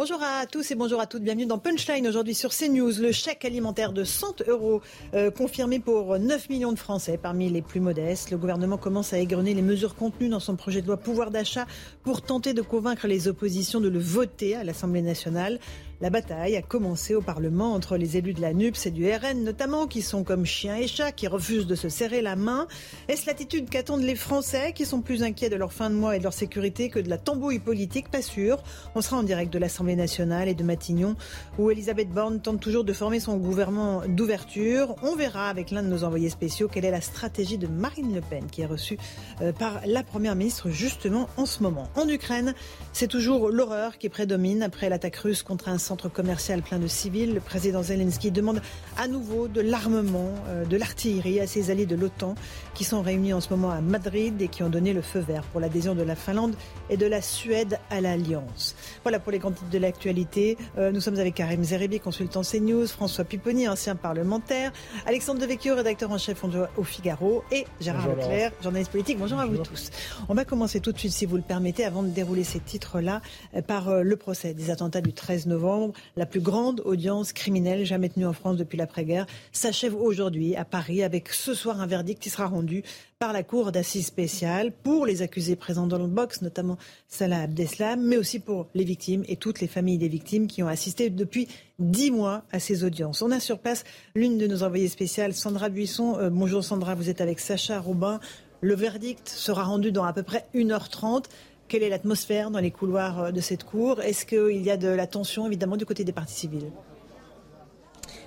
Bonjour à tous et bonjour à toutes. Bienvenue dans Punchline aujourd'hui sur CNews. Le chèque alimentaire de 100 euros euh, confirmé pour 9 millions de Français parmi les plus modestes. Le gouvernement commence à égrener les mesures contenues dans son projet de loi pouvoir d'achat pour tenter de convaincre les oppositions de le voter à l'Assemblée nationale. La bataille a commencé au Parlement entre les élus de la NUPS et du RN notamment, qui sont comme chiens et chats, qui refusent de se serrer la main. Est-ce l'attitude qu'attendent les Français, qui sont plus inquiets de leur fin de mois et de leur sécurité que de la tambouille politique? Pas sûr. On sera en direct de l'Assemblée nationale et de Matignon, où Elisabeth Borne tente toujours de former son gouvernement d'ouverture. On verra avec l'un de nos envoyés spéciaux quelle est la stratégie de Marine Le Pen, qui est reçue euh, par la Première ministre justement en ce moment. En Ukraine, c'est toujours l'horreur qui prédomine après l'attaque russe contre un centre commercial plein de civils. Le président Zelensky demande à nouveau de l'armement, euh, de l'artillerie à ses alliés de l'OTAN qui sont réunis en ce moment à Madrid et qui ont donné le feu vert pour l'adhésion de la Finlande et de la Suède à l'Alliance. Voilà pour les grands titres de l'actualité. Euh, nous sommes avec Karim Zeribi, consultant CNews, François Pipponi, ancien parlementaire, Alexandre Devecchio, rédacteur en chef au Figaro et Gérard Bonjour, Leclerc, journaliste politique. Bonjour, à vous tous. On va commencer tout de suite, si vous le permettez, avant de dérouler ces titres-là, euh, par euh, le procès des attentats du 13 novembre. La plus grande audience criminelle jamais tenue en France depuis l'après-guerre s'achève aujourd'hui à Paris avec ce soir un verdict qui sera rendu par la Cour d'assises spéciale pour les accusés présents dans le box, notamment Salah Abdeslam, mais aussi pour les victimes et toutes les familles des victimes qui ont assisté depuis dix mois à ces audiences. On a sur place l'une de nos envoyées spéciales, Sandra Buisson. Euh, bonjour Sandra, vous êtes avec Sacha Robin. Le verdict sera rendu dans à peu près 1h30. Quelle est l'atmosphère dans les couloirs euh, de cette cour? Est-ce qu'il y a de la tension, évidemment, du côté des parties civiles?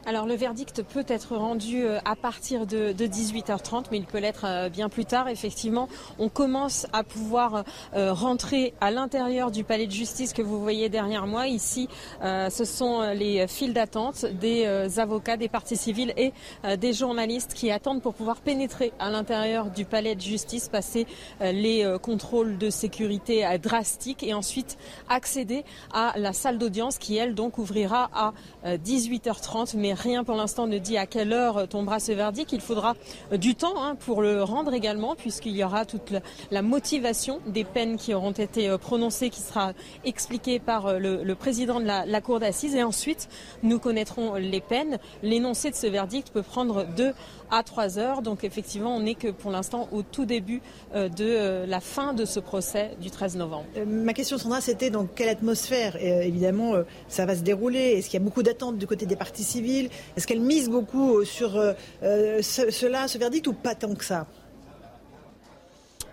Alors le verdict peut être rendu euh, à partir de, 18h30, mais il peut l'être euh, bien plus tard. Effectivement, on commence à pouvoir euh, rentrer à l'intérieur du palais de justice que vous voyez derrière moi. Ici, ce sont les files d'attente des avocats, des parties civiles et des journalistes qui attendent pour pouvoir pénétrer à l'intérieur du palais de justice, passer les contrôles de sécurité drastiques et ensuite accéder à la salle d'audience qui, elle, donc ouvrira à 18h30. Mais rien pour l'instant ne dit à quelle heure tombera ce verdict. Il faudra euh, du temps hein, pour le rendre également, puisqu'il y aura toute la motivation des peines qui auront été euh, prononcées, qui sera expliquée par euh, le, président de la, Cour d'assises. Et ensuite, nous connaîtrons les peines. L'énoncé de ce verdict peut prendre deux à trois heures. Donc effectivement, on n'est que pour l'instant au tout début de la fin de ce procès du 13 novembre. ma question, Sandra, c'était dans quelle atmosphère Évidemment, ça va se dérouler? Est-ce qu'il y a beaucoup d'attentes du côté des partis civils est-ce qu'elle mise beaucoup sur euh, euh, cela, ce verdict, ou pas tant que ça?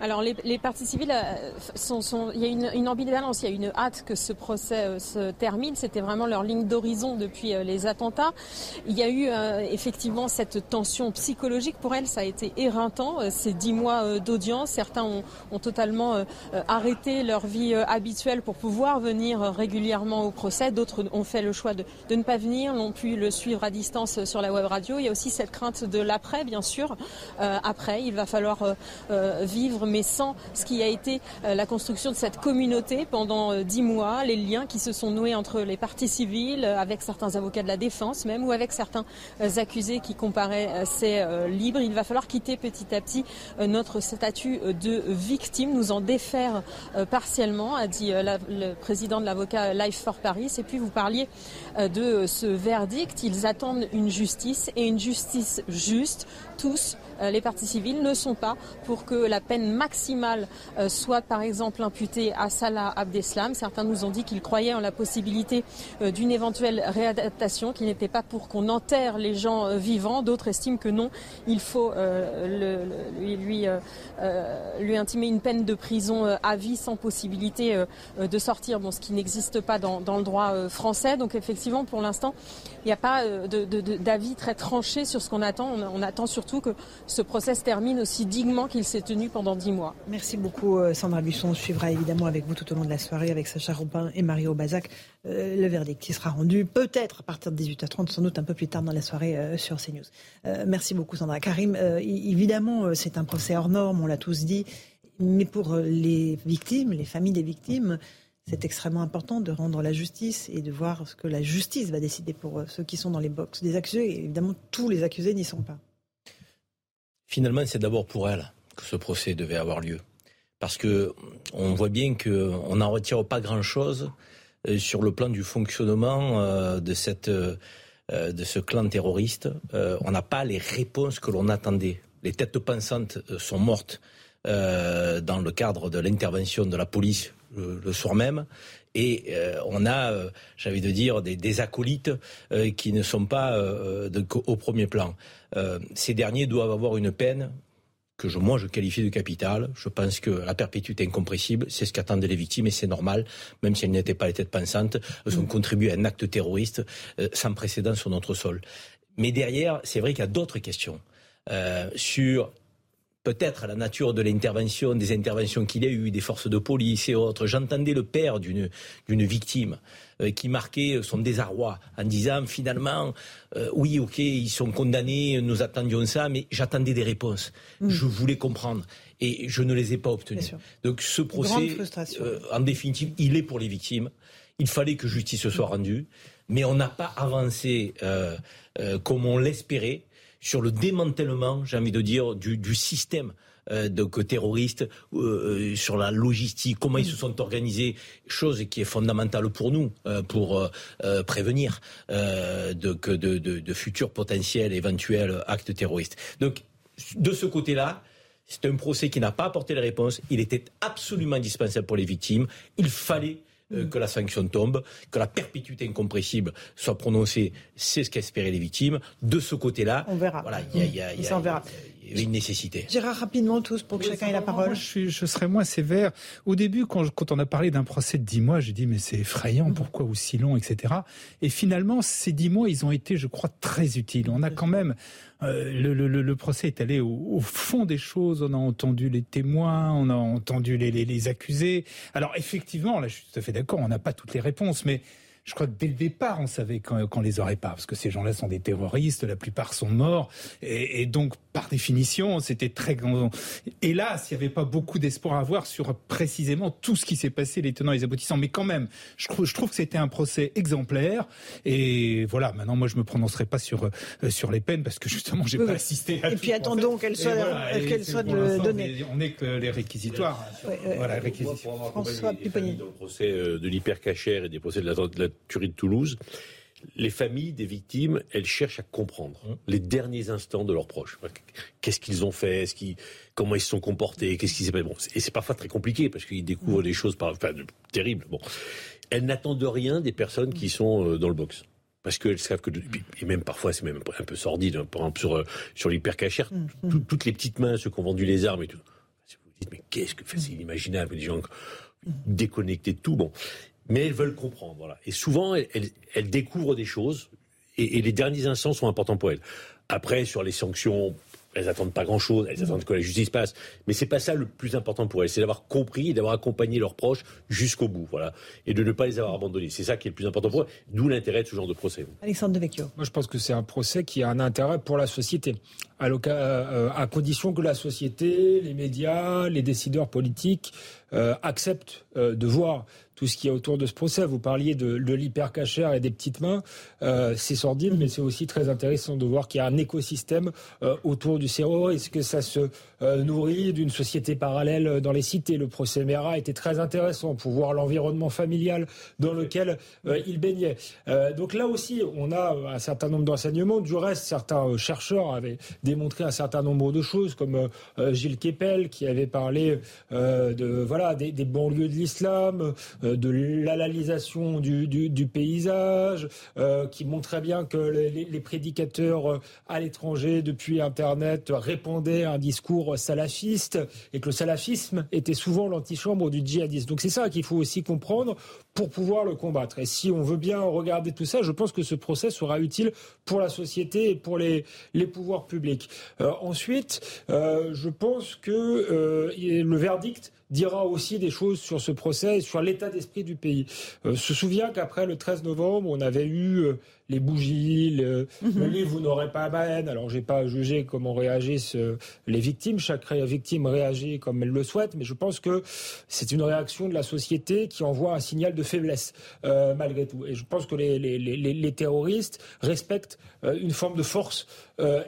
Alors les, les parties civiles, euh, sont, sont, il y a une, une, ambivalence, il y a une hâte que ce procès euh, se termine. C'était vraiment leur ligne d'horizon depuis euh, les attentats. Il y a eu effectivement cette tension psychologique pour elles, ça a été éreintant. ces dix mois d'audience, certains ont, ont totalement arrêté leur vie habituelle pour pouvoir venir régulièrement au procès. D'autres ont fait le choix de, de ne pas venir, n'ont pu le suivre à distance sur la web radio. Il y a aussi cette crainte de l'après, bien sûr. après, il va falloir vivre mais sans ce qui a été euh, la construction de cette communauté pendant euh, dix mois, les liens qui se sont noués entre les parties civiles, euh, avec certains avocats de la défense même, ou avec certains accusés qui comparaissaient libres. Il va falloir quitter petit à petit notre statut de victime, nous en défaire partiellement, a dit le président de l'avocat Life for Paris. Et puis vous parliez de ce verdict. Ils attendent une justice et une justice juste. Tous les parties civiles ne sont pas pour que la peine maximale euh, soit par exemple imputée à Salah Abdeslam. Certains nous ont dit qu'ils croyaient en la possibilité euh, d'une éventuelle réadaptation, qu'il n'était pas pour qu'on enterre les gens vivants. D'autres estiment que non, il faut lui, lui, intimer une peine de prison à vie sans possibilité de sortir, bon, ce qui n'existe pas dans, le droit français. Donc effectivement, pour l'instant, il n'y a pas d'avis très tranché sur ce qu'on attend. On attend surtout que ce procès se termine aussi dignement qu'il s'est tenu pendant dix mois. Merci beaucoup Sandra Buisson. On suivra évidemment avec vous tout au long de la soirée avec Sacha Robin et Mario Bazac le verdict qui sera rendu peut-être à partir de 18h30, sans doute un peu plus tard dans la soirée sur CNews. merci beaucoup Sandra. Karim, évidemment c'est un procès hors norme, on l'a tous dit, mais pour les victimes, les familles des victimes, c'est extrêmement important de rendre la justice et de voir ce que la justice va décider pour euh, ceux qui sont dans les box des accusés. Évidemment, tous les accusés n'y sont pas. Finalement, c'est d'abord pour elle que ce procès devait avoir lieu. Parce que on voit bien qu'on n'en retire pas grand-chose euh, sur le plan du fonctionnement euh, de, cette, de ce clan terroriste. On n'a pas les réponses que l'on attendait. Les têtes pensantes sont mortes dans le cadre de l'intervention de la police le, soir même. Et euh, on a, euh, j'avais de dire, des, acolytes euh, qui ne sont pas au premier plan. Ces derniers doivent avoir une peine que je, moi je qualifie de capitale. Je pense que la perpétuité incompressible, c'est ce qu'attendaient les victimes et c'est normal, même si elles n'étaient pas les têtes pensantes, elles ont mm. contribué à un acte terroriste sans précédent sur notre sol. Mais derrière, c'est vrai qu'il y a d'autres questions sur peut-être la nature de l'intervention, des interventions qu'il y a eu, des forces de police et autres. J'entendais le père d'une victime euh, qui marquait son désarroi en disant finalement, euh, oui, ok, ils sont condamnés, nous attendions ça, mais j'attendais des réponses. Mm. Je voulais comprendre. Et je ne les ai pas obtenues. Donc ce procès, euh, en définitive, il est pour les victimes. Il fallait que justice soit rendue, mais on n'a pas avancé comme on l'espérait sur le démantèlement, j'ai envie de dire, du, du système euh, de terroristes, euh, euh, sur la logistique, comment ils se sont organisés, chose qui est fondamentale pour nous, euh, pour prévenir de, de, de, de, futurs potentiels éventuels actes terroristes. Donc, de ce côté-là, c'est un procès qui n'a pas apporté les réponses. Il était absolument indispensable pour les victimes. Il fallait euh, que la sanction tombe, que la perpétuité incompressible soit prononcée, c'est ce qu'espéraient les victimes. De ce côté-là, on verra. Voilà, il y a, une nécessité. Gérard, rapidement tous pour que chacun ait la parole. je, je, serais moins sévère. Au début, quand, quand on a parlé d'un procès de 10 mois, j'ai dit mais c'est effrayant, mm. pourquoi aussi long, etc. Et finalement, ces 10 mois, ils ont été, je crois, très utiles. On a quand même euh, le, le, le, procès est allé au, fond des choses. On a entendu les témoins, on a entendu les, les, les accusés. Alors effectivement, là, je suis tout à fait d'accord. On n'a pas toutes les réponses, mais je crois que dès le départ, on savait qu'on les aurait pas, parce que ces gens-là sont des terroristes, la plupart sont morts, et, et donc par définition, c'était très grand. Hélas, il n'y avait pas beaucoup d'espoir à avoir sur précisément tout ce qui s'est passé, les tenants et les aboutissants. Mais quand même, je trouve, je trouve que c'était un procès exemplaire. Et voilà, maintenant, moi, je me prononcerai pas sur euh, sur les peines parce que justement, j'ai pas assisté. À et puis attendons qu'elles soient qu'elles soient données. On est que les réquisitoires. voilà, les réquisitoires. François Pupponi. Le procès euh, de l'hypercachère et des procès de la, de la tuerie de Toulouse les familles des victimes, elles cherchent à comprendre mmh. les derniers instants de leurs proches. Qu'est-ce qu'ils ont fait? Comment ils se sont comportés? Qu'est-ce qui s'est passé? Bon, Et c'est parfois très compliqué parce qu'ils découvrent mmh. des choses par, enfin, terribles. Bon, elles n'attendent rien des personnes qui sont euh, dans le box. Parce qu'elles savent que, et même parfois c'est même un peu sordide, hein. par exemple sur, euh, sur l'hypercachère, mmh. toutes les petites mains, ceux qui ont vendu les armes et tout. Vous vous dites, mais qu'est-ce que c'est inimaginable, des gens déconnectés de tout. Bon, mais elles veulent comprendre. Voilà. Et souvent, elles, découvrent des choses, et, et, les derniers instants sont importants pour elles. Après, sur les sanctions elles attendent pas grand-chose, elles attendent que la justice passe. Mais c'est pas ça le plus important pour elles, c'est d'avoir compris et d'avoir accompagné leurs proches jusqu'au bout, voilà, et de ne pas les avoir abandonnés. C'est ça qui est le plus important pour elles. D'où l'intérêt de ce genre de procès. Alexandre Devecchio. Moi, je pense que c'est un procès qui a un intérêt pour la société, à, euh, à condition que la société, les médias, les décideurs politiques euh, acceptent euh, de voir tout ce qui est autour de ce procès. Vous parliez de, de l'hypercachère et des petites mains. C'est sordide, mais c'est aussi très intéressant de voir qu'il y a un écosystème autour du cerveau. Est-ce que ça se nourrit d'une société parallèle dans les cités? Le procès Mera était très intéressant pour voir l'environnement familial dans lequel il baignait. donc là aussi, on a un certain nombre d'enseignements. Du reste, certains chercheurs avaient démontré un certain nombre de choses, comme Gilles Kepel qui avait parlé de voilà des, banlieues de l'islam, euh, de l'alalisation du, du, paysage, euh, qui montrait bien que les, prédicateurs euh, à l'étranger depuis Internet répandaient un discours salafiste et que le salafisme était souvent l'antichambre du djihadisme. Donc c'est ça qu'il faut aussi comprendre pour pouvoir le combattre. Et si on veut bien regarder tout ça, je pense que ce procès sera utile pour la société et pour les, les pouvoirs publics. République. ensuite, je pense que le verdict dira aussi des choses sur ce procès et sur l'état d'esprit du pays. Euh, se souvient qu'après le 13 novembre, on avait eu euh, les bougies, le, mhm. livre Vous n'aurez pas ma haine. Alors, j'ai pas jugé comment réagissent euh, les victimes. Chaque victime réagit comme elle le souhaite, mais je pense que c'est une réaction de la société qui envoie un signal de faiblesse, euh, malgré tout. Et je pense que les, les, les, les terroristes respectent euh, une forme de force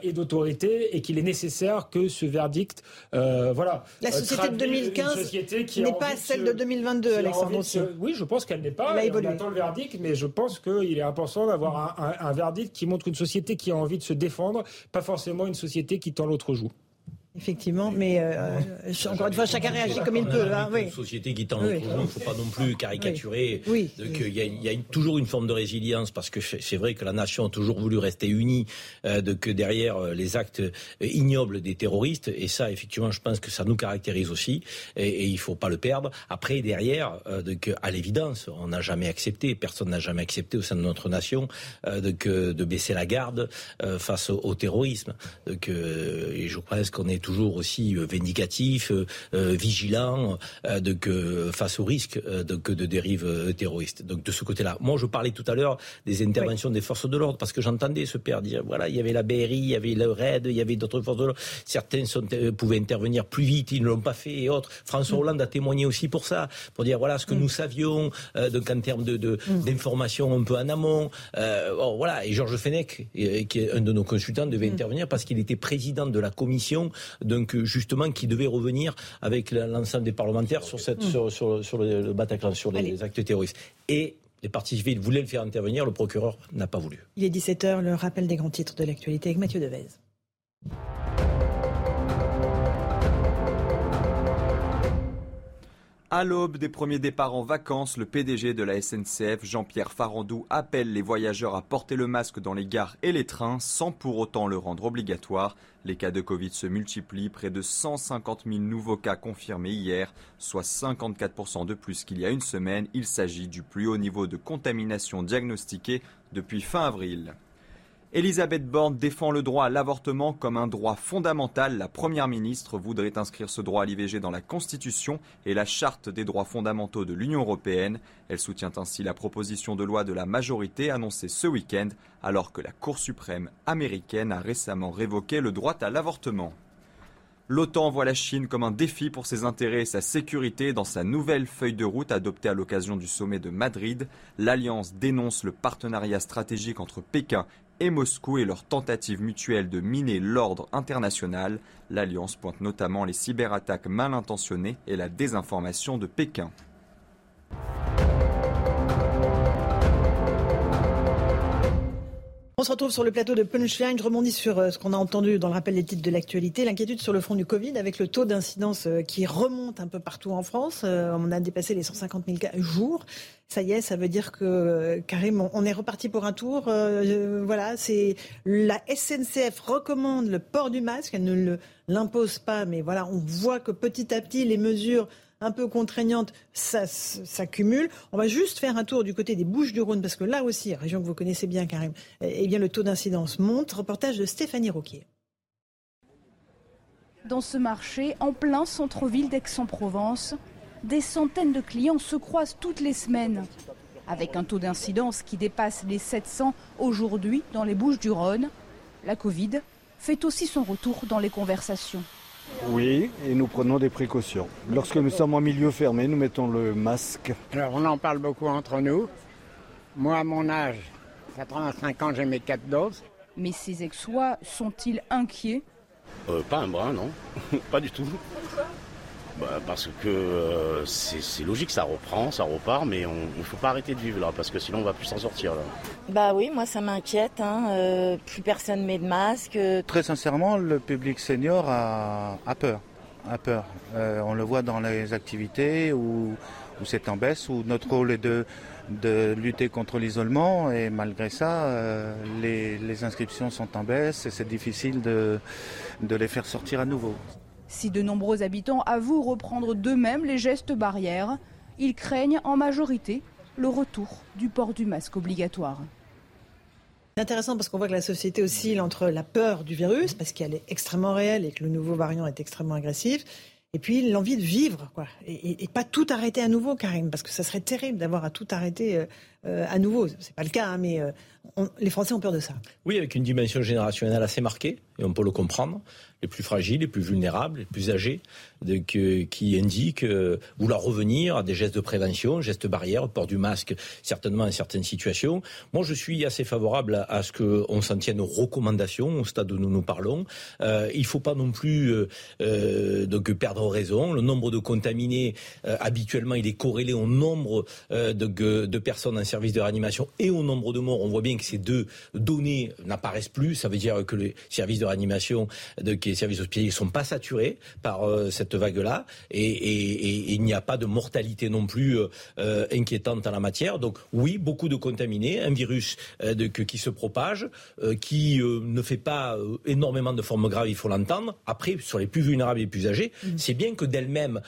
et d'autorité et qu'il est nécessaire que ce verdict, voilà. La société de 2015 n'est pas celle de, 2022, Alexandre. oui, je pense qu'elle n'est pas. On attend le verdict, mais je pense qu'il est important d'avoir un un, verdict qui montre une société qui a envie de se défendre, pas forcément une société qui tend l'autre joue. Effectivement, mais euh, encore une fois, chacun réagit comme il peut. Hein, Une société qui tend il ne faut pas non plus caricaturer. Oui. il y a, toujours une forme de résilience parce que c'est vrai que la nation a toujours voulu rester unie, euh, de, que derrière euh, les actes ignobles des terroristes, et ça, effectivement, je pense que ça nous caractérise aussi, et, il il faut pas le perdre. Après, derrière, de, que, à l'évidence, on n'a jamais accepté, personne n'a jamais accepté au sein de notre nation, de, que, de baisser la garde face au, terrorisme. Donc, et je pense qu'on est toujours aussi euh, vindicatif, euh, euh, vigilant de que, face au risque de, de dérives terroristes. Donc de ce côté-là. Moi, je parlais tout à l'heure des interventions des forces de l'ordre parce que j'entendais ce père dire voilà, il y avait la BRI, il y avait le RAID, il y avait d'autres forces de l'ordre. Certains sont, pouvaient intervenir plus vite, ils ne l'ont pas fait et autres. François mm. Hollande a témoigné aussi pour ça, pour dire voilà ce que mm. nous savions, donc en termes de, mm. d'informations un peu en amont. voilà. Et Georges Fenech, qui est un de nos consultants, devait intervenir parce qu'il était président de la commission donc justement qui devait revenir avec l'ensemble des parlementaires sur, cette, sur, le, Bataclan, sur les, actes terroristes. Et les partis civils voulaient le faire intervenir, le procureur n'a pas voulu. Il est 17h, le rappel des grands titres de l'actualité avec Mathieu Devez. À l'aube des premiers départs en vacances, le PDG de la SNCF, Jean-Pierre Farandou, appelle les voyageurs à porter le masque dans les gares et les trains sans pour autant le rendre obligatoire. Les cas de Covid se multiplient, près de 150 000 nouveaux cas confirmés hier, soit 54% de plus qu'il y a une semaine. Il s'agit du plus haut niveau de contamination diagnostiqué depuis fin avril. Elisabeth Borne défend le droit à l'avortement comme un droit fondamental. La Première ministre voudrait inscrire ce droit à l'IVG dans la Constitution et la Charte des droits fondamentaux de l'Union européenne. Elle soutient ainsi la proposition de loi de la majorité annoncée ce week-end alors que la Cour suprême américaine a récemment révoqué le droit à l'avortement. L'OTAN voit la Chine comme un défi pour ses intérêts et sa sécurité dans sa nouvelle feuille de route adoptée à l'occasion du sommet de Madrid. L'Alliance dénonce le partenariat stratégique entre Pékin et Moscou et leur tentative mutuelle de miner l'ordre international. L'Alliance pointe notamment les cyberattaques mal intentionnées et la désinformation de Pékin. On se retrouve sur le plateau de Punchline. Je rebondis sur euh, ce qu'on a entendu dans le rappel des titres de l'actualité. L'inquiétude sur le front du Covid avec le taux d'incidence euh, qui remonte un peu partout en France. Euh, on a dépassé les 150 000 cas. Ça y est, ça veut dire que Karim, on est reparti pour un tour. voilà, c'est la SNCF recommande le port du masque. Elle ne l'impose pas, mais voilà, on voit que petit à petit les mesures un peu contraignante, ça s'accumule. On va juste faire un tour du côté des Bouches-du-Rhône, parce que là aussi, région que vous connaissez bien, Karim, eh bien, le taux d'incidence monte. Reportage de Stéphanie Roquier. Dans ce marché, en plein centre-ville d'Aix-en-Provence, des centaines de clients se croisent toutes les semaines. Avec un taux d'incidence qui dépasse les 700 aujourd'hui dans les Bouches du Rhône, la Covid fait aussi son retour dans les conversations. Oui, et nous prenons des précautions. Lorsque nous sommes en milieu fermé, nous mettons le masque. Alors on en parle beaucoup entre nous. Moi, à mon âge, 85 ans, j'ai mes quatre doses. Mais ces ex-sois sont-ils inquiets? Euh, Pas un brin, non. pas du tout. Bah, parce que euh, c'est logique, ça reprend, ça repart, mais il ne faut pas arrêter de vivre là, parce que sinon on va plus s'en sortir là. Bah oui, moi ça m'inquiète, hein, euh, plus personne met de masque. Très sincèrement, le public senior a, peur, a peur. Euh, on le voit dans les activités où, c'est en baisse, où notre rôle est de, de lutter contre l'isolement, et malgré ça, les, les, inscriptions sont en baisse et c'est difficile de, de les faire sortir à nouveau. Si de nombreux habitants avouent reprendre d'eux-mêmes les gestes barrières, ils craignent en majorité le retour du port du masque obligatoire. C'est intéressant parce qu'on voit que la société oscille entre la peur du virus, parce qu'elle est extrêmement réelle et que le nouveau variant est extrêmement agressif, et puis l'envie de vivre, quoi. Et, pas tout arrêter à nouveau, Karim, parce que ça serait terrible d'avoir à tout arrêter euh, euh, à nouveau. C'est pas le cas, hein, mais euh, les Français ont peur de ça. Oui, avec une dimension générationnelle assez marquée, et on peut le comprendre les plus fragiles, les plus vulnérables, les plus âgés, qui indiquent euh, vouloir revenir à des gestes de prévention, gestes barrières, port du masque, certainement dans certaines situations. Moi, je suis assez favorable à, ce qu'on s'en tienne aux recommandations au stade où nous nous parlons. Euh, il ne faut pas non plus euh, donc perdre raison. Le nombre de contaminés, habituellement, il est corrélé au nombre de, personnes en service de réanimation et au nombre de morts. On voit bien que ces deux données n'apparaissent plus. Ça veut dire que les services de réanimation les services hospitaliers ne sont pas saturés par euh, cette vague-là et, il n'y a pas de mortalité non plus euh, euh, inquiétante en la matière. Donc oui, beaucoup de contaminés, un virus qui se propage, qui ne fait pas énormément de formes graves, il faut l'entendre. Après, sur les plus vulnérables et les plus âgés, mm. c'est bien que d'elles-mêmes,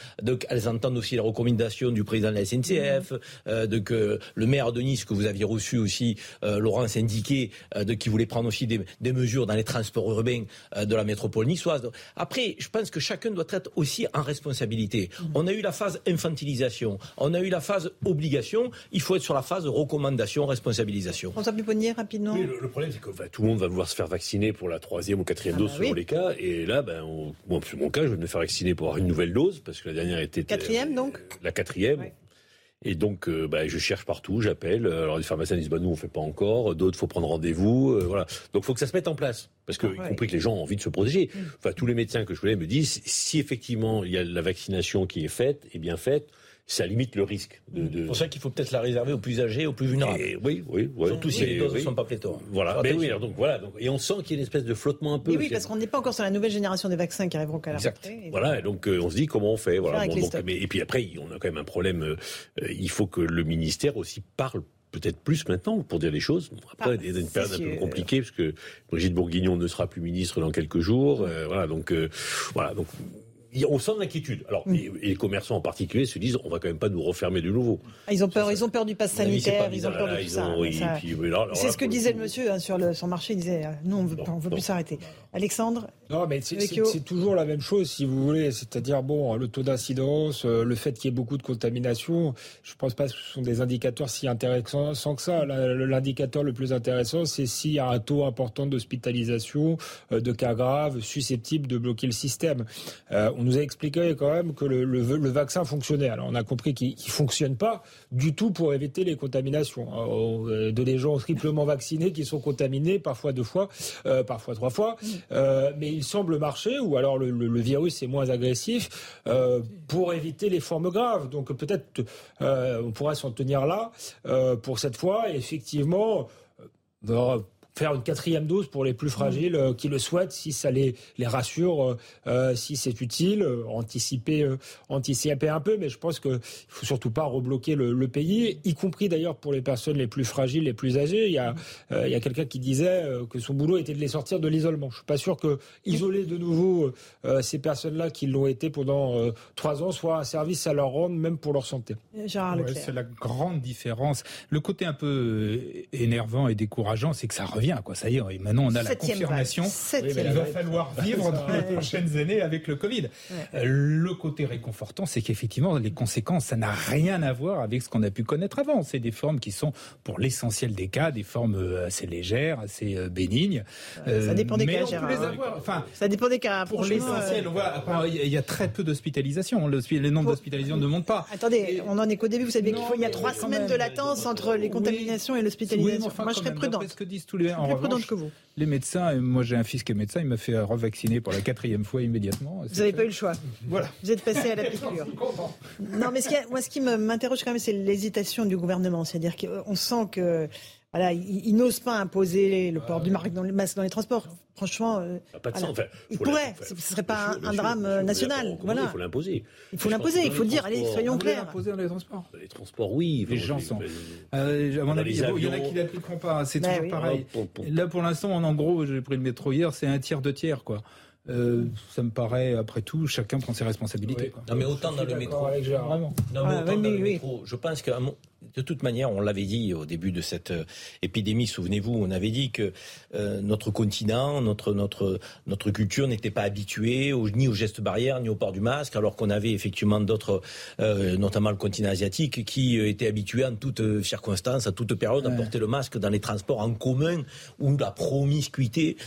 elles entendent aussi les recommandations du président de la SNCF, mm. de que le maire de Nice que vous aviez reçu aussi, Laurence, indiquait de qui voulait prendre aussi des, des mesures dans les transports urbains de la métropole après, je pense que chacun doit être aussi en responsabilité. Mm. On a eu la phase infantilisation, on a eu la phase obligation, il faut être sur la phase recommandation, responsabilisation. On s'appuie ponir rapidement. le, problème, c'est que tout le monde va vouloir se faire vacciner pour la troisième ou quatrième ah dose bah selon les cas. Et là, ben, on, bon, mon cas, je vais me faire vacciner pour avoir une nouvelle dose, parce que la dernière était... Quatrième, donc La quatrième. Et donc, euh, bah, je cherche partout, j'appelle. Alors, les pharmaciens disent, bah, nous, on fait pas encore. D'autres, faut prendre rendez-vous. Euh, voilà. Donc, faut que ça se mette en place. Parce que, y compris que les gens ont envie de se protéger. Mm. Enfin, tous les médecins que je connais me disent, si effectivement, il y a la vaccination qui est faite, et bien faite, ça limite le risque. De, C'est pour ça qu'il faut peut-être la réserver aux plus âgés, aux plus vulnérables. oui, oui, oui. Surtout si les doses ne sont pas pléthores. Voilà. Mais oui, donc voilà. Donc, et on sent qu'il y a une espèce de flottement un peu. oui, parce qu'on n'est pas encore sur la nouvelle génération des vaccins qui arriveront qu'à la exact. Voilà. Et donc euh, on se dit comment on fait. Voilà. donc, mais, et puis après, on a quand même un problème. Euh, il faut que le ministère aussi parle peut-être plus maintenant pour dire les choses. Après, il y a une période un peu compliquée parce que Brigitte Bourguignon ne sera plus ministre dans quelques jours. Euh, voilà, donc voilà, donc on sent l'inquiétude. Alors, mm. les commerçants en particulier se disent, on va quand même pas nous refermer de nouveau. Ah, ils ont peur, ils ont peur du pass sanitaire, ils ont peur de tout ça. C'est ce que disait le monsieur hein, sur le son marché. Il disait, euh, nous, on veut, veut plus s'arrêter. Alexandre. Non, mais c'est toujours la même chose, si vous voulez. C'est-à-dire, bon, le taux d'incidence, euh, le fait qu'il y ait beaucoup de contamination, je pense pas que ce sont des indicateurs si intéressants que ça. L'indicateur le plus intéressant, c'est s'il y a un taux important d'hospitalisation, euh, de cas graves, susceptibles de bloquer le système. On nous a expliqué quand même que le, le, vaccin fonctionnait. Alors on a compris qu'il ne fonctionne pas du tout pour éviter les contaminations. Euh, de des gens triplement vaccinés qui sont contaminés parfois deux fois, euh, parfois trois fois. Euh, mais il semble marcher, ou alors le, le virus est moins agressif, pour éviter les formes graves. Donc peut-être on pourrait s'en tenir là pour cette fois. Et effectivement, faire une quatrième dose pour les plus fragiles euh, qui le souhaitent, si ça les, les rassure, euh, euh si c'est utile, euh, anticiper, anticiper un peu. Mais je pense qu'il faut surtout pas rebloquer le, le, pays, y compris d'ailleurs pour les personnes les plus fragiles, les plus âgées. Il y a, il y a quelqu'un qui disait que son boulot était de les sortir de l'isolement. Je suis pas sûr que isoler de nouveau ces personnes-là qui l'ont été pendant trois ans soit un service à leur rendre, même pour leur santé. c'est la grande différence. Le côté un peu énervant et décourageant, c'est que ça revient Quoi. Ça y est, maintenant on a la confirmation. il va falloir vivre dans les prochaines années avec le Covid. Euh, le côté réconfortant, c'est qu'effectivement, les conséquences, ça n'a rien à voir avec ce qu'on a pu connaître avant. C'est des formes qui sont, pour l'essentiel des cas, des formes euh, assez légères, assez euh, bénignes. ça dépend des cas, Enfin, ça dépend des cas. Pour l'essentiel, il y a très peu d'hospitalisations. Les nombres d'hospitalisations ne montent pas. Attendez, on en est qu'au début. Vous savez qu'il y a trois semaines de latence entre les contaminations et l'hospitalisation. Moi, je serais prudent. ce que disent tous les en revanche, que vous. Les médecins, moi j'ai un fils qui est médecin, il m'a fait revacciner pour la quatrième fois immédiatement. Vous n'avez pas eu le choix. Voilà. Vous êtes passé à la piqûre. non, mais ce qui, moi, ce qui m'interroge quand même, c'est l'hésitation du gouvernement. C'est-à-dire qu'on sent que voilà, il, n'ose pas imposer le port du masque dans les transports. Franchement, euh, pas de sens. il pourrait. ce ne serait pas un, drame euh, national. Voilà. Il faut l'imposer. Il faut l'imposer. Il faut dire, allez, soyons clairs. l'imposer dans les transports. Les transports, oui. Les gens sont. Euh, à mon avis, il y en a qui l'appliqueront pas. C'est bah toujours pareil. Là, pour l'instant, en gros, j'ai pris le métro hier, c'est un tiers, deux tiers, quoi. Euh, ça me paraît, après tout, chacun prend ses responsabilités. Quoi. Non, mais autant dans le métro. Non, mais autant dans le métro. Je pense qu'il de toute manière, on l'avait dit au début de cette euh, épidémie, souvenez-vous, on avait dit que euh, notre continent, notre, notre, notre culture n'était pas habituée ni aux gestes barrières, ni au port du masque, alors qu'on avait effectivement d'autres, euh, notamment le continent asiatique, qui était habitué en toutes circonstances, à toute période, à porter le masque dans les transports en commun, où la promiscuité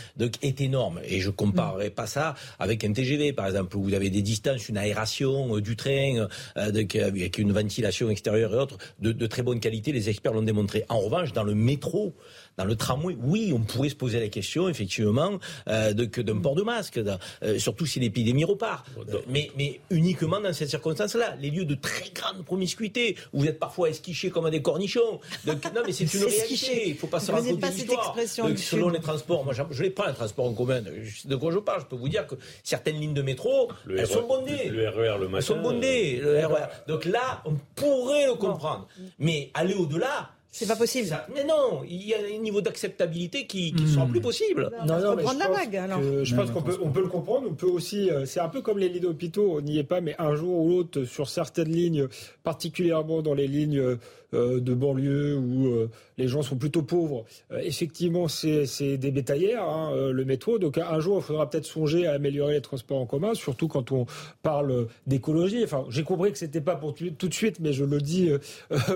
est énorme. Et je comparerais pas ça avec un TGV, par exemple, où vous avez des distances, une aération du train, avec une ventilation extérieure et autres, de, de très bonne qualité, les experts l'ont démontré. En revanche, dans le métro, dans le tramway, oui, on pourrait se poser la question, effectivement, euh, de, que d'un port de masque, euh, surtout si l'épidémie repart. mais, mais uniquement dans cette circonstance-là. Les lieux de très grande promiscuité, où vous êtes parfois esquichés comme des cornichons. Donc, non, mais c'est une réalité. Il ne faut pas se raconter une histoire. selon les transports, moi, je les prends, les transports en commun. De quoi je parle? Je peux vous dire que certaines lignes de métro, elles sont bondées. Le RER le matin. Elles sont bondées. Le RER. Donc là, on pourrait le comprendre. Mais aller au-delà, c'est pas possible. mais non, il y a un niveau d'acceptabilité qui ne sera plus possible. Non, non, mais prendre la vague. Alors. je pense qu'on peut, on peut le comprendre. On peut aussi. Euh, c'est un peu comme les lits d'hôpitaux. On n'y est pas, mais un jour ou l'autre, sur certaines lignes, particulièrement dans les lignes euh, de banlieue où euh, les gens sont plutôt pauvres. Euh, effectivement, c'est des bétaillères, hein, le métro. Donc un jour, il faudra peut-être songer à améliorer les transports en commun, surtout quand on parle d'écologie. Enfin, j'ai compris que c'était pas pour tout de suite, mais je le dis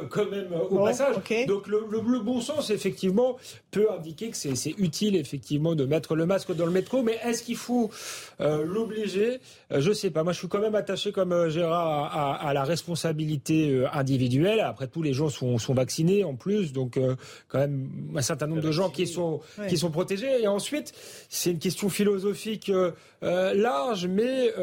quand même au passage. Donc le, le, bon sens, effectivement, peut indiquer que c'est utile, effectivement, de mettre le masque dans le métro. Mais est-ce qu'il faut l'obliger? Je sais pas. Moi, je suis quand même attaché, comme Gérard, à, à la responsabilité individuelle. Après, tous les jours sont, vaccinés en plus, donc euh, quand même un certain nombre de gens qui sont qui sont protégés. Et ensuite, c'est une question philosophique euh, euh, large, mais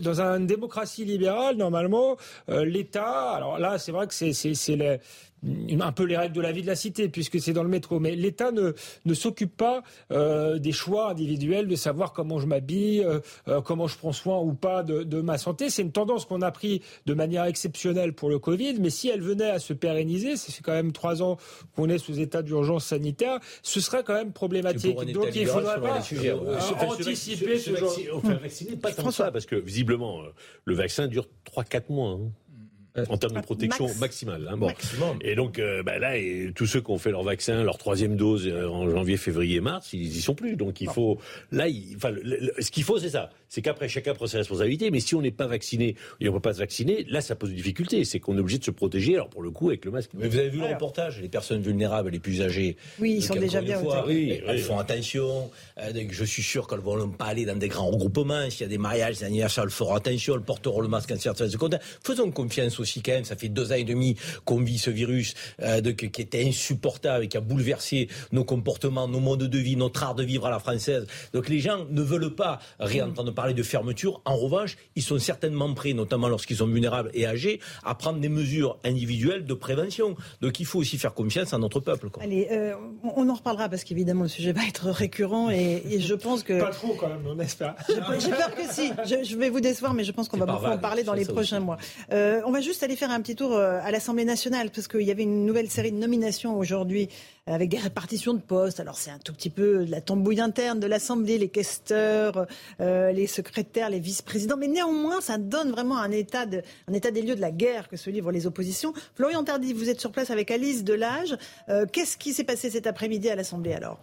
dans une démocratie libérale, normalement, l'État. Alors là, c'est vrai que c'est c'est les un peu les règles de la vie de la cité, puisque c'est dans le métro. Mais l'État ne, ne s'occupe pas euh, des choix individuels, de savoir comment je m'habille, euh, euh, comment je prends soin ou pas de, de ma santé. C'est une tendance qu'on a pris de manière exceptionnelle pour le Covid, mais si elle venait à se pérenniser, fait quand même trois ans qu'on est sous état d'urgence sanitaire, ce serait quand même problématique. Donc il faudrait pas anticiper ce genre. vacciner, pas tant ça, parce que visiblement, le vaccin dure 3-4 mois. Hein en termes de protection maximale. Hein, bon. Et donc euh, bah là, et tous ceux qui ont fait leur vaccin, leur troisième dose euh, en janvier, février, mars, ils y sont plus. Donc il faut, là, il, enfin, ce qu'il faut, c'est ça. C'est qu'après chacun prend ses responsabilités. Mais si on n'est pas vacciné et on ne peut pas se vacciner, là, ça pose une difficulté. C'est qu'on est obligé de se protéger. Alors pour le coup, avec le masque. Mais vous avez vu le reportage, les personnes vulnérables, les plus âgées. Oui, ils sont déjà bien. Fois, oui, elles font attention. Euh, je suis sûr qu'elles vont pas aller dans des grands regroupements. S'il y a des mariages, des anniversaires, elles feront attention. Elles porteront le masque en certaines secondes. Faisons confiance aussi quand même. Ça fait deux ans et demi qu'on vit ce virus euh, de, qui était insupportable et qui a bouleversé nos comportements, nos modes de vie, notre art de vivre à la française. Donc les gens ne veulent pas réentendre parler de fermeture. En revanche, ils sont certainement prêts, notamment lorsqu'ils sont vulnérables et âgés, à prendre des mesures individuelles de prévention. Donc il faut aussi faire confiance à notre peuple. Allez, euh, on en reparlera parce qu'évidemment le sujet va être récurrent et, je pense que... Pas trop quand même, on espère. J'ai peur que si. Je, vais vous décevoir, mais je pense qu'on va beaucoup en parler dans les prochains mois. Euh, on va juste aller faire un petit tour euh, à l'Assemblée nationale, parce qu'il y avait une nouvelle série de nominations aujourd'hui avec des répartitions de postes. Alors c'est un tout petit peu la tambouille interne de l'Assemblée, les questeurs, euh, les secrétaires, les vice-présidents, mais néanmoins ça donne vraiment un état, de, état des lieux de la guerre que se livrent les oppositions. Florian Tardy, vous êtes sur place avec Alice Delage. Euh, Qu'est-ce qui s'est passé cet après-midi à l'Assemblée alors?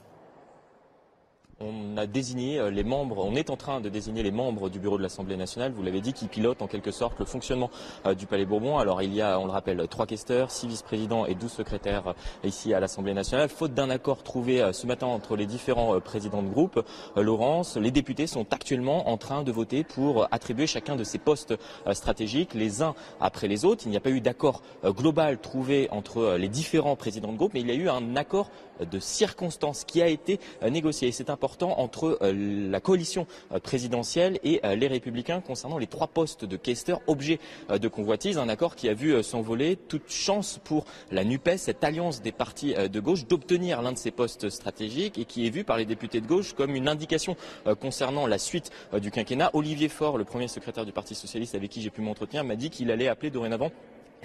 On a désigné euh, les membres, on est en train de désigner les membres du bureau de l'Assemblée nationale, vous l'avez dit, qui pilotent en quelque sorte le fonctionnement euh, du Palais Bourbon. Alors il y a, on le rappelle, trois questeurs, six vice-présidents et douze secrétaires euh, ici à l'Assemblée nationale. Faute d'un accord trouvé ce matin entre les différents présidents de groupe, Laurence, les députés sont actuellement en train de voter pour attribuer chacun de ces postes stratégiques les uns après les autres. Il n'y a pas eu d'accord global trouvé entre les différents présidents de groupe, mais il y a eu un accord de circonstances qui a été négocié. Entre euh, la coalition euh, présidentielle et euh, les républicains concernant les trois postes de questeur objet de convoitise. Un accord qui a vu s'envoler toute chance pour la NUPES, cette alliance des partis de gauche, d'obtenir l'un de ces postes stratégiques et qui est vu par les députés de gauche comme une indication concernant la suite du quinquennat. Olivier Faure, le premier secrétaire du Parti socialiste avec qui j'ai pu m'entretenir, m'a dit qu'il allait appeler dorénavant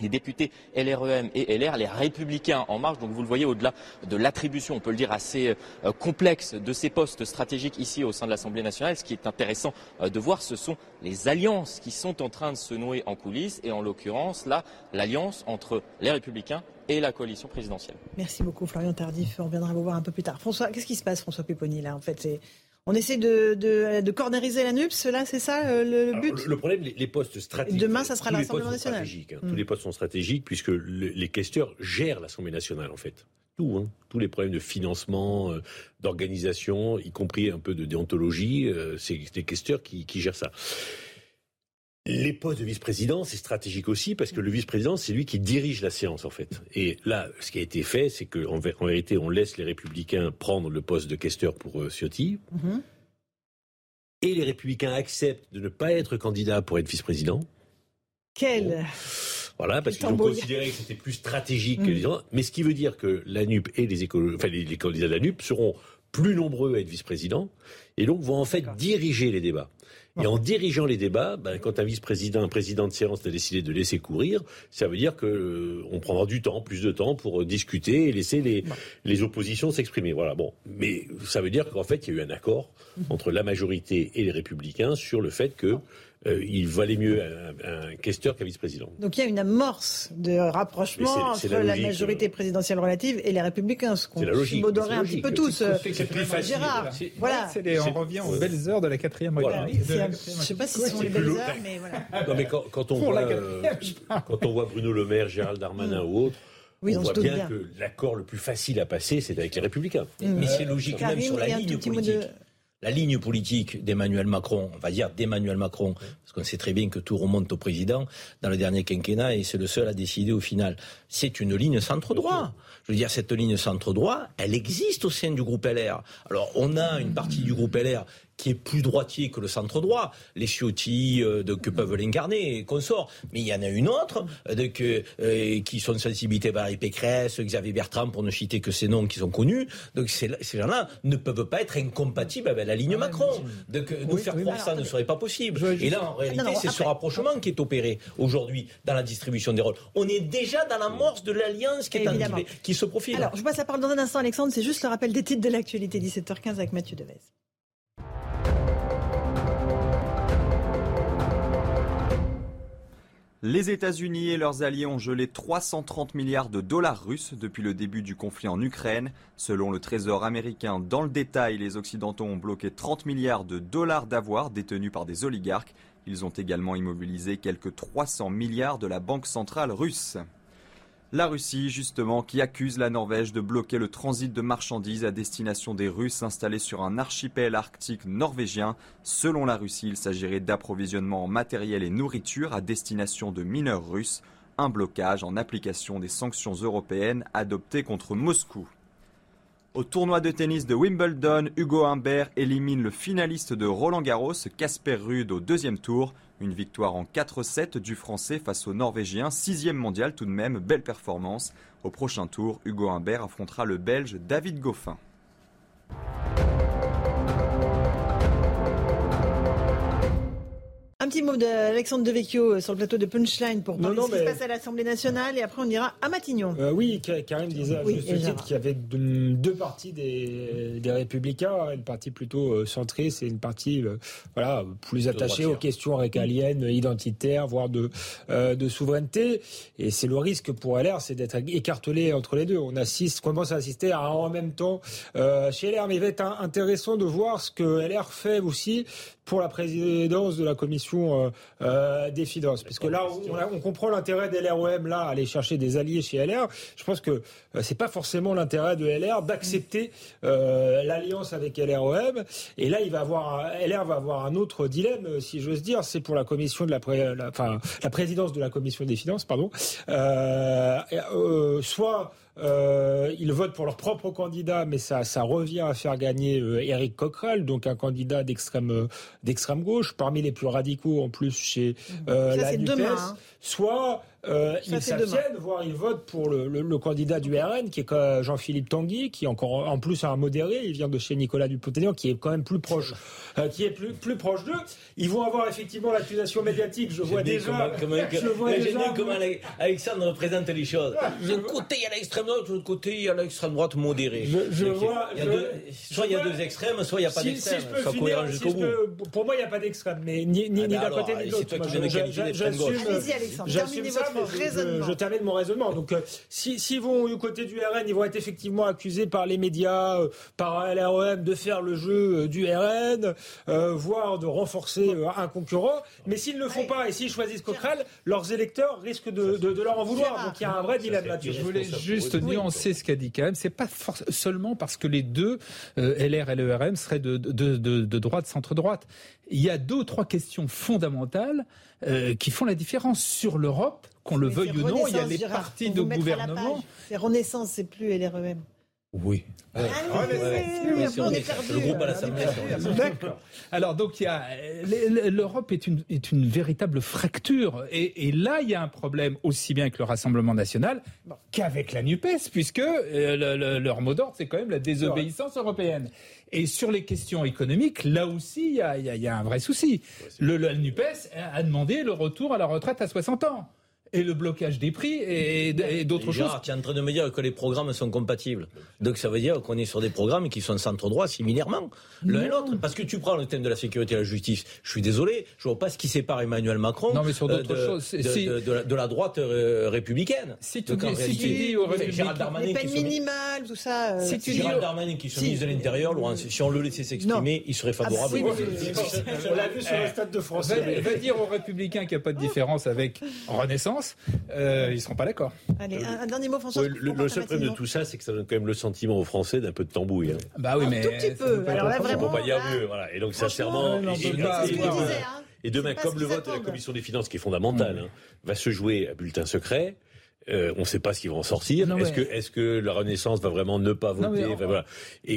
les députés LREM et LR, les républicains en marche. Donc vous le voyez au-delà de l'attribution, on peut le dire assez euh, complexe de ces postes stratégiques ici au sein de l'Assemblée nationale. Ce qui est intéressant euh, de voir, ce sont les alliances qui sont en train de se nouer en coulisses et en l'occurrence là, l'alliance entre les républicains et la coalition présidentielle. Merci beaucoup Florian Tardif. On viendra vous voir un peu plus tard. François, qu'est-ce qui se passe François Pupponi là En fait, on essaie de, de, de cornériser la NUPS, là, c'est ça euh, le, but le, problème, les, postes stratégiques. Demain, ça sera l'Assemblée nationale. Hein. Tous les postes sont stratégiques puisque les questeurs gèrent l'Assemblée nationale, en fait. Tout, hein. tous les problèmes de financement, euh, d'organisation, y compris un peu de déontologie, euh, c'est les questeurs qui, qui gèrent ça. Les postes de vice-président, c'est stratégique aussi parce que le vice-président, c'est lui qui dirige la séance en fait. Et là, ce qui a été fait, c'est qu'en en vérité, on laisse les républicains prendre le poste de questeur pour euh, Ciotti. Mhm. Et les républicains acceptent de ne pas être candidats pour être vice-président. Quel Voilà, parce qu'ils ont considéré que c'était plus stratégique que les autres. Mais ce qui veut dire que la NUP et les, enfin, les, candidats de la NUP seront plus nombreux à être vice-président et donc vont en fait diriger les débats. Et en dirigeant les débats, ben, quand un vice-président, un président de séance a décidé de laisser courir, ça veut dire que euh, on prendra du temps, plus de temps pour discuter et laisser les, les oppositions s'exprimer. Voilà. Bon, mais ça veut dire qu'en fait, il y a eu un accord mhm. entre la majorité et les républicains sur le fait que euh, il valait mieux un, un questeur qu'un vice-président. Donc il y a une amorce de rapprochement entre la, majorité présidentielle relative et les républicains, ce qu'on modorait un petit peu tous. C'est plus facile. Gérard, voilà. on revient aux belles heures de la quatrième République. Je ne sais pas si ce sont les belles heures, mais voilà. Non, mais quand, on voit, euh, quand on voit Bruno Le Maire, Gérald Darmanin ou autres, on, voit bien, que l'accord le plus facile à passer, c'est avec les Républicains. Mais c'est logique même sur la ligne politique la ligne politique d'Emmanuel Macron, on va dire d'Emmanuel Macron, parce qu'on sait très bien que tout remonte au président dans le dernier quinquennat et c'est le seul à décider au final. C'est une ligne centre-droit. Je veux dire, cette ligne centre-droit, elle existe au sein du groupe LR. Alors, on a une partie du groupe LR qui est plus droitier que le centre droit, les Ciotti euh, que peuvent l'incarner et consorts. Mais il y en a une autre euh, de, que, euh, qui sont sensibilités par Pécresse, Xavier Bertrand, pour ne citer que ces noms qui sont connus. Donc ces, gens-là ne peuvent pas être incompatibles avec la ligne Macron. Donc nous faire croire ça ne serait pas possible. Et là, en réalité, c'est ce rapprochement qui est opéré aujourd'hui dans la distribution des rôles. On est déjà dans l'amorce de l'alliance qui, est qui se profile. Alors, je passe la parole dans un instant, Alexandre. C'est juste le rappel des titres de l'actualité, 17h15 avec Mathieu Devez. Les États-Unis et leurs alliés ont gelé 330 milliards de dollars russes depuis le début du conflit en Ukraine. Selon le Trésor américain, dans le détail, les Occidentaux ont bloqué 30 milliards de dollars d'avoirs détenus par des oligarques. Ils ont également immobilisé quelques 300 milliards de la Banque centrale russe. La Russie, justement, qui accuse la Norvège de bloquer le transit de marchandises à destination des Russes installés sur un archipel arctique norvégien. Selon la Russie, il s'agirait d'approvisionnement en matériel et nourriture à destination de mineurs russes, un blocage en application des sanctions européennes adoptées contre Moscou. Au tournoi de tennis de Wimbledon, Hugo Humbert élimine le finaliste de Roland Garros, Casper Ruud, au deuxième tour. Une victoire en 4-7 du Français face au Norvégien, sixième mondial tout de même, belle performance. Au prochain tour, Hugo Humbert affrontera le Belge David Goffin. Petit mot d'Alexandre Devecchio euh, sur le plateau de Punchline pour parler de ce qui se passe à l'Assemblée nationale et après on ira à Matignon. Euh, oui, Karim disait à juste titre qu'il y avait deux, parties des, Républicains, une partie plutôt euh, centriste et une partie voilà, plus attachée aux questions récaliennes, identitaires, voire de, de souveraineté. Et c'est le risque pour LR, c'est d'être écartelé entre les deux. On assiste, commence à assister à en même temps chez LR, mais il va être intéressant de voir ce que LR fait aussi pour la présidence de la commission euh, euh, des finances. Parce que là, on, comprend l'intérêt des LROM, là, aller chercher des alliés chez LR. Je pense que euh, c'est pas forcément l'intérêt de LR d'accepter l'alliance avec LROM. Et là, il va avoir, LR va avoir un autre dilemme, si j'ose dire. C'est pour la commission de la, enfin, la présidence de la commission des finances, pardon. soit euh, ils votent pour leur propre candidat, mais ça, ça revient à faire gagner euh, Éric Coquerel, donc un candidat d'extrême euh, d'extrême gauche, parmi les plus radicaux en plus chez euh, la NUPES. Hein. Soit euh, ils s'abstiennent, voire ils votent pour le, le, le, candidat du RN, qui est Jean-Philippe Tanguy, qui est encore en plus un modéré. Il vient de chez Nicolas Dupont-Aignan, qui est quand même plus proche, euh, qui est plus plus proche d'eux. Ils vont avoir effectivement l'accusation médiatique. Je vois déjà. Comment, comment, je vois déjà comment Alexandre représente les choses. D'un côté il y a l'extrême droite, de l'autre côté il y a l'extrême droite modérée. Je, je vois. Il y a deux, soit il y a deux extrêmes, soit il n'y a pas si, d'extrême. Si soit cohérent jusqu'au bout. Pour moi, il n'y a pas d'extrême, mais ni, ni, ah ni d'un côté ni de l'autre. J'assume. Je, termine mon raisonnement. Donc, s'ils si, vont du côté du RN, ils vont être effectivement accusés par les médias, par LREM de faire le jeu du RN, voire de renforcer un concurrent. Mais s'ils ne le font pas et s'ils choisissent Coquerel, leurs électeurs risquent de, de, leur en vouloir. Donc, il y a un vrai dilemme là-dessus. Je voulais juste nuancer ce qu'a dit quand même. C'est pas seulement parce que les deux, LR et LRM, seraient de, de, de, de droite, centre-droite. Il y a deux ou trois questions fondamentales euh, qui font la différence sur l'Europe, qu'on le veuille ou non. Il y a les partis de gouvernement. C'est Renaissance, c'est plus LREM. Oui. Ah, le groupe à l'Assemblée. D'accord. Alors donc il y a l'Europe est une est une véritable fracture et, et, là il y a un problème aussi bien avec le Rassemblement national qu'avec la Nupes puisque euh, leur mot d'ordre c'est quand même la désobéissance européenne. Et sur les questions économiques, là aussi, il y a, y a, un vrai souci. Le, le NUPES a demandé le retour à la retraite à 60 ans et le blocage des prix et, d'autres choses. Tu es en train de me dire que les programmes sont compatibles. Donc ça veut dire qu'on est sur des programmes qui sont centre-droit similairement, l'un et l'autre. Parce que tu prends le thème de la sécurité et la justice, je suis désolé, je vois pas ce qui sépare Emmanuel Macron non, mais sur d'autres de, choses. De, la, droite euh, républicaine. Si tu, dis, si tu dis aux Gérald Darmanin les peines minimales, tout ça. Euh, si tu Gérald Darmanin qui se si, de l'Intérieur, si on le laissait s'exprimer, il serait favorable. Ah, on l'a vu sur le Stade de France. Va, dire aux républicains qu'il n'y a pas de différence avec Renaissance. Euh, ils ne seront pas d'accord. Allez, un, dernier mot, François. le, seul problème de tout ça, c'est que ça donne quand même le sentiment aux Français d'un peu de tambouille. Hein. Bah oui, mais. Un tout petit peu. Alors là, vraiment. pas dire mieux. Voilà. Et donc, sincèrement. Et demain, comme le vote de la Commission des finances, qui est fondamental, hein, va se jouer à bulletin secret, euh, on ne sait pas ce qui va en sortir. Est-ce que, est que la Renaissance va vraiment ne pas voter? on, voilà.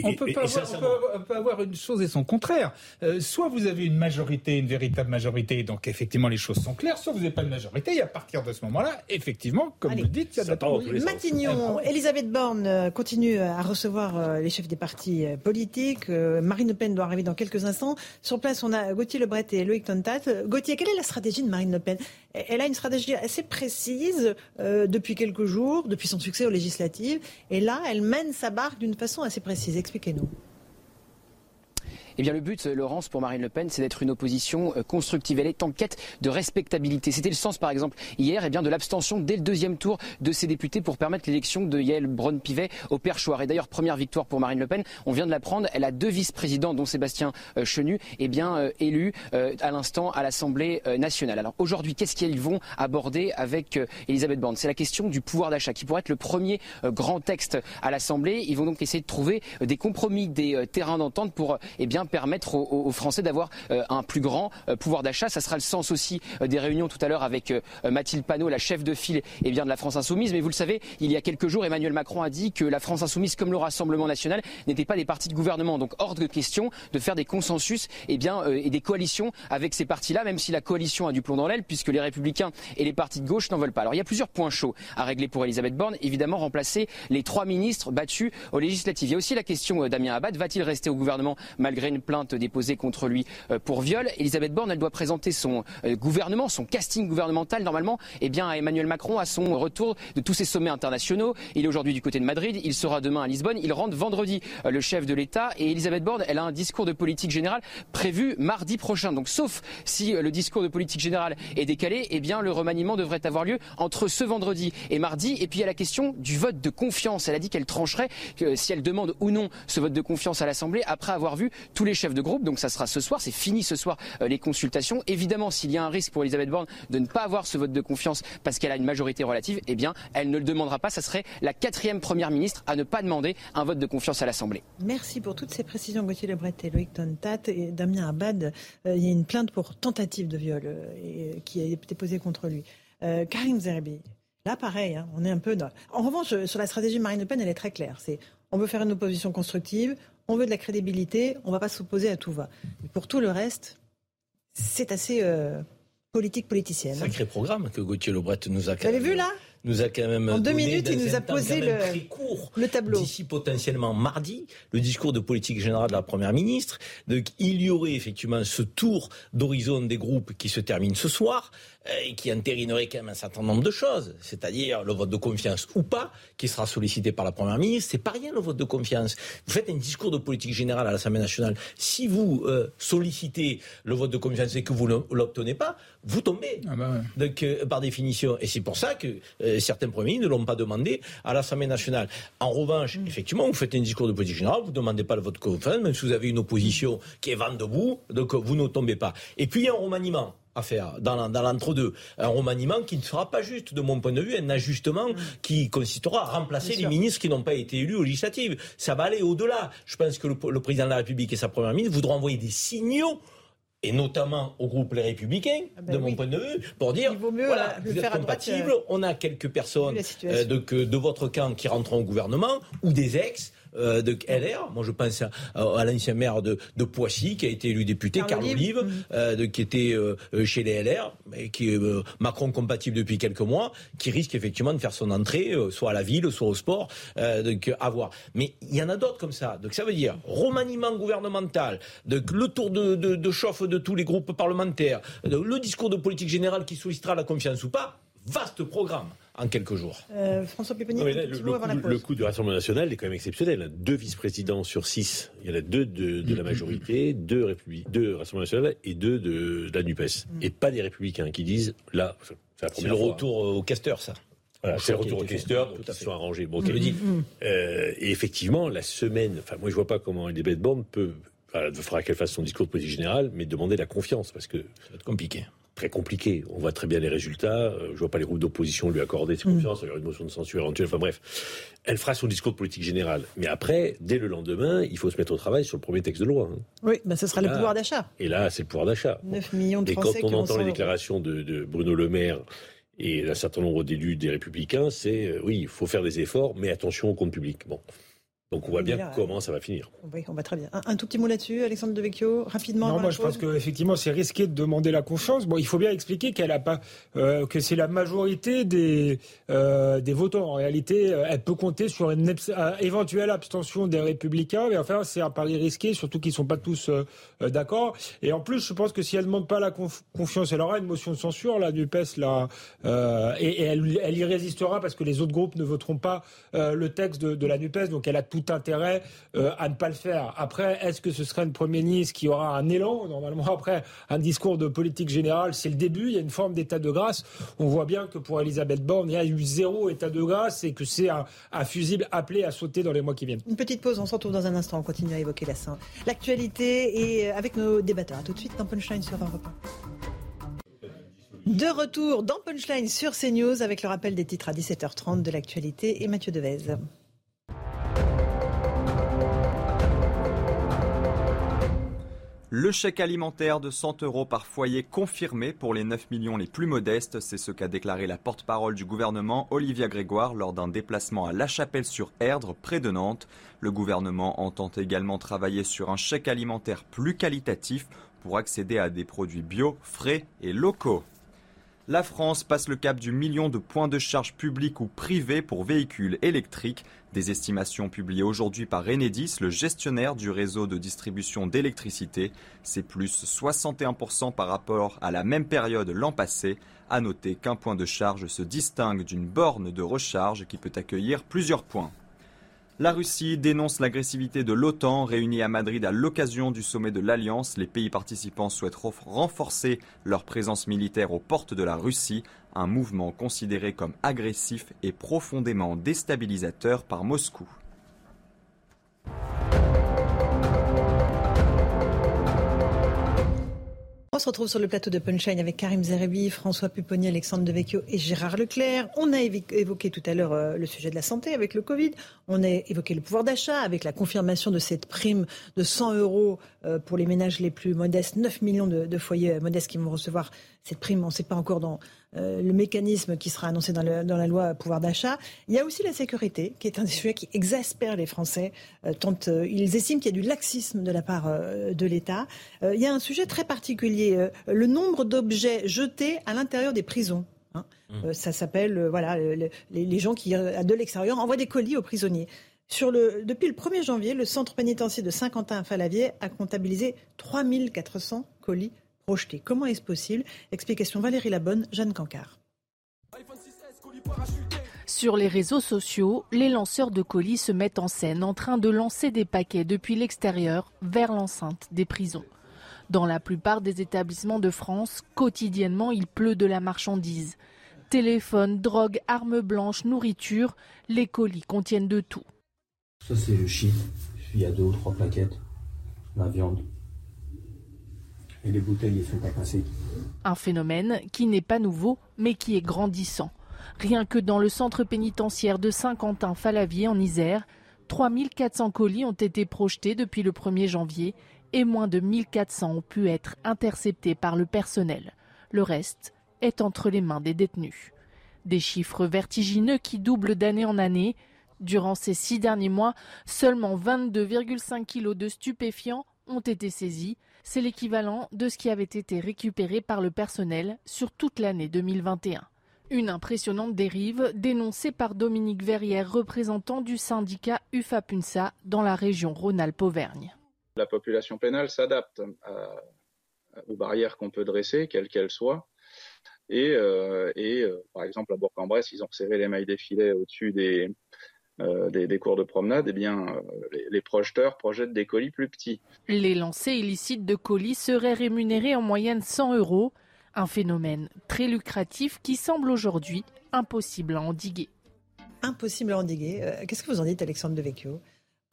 on, peut avoir, une chose et son contraire. Euh, soit vous avez une majorité, une véritable majorité, donc effectivement les choses sont claires. Soit vous n'avez pas de majorité, et à partir de ce moment-là, effectivement, comme vous le dites, il y a de Matignon, Elisabeth Borne euh, continue à recevoir les chefs des partis politiques. Marine Le Pen doit arriver dans quelques instants. Sur place, on a Gauthier Lebret et Loïc Tontat. Gauthier, quelle est la stratégie de Marine Le Pen? Elle a une stratégie assez précise depuis quelques jours, depuis son succès aux législatives. Et là, elle mène sa barque d'une façon assez précise. Expliquez-nous. Eh bien, le but, Laurence, pour Marine Le Pen, c'est d'être une opposition euh, constructive. Elle est en quête de respectabilité. C'était le sens, par exemple, hier, eh bien, de l'abstention dès le deuxième tour de ses députés pour permettre l'élection de Yael Braun-Pivet au perchoir. Et d'ailleurs, première victoire pour Marine Le Pen. On vient de l'apprendre. Elle a deux vice-présidents, dont Sébastien euh, Chenu, eh bien, euh, élus à l'instant à l'Assemblée nationale. Alors aujourd'hui, qu'est-ce qu'ils vont aborder avec Elisabeth Borne? C'est la question du pouvoir d'achat, qui pourrait être le premier grand texte à l'Assemblée. Ils vont donc essayer de trouver des compromis, des terrains d'entente pour, eh bien, permettre aux, Français d'avoir euh, un plus grand euh, pouvoir d'achat. Ça sera le sens aussi euh, des réunions tout à l'heure avec Mathilde Panot, la chef de file eh bien, de la France Insoumise. Mais vous le savez, il y a quelques jours, Emmanuel Macron a dit que la France Insoumise, comme le Rassemblement National, n'étaient pas des partis de gouvernement. Donc hors de question de faire des consensus eh bien, et des coalitions avec ces partis-là, même si la coalition a du plomb dans l'aile, puisque les Républicains et les partis de gauche n'en veulent pas. Alors il y a plusieurs points chauds à régler pour Elisabeth Borne. Évidemment, remplacer les trois ministres battus aux législatives. Il y a aussi la question Damien Abad. Va-t-il rester au gouvernement malgré plainte déposée contre lui euh, pour viol. Elisabeth Borne, elle doit présenter son euh, gouvernement, son casting gouvernemental normalement, eh bien à Emmanuel Macron à son retour de tous ses sommets internationaux. Il est aujourd'hui du côté de Madrid, il sera demain à Lisbonne. Il rentre vendredi euh, le chef de l'État et Elisabeth Borne, elle a un discours de politique générale prévu mardi prochain. Donc sauf si le discours de politique générale est décalé, eh bien le remaniement devrait avoir lieu entre ce vendredi et mardi. Et puis il y a la question du vote de confiance. Elle a dit qu'elle trancherait si elle demande ou non ce vote de confiance à l'Assemblée après avoir vu tous les chefs de groupe. Donc ça sera ce soir, c'est fini ce soir euh, les consultations. Évidemment, s'il y a un risque pour Elisabeth Borne de ne pas avoir ce vote de confiance parce qu'elle a une majorité relative, eh bien, elle ne le demandera pas. Ça serait la quatrième première ministre à ne pas demander un vote de confiance à l'Assemblée. Merci pour toutes ces précisions, Gauthier Lebret et Loïc Tontat et Damien Abad. Euh, il y a une plainte pour tentative de viol euh, qui a été posée contre lui. Karim Zerbi, Là, pareil, hein, on est un peu. En revanche, sur la stratégie de Marine Le Pen, elle est très claire. C'est on veut faire une opposition constructive, on veut de la crédibilité, on ne va pas s'opposer à tout va. Mais pour tout le reste, c'est assez euh, politique politicienne. Sacré programme que Gauthier Lebret nous a. Vous avez vu là? Nous a quand même en deux donné minutes, il nous a posé le, très court, le tableau. D'ici potentiellement mardi, le discours de politique générale de la première ministre. Donc, il y aurait effectivement ce tour d'horizon des groupes qui se termine ce soir euh, et qui entérinerait quand même un certain nombre de choses, c'est-à-dire le vote de confiance ou pas, qui sera sollicité par la première ministre. C'est pas rien le vote de confiance. Vous faites un discours de politique générale à l'Assemblée nationale. Si vous euh, sollicitez le vote de confiance et que vous ne l'obtenez pas, vous tombez. Ah bah ouais. Donc, euh, par définition. Et c'est pour ça que euh, certains premiers ministres ne l'ont pas demandé à l'Assemblée nationale. En revanche, effectivement, vous faites un discours de politique générale, vous ne demandez pas le vote de confiance, même si vous avez une opposition qui est vent debout, donc euh, vous ne tombez pas. Et puis, il y a un remaniement à faire dans, l'en- dans l'entre-deux. Un remaniement qui ne sera pas juste, de mon point de vue, un ajustement qui consistera à remplacer Bien les sûr. ministres qui n'ont pas été élus aux législatives. Ça va aller au-delà. Je pense que le, le président de la République et sa première ministre voudront envoyer des signaux et notamment au groupe Les Républicains, ben de mon oui. point de vue, pour dire, Il vaut mieux, voilà, euh, le vous êtes compatibles, euh, on a quelques personnes euh, de, que- de votre camp qui rentreront au gouvernement, ou des ex euh, de LR. Moi, je pense à, à l'ancien maire de, de Poissy, qui a été élu député, Carl Olive. Mhm. euh, de- qui était euh, chez les LR, mais qui est Macron compatible depuis quelques mois, qui risque effectivement de faire son entrée, soit à la ville, soit au sport, donc à voir. Mais il y en a d'autres comme ça. Donc ça veut dire remaniement gouvernemental, donc le tour de, de, de chauffe de tous les groupes parlementaires, le discours de politique générale qui sollicitera la confiance ou pas, vaste programme en quelques jours. Euh, François Non, là, le, le avant la coup, pause. le coup du Rassemblement national est quand même exceptionnel. Deux vice-présidents sur six. Il y en a deux de, de la majorité, deux, Républi- deux Rassemblement national et deux de, de la NUPES. Et pas des républicains qui disent, là, c'est la C'est première le fois. retour au caster, ça. Voilà, c'est le retour au été fait. testeur, Tout donc ils sont arrangés. Bon. Euh, et effectivement, la semaine, enfin, moi, je vois pas comment Elisabeth Borne peut, enfin, il faudra qu'elle fasse son discours de politique générale, mais demander la confiance, parce que Ça va être compliqué. Très compliqué. On voit très bien les résultats. Euh, Je vois pas les groupes d'opposition lui accorder cette confiance. Il y aura une motion de censure éventuelle. Enfin bref, elle fera son discours de politique générale. Mais après, dès le lendemain, il faut se mettre au travail sur le premier texte de loi. hein. Oui, ben, ce sera le pouvoir d'achat. Et là, c'est le pouvoir d'achat. 9 millions de Et quand on entend les déclarations de, de Bruno Le Maire et d'un certain nombre d'élus des Républicains, c'est euh, oui, il faut faire des efforts, mais attention au compte public. Bon. Donc on voit bien Là, comment ça va finir. Oui, on va très bien. Un, un tout petit mot là-dessus, Alexandre Devecchio, rapidement. Non, moi je pense qu'effectivement c'est risqué de demander la confiance. Bon, il faut bien expliquer qu'elle a pas, euh, que c'est la majorité des euh, des votants. En réalité, euh, elle peut compter sur une éventuelle abstention des Républicains, mais enfin c'est un pari risqué, surtout qu'ils sont pas tous euh, d'accord. Et en plus, je pense que si elle demande pas la conf- confiance, elle aura une motion de censure, la Nupes, là, euh, et, et elle, elle y résistera parce que les autres groupes ne voteront pas euh, le texte de, de la Nupes, donc elle a tout intérêt euh, à ne pas le faire. Après, est-ce que ce sera une première ministre qui aura un élan Normalement, après un discours de politique générale, c'est le début. Il y a une forme d'état de grâce. On voit bien que pour Elisabeth Borne, il y a eu zéro état de grâce et que c'est un, fusible appelé à sauter dans les mois qui viennent. Une petite pause, on se retrouve dans un instant. On continue à évoquer l'actualité et euh, avec nos débatteurs. À tout de suite dans Punchline sur Europe 1. De retour dans Punchline sur CNews avec le rappel des titres à 17h30 de l'actualité et Mathieu Devez. Le chèque alimentaire de 100 euros par foyer confirmé pour les 9 millions les plus modestes, c'est ce qu'a déclaré la porte-parole du gouvernement Olivia Grégoire lors d'un déplacement à La Chapelle-sur-Erdre, près de Nantes. Le gouvernement entend également travailler sur un chèque alimentaire plus qualitatif pour accéder à des produits bio, frais et locaux. La France passe le cap du million de points de charge publics ou privés pour véhicules électriques. Des estimations publiées aujourd'hui par Enedis, le gestionnaire du réseau de distribution d'électricité. C'est plus 61% par rapport à la même période l'an passé. À noter qu'un point de charge se distingue d'une borne de recharge qui peut accueillir plusieurs points. La Russie dénonce l'agressivité de l'OTAN réunie à Madrid à l'occasion du sommet de l'Alliance. Les pays participants souhaitent renforcer leur présence militaire aux portes de la Russie, un mouvement considéré comme agressif et profondément déstabilisateur par Moscou. On se retrouve sur le plateau de Punchline avec Karim Zerebi, François Pupponi, Alexandre Devecchio et Gérard Leclerc. On a évoqué tout à l'heure euh, le sujet de la santé avec le Covid. On a évoqué le pouvoir d'achat avec la confirmation de cette prime de 100 euros pour les ménages les plus modestes. 9 millions de, de foyers euh, modestes qui vont recevoir cette prime. On ne sait pas encore dans euh, le mécanisme qui sera annoncé dans, le- dans la loi pouvoir d'achat. Il y a aussi la sécurité, qui est un des sujets qui exaspère les Français, euh, tant euh, ils estiment qu'il y a du laxisme de la part euh, de l'État. Euh, il y a un sujet très particulier, euh, le nombre d'objets jetés à l'intérieur des prisons. Hein. Mmh. ça s'appelle voilà les, gens qui de l'extérieur envoient des colis aux prisonniers. Depuis le 1er janvier, le centre pénitentiaire de Saint-Quentin à Falavier a comptabilisé 3400 colis projetés. Comment est-ce possible? Explication Valérie Labonne, Jeanne Cancard. Sur les réseaux sociaux, les lanceurs de colis se mettent en scène en train de lancer des paquets depuis l'extérieur vers l'enceinte des prisons. Dans la plupart des établissements de France, quotidiennement, il pleut de la marchandise. Téléphone, drogue, armes blanches, nourriture, les colis contiennent de tout. Ça, c'est le shit. Il y a deux ou trois plaquettes. La viande. Et les bouteilles, elles sont pas passées. Un phénomène qui n'est pas nouveau, mais qui est grandissant. Rien que dans le centre pénitentiaire de Saint-Quentin-Falavier en Isère, 3400 colis ont été projetés depuis le 1er janvier et moins de 1400 ont pu être interceptés par le personnel. Le reste est entre les mains des détenus. Des chiffres vertigineux qui doublent d'année en année. Durant ces six derniers mois, seulement 22,5 kilos de stupéfiants ont été saisis. C'est l'équivalent de ce qui avait été récupéré par le personnel sur toute l'année 2021. Une impressionnante dérive dénoncée par Dominique Verrière, représentant du syndicat UFAPUNSA dans la région Rhône-Alpes-Auvergne. La population pénale s'adapte aux barrières qu'on peut dresser, quelles qu'elles soient. Et, euh, euh, par exemple, à Bourg-en-Bresse, ils ont serré les mailles des filets au-dessus des, euh, des, cours de promenade, eh bien, les, les, projeteurs projettent des colis plus petits. Les lancers illicites de colis seraient rémunérés en moyenne 100 euros. Un phénomène très lucratif qui semble aujourd'hui impossible à endiguer. Impossible à endiguer. Euh, qu'est-ce que vous en dites, Alexandre Devecchio?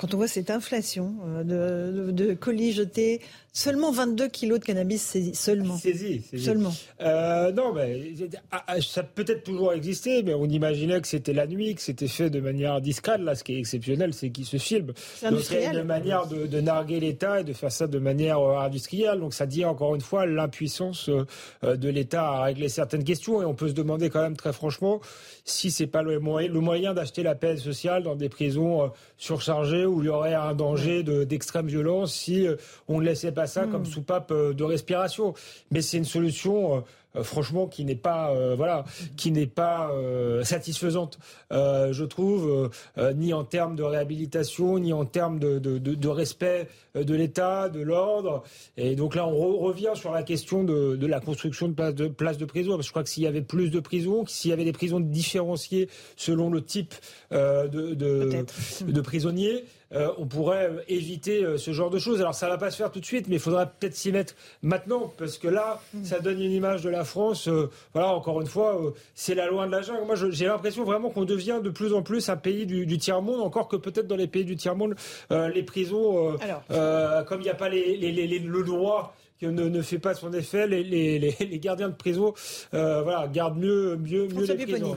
Quand on voit cette inflation euh, de, colis jetés, seulement 22 kilos de cannabis saisis, seulement. Saisi, Seulement. Euh, non, mais ah, ah, ça peut-être toujours existé, mais on imaginait que c'était la nuit, que c'était fait de manière discrète. Là, ce qui est exceptionnel, c'est qu'il se filme. C'est une manière de, narguer l'État et de faire ça de manière euh, industrielle. Donc ça dit encore une fois l'impuissance de l'État à régler certaines questions. Et on peut se demander quand même très franchement si c'est pas le moyen, le moyen d'acheter la paix sociale dans des prisons surchargées où il y aurait un danger d'extrême violence si euh, on ne laissait pas ça comme hmm. soupape euh, de respiration. Mais c'est une solution euh, franchement, qui n'est pas, euh, voilà, qui n'est pas euh, satisfaisante, je trouve, ni en termes de réhabilitation, ni en termes de, de, de, respect de l'État, de l'ordre. Et donc là, on revient sur la question de, de la construction de places de, place de prison. Parce que je crois que s'il y avait plus de prisons, s'il y avait des prisons différenciées selon le type de, de, prisonniers, on pourrait éviter ce genre de choses. Alors ça va pas se faire tout de suite, mais il faudra peut-être s'y mettre maintenant, parce que là, mm. ça donne une image de la France, euh, voilà, encore une fois, euh, c'est la loi de la jungle. Moi, j'ai l'impression vraiment qu'on devient de plus en plus un pays du, tiers-monde, encore que peut-être dans les pays du tiers-monde, euh, les prisons, comme il n'y a pas le droit que ne, fait pas son effet, les, gardiens de prison voilà, gardent mieux, mieux, mieux les prisons.